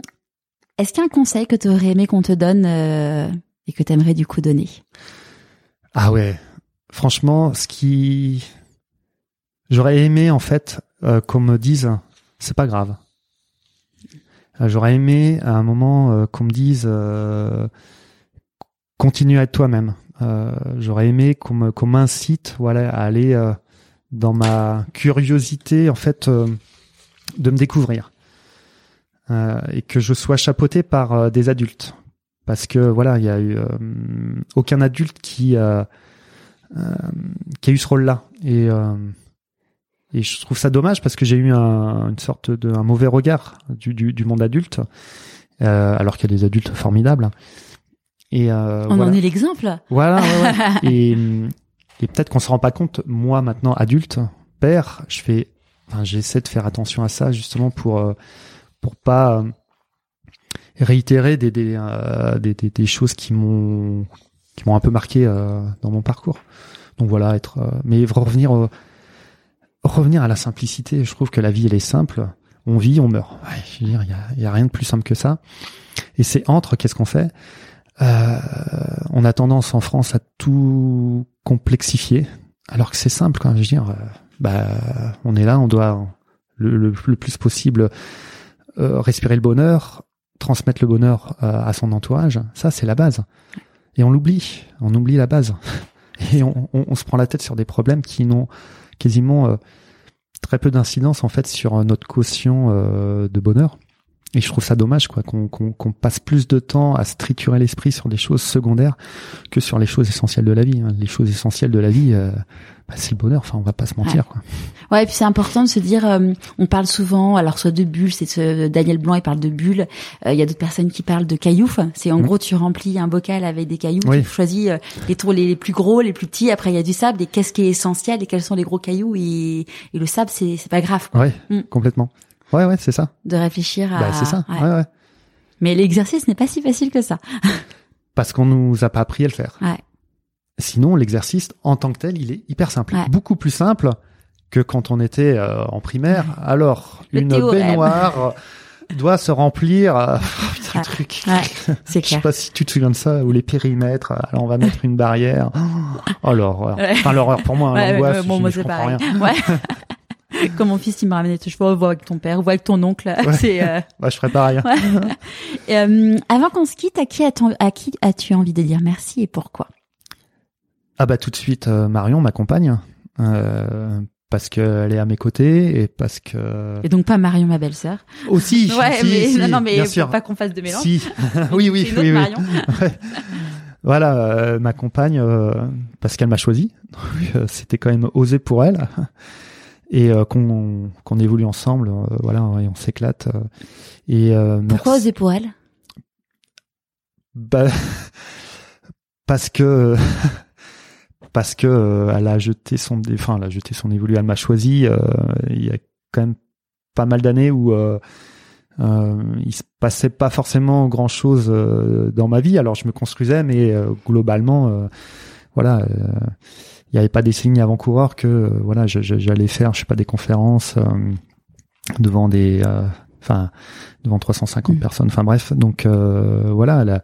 est-ce qu'il y a un conseil que tu aurais aimé qu'on te donne euh, et que tu aimerais du coup donner? Ah ouais, franchement, ce qui j'aurais aimé en fait euh, qu'on me dise c'est pas grave. Euh, j'aurais aimé à un moment qu'on me dise continue à être toi-même. j'aurais aimé qu'on m'incite voilà à aller dans ma curiosité en fait de me découvrir et que je sois chapeauté par euh, des adultes. Parce que voilà il y a eu euh, aucun adulte qui qui a eu ce rôle-là. Et et je trouve ça dommage parce que j'ai eu un, une sorte de un mauvais regard du, du, du monde adulte alors qu'il y a des adultes formidables. Et on en est l'exemple. Voilà (laughs) et, et peut-être qu'on se rend pas compte moi maintenant adulte père je fais enfin j'essaie de faire attention à ça justement pour pour pas réitérer des des, euh, des, des, des choses qui m'ont qui m'ont un peu marqué euh, dans mon parcours. Donc voilà, être euh, mais revenir revenir à la simplicité. Je trouve que la vie elle est simple. On vit, on meurt. Il y a, y a rien de plus simple que ça. Et c'est entre, qu'est-ce qu'on fait? Euh, On a tendance en France à tout complexifier, alors que c'est simple. Quand je bah, on est là, on doit le, le plus possible euh, respirer le bonheur, transmettre le bonheur euh, à son entourage. Ça, c'est la base. Et on l'oublie, on oublie la base. (laughs) Et on, se prend la tête sur des problèmes qui n'ont quasiment euh, très peu d'incidence en fait sur notre quotient de bonheur. Et je trouve ça dommage, quoi, qu'on qu'on passe plus de temps à se triturer l'esprit sur des choses secondaires que sur les choses essentielles de la vie. Hein. Les choses essentielles de la vie, euh, bah, c'est le bonheur. Enfin, on va pas se mentir, ouais. quoi. Ouais, et puis c'est important de se dire, euh, on parle souvent, alors soit de bulles, c'est ce, Daniel Blanc, il parle de bulles. Euh, il y a d'autres personnes qui parlent de cailloux. C'est en mmh. gros, tu remplis un bocal avec des cailloux, oui. tu choisis euh, les tours les, les, plus gros, les plus petits. Après, il y a du sable. Et qu'est-ce qui est essentiel et quels sont les gros cailloux et, et le sable, c'est c'est pas grave. Quoi. Ouais, mmh. complètement. Ouais, ouais, c'est ça. De réfléchir à. Bah, c'est ça. Ouais. ouais, ouais. Mais l'exercice n'est pas si facile que ça. (laughs) Parce qu'on nous a pas appris à le faire. Ouais. Sinon, l'exercice en tant que tel, il est hyper simple, ouais. beaucoup plus simple que quand on était euh, en primaire. Ouais. Alors, Le une théorème. baignoire doit se remplir. Euh, (laughs) oh, putain, le truc. C'est (laughs) Je sais pas si tu te souviens de ça ou les périmètres. Alors, on va mettre une barrière. Oh l'horreur. Enfin l'horreur pour moi, hein, l'angoisse. bon, moi je c'est pareil. Rien. (laughs) Ouais. Comme mon fils, il m'a ramené tes cheveux, vois avec ton père, vois avec ton oncle. Ouais. C'est. Euh... (laughs) Ouais, je ferais pareil. Ouais. (laughs) et, euh, avant qu'on se quitte, à qui as-tu à qui as-tu envie de dire merci et pourquoi? Ah bah tout de suite, euh, Marion m'accompagne euh, parce qu'elle est à mes côtés et parce que. Et donc pas Marion, ma belle-sœur. Aussi. ouais, si, mais si, non, non, mais faut pas qu'on fasse de mélange. Si. oui, oui, une oui, autre oui. Marion. Ouais. Voilà, euh, m'accompagne euh, parce qu'elle m'a choisi. C'était quand même osé pour elle. Et euh, qu'on qu'on évolue ensemble, euh, voilà, et on s'éclate. euh, et euh, Pourquoi pour elle bah, (laughs) parce que (laughs) parce que euh, elle a jeté son enfin elle a jeté son évolué elle m'a choisi euh, il y a quand même pas mal d'années où euh, euh, il se passait pas forcément grand chose dans ma vie alors je me construisais mais euh, globalement euh, voilà euh, il n'y avait pas des signes avant-coureurs que euh, voilà j'allais faire je sais pas des conférences euh, devant des euh, enfin devant 350 Mm. personnes enfin bref donc euh, voilà elle a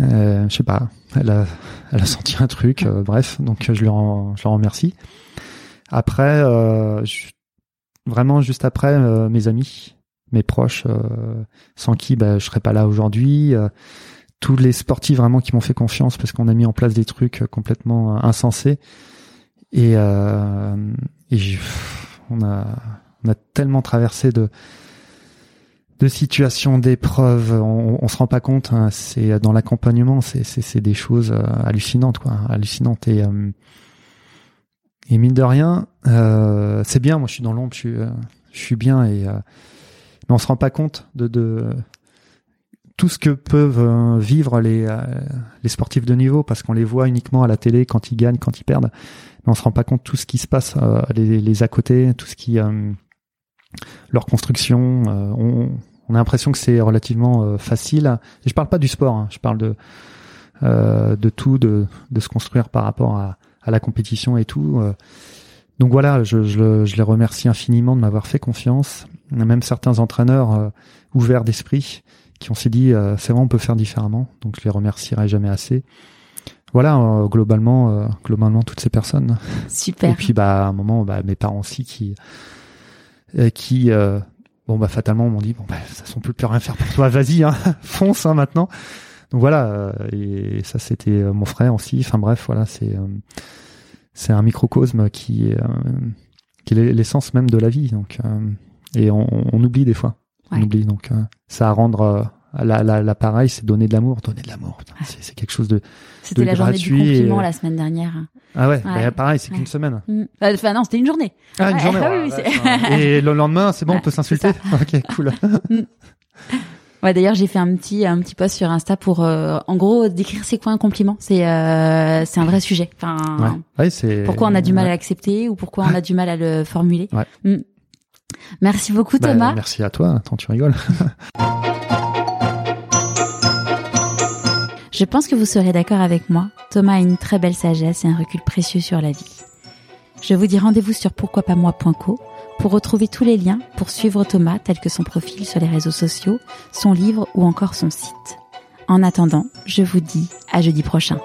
euh, je sais pas elle a elle a senti un truc euh, bref donc je lui en, je la remercie après euh, je- vraiment juste après euh, mes amis mes proches euh, sans qui bah, je serais pas là aujourd'hui euh, tous les sportifs vraiment qui m'ont fait confiance parce qu'on a mis en place des trucs euh, complètement euh, insensés. Et, euh, et on a on a tellement traversé de de situations d'épreuves on, on se rend pas compte hein, c'est dans l'accompagnement c'est des choses euh, hallucinantes quoi hallucinantes. Et euh, et mine de rien euh, c'est bien. Moi je suis dans l'ombre je suis euh, je suis bien. Et euh, mais on se rend pas compte de de tout ce que peuvent euh, vivre les euh, les sportifs de niveau parce qu'on les voit uniquement à la télé quand ils gagnent quand ils perdent. Mais on se rend pas compte tout ce qui se passe euh, les les à côté tout ce qui leur construction on, on a l'impression que c'est relativement facile. Je parle pas du sport hein, je parle de de tout de de se construire par rapport à à la compétition et tout donc voilà je je, je les remercie infiniment de m'avoir fait confiance. Même certains entraîneurs euh, ouverts d'esprit qui ont s'est dit euh, c'est vrai on peut faire différemment. Donc je les remercierai jamais assez. Voilà euh, globalement euh, globalement toutes ces personnes. Super. et puis bah à un moment bah mes parents aussi qui qui bon bah fatalement m'ont dit bon bah ça on peut plus rien faire pour toi. Vas-y hein, (laughs) fonce hein, maintenant. Donc voilà et ça c'était mon frère aussi. Enfin bref voilà c'est c'est un microcosme qui est qui est l'essence même de la vie. Donc et on, on oublie des fois. On Ouais. oublie. Donc euh, ça à rendre euh, la, l'appareil c'est donner de l'amour donner de l'amour c'est, quelque chose de C'était la journée du gratuit et- la semaine dernière. ah ouais, Ouais. bah, pareil c'est Ouais. qu'une semaine Mm. Enfin non, c'était une journée. ah, une journée. (laughs) ah oui, ça. Et le lendemain, c'est bon, on peut s'insulter. (laughs) Ok, cool. (laughs) Ouais, d'ailleurs, j'ai fait un petit un petit post sur Insta pour euh, en gros décrire c'est quoi un compliment. C'est euh, c'est un vrai sujet. Enfin, Ouais, ouais pourquoi on a du mal à l'accepter ou pourquoi on a du mal à le formuler. Ouais. Mm. Merci beaucoup Bah, Thomas. merci à toi. Attends, tu rigoles. Je pense que vous serez d'accord avec moi, Thomas a une très belle sagesse et un recul précieux sur la vie. Je vous dis rendez-vous sur pourquoipasmoi.co pour retrouver tous les liens pour suivre Thomas tels que son profil sur les réseaux sociaux, son livre ou encore son site. En attendant, je vous dis à jeudi prochain.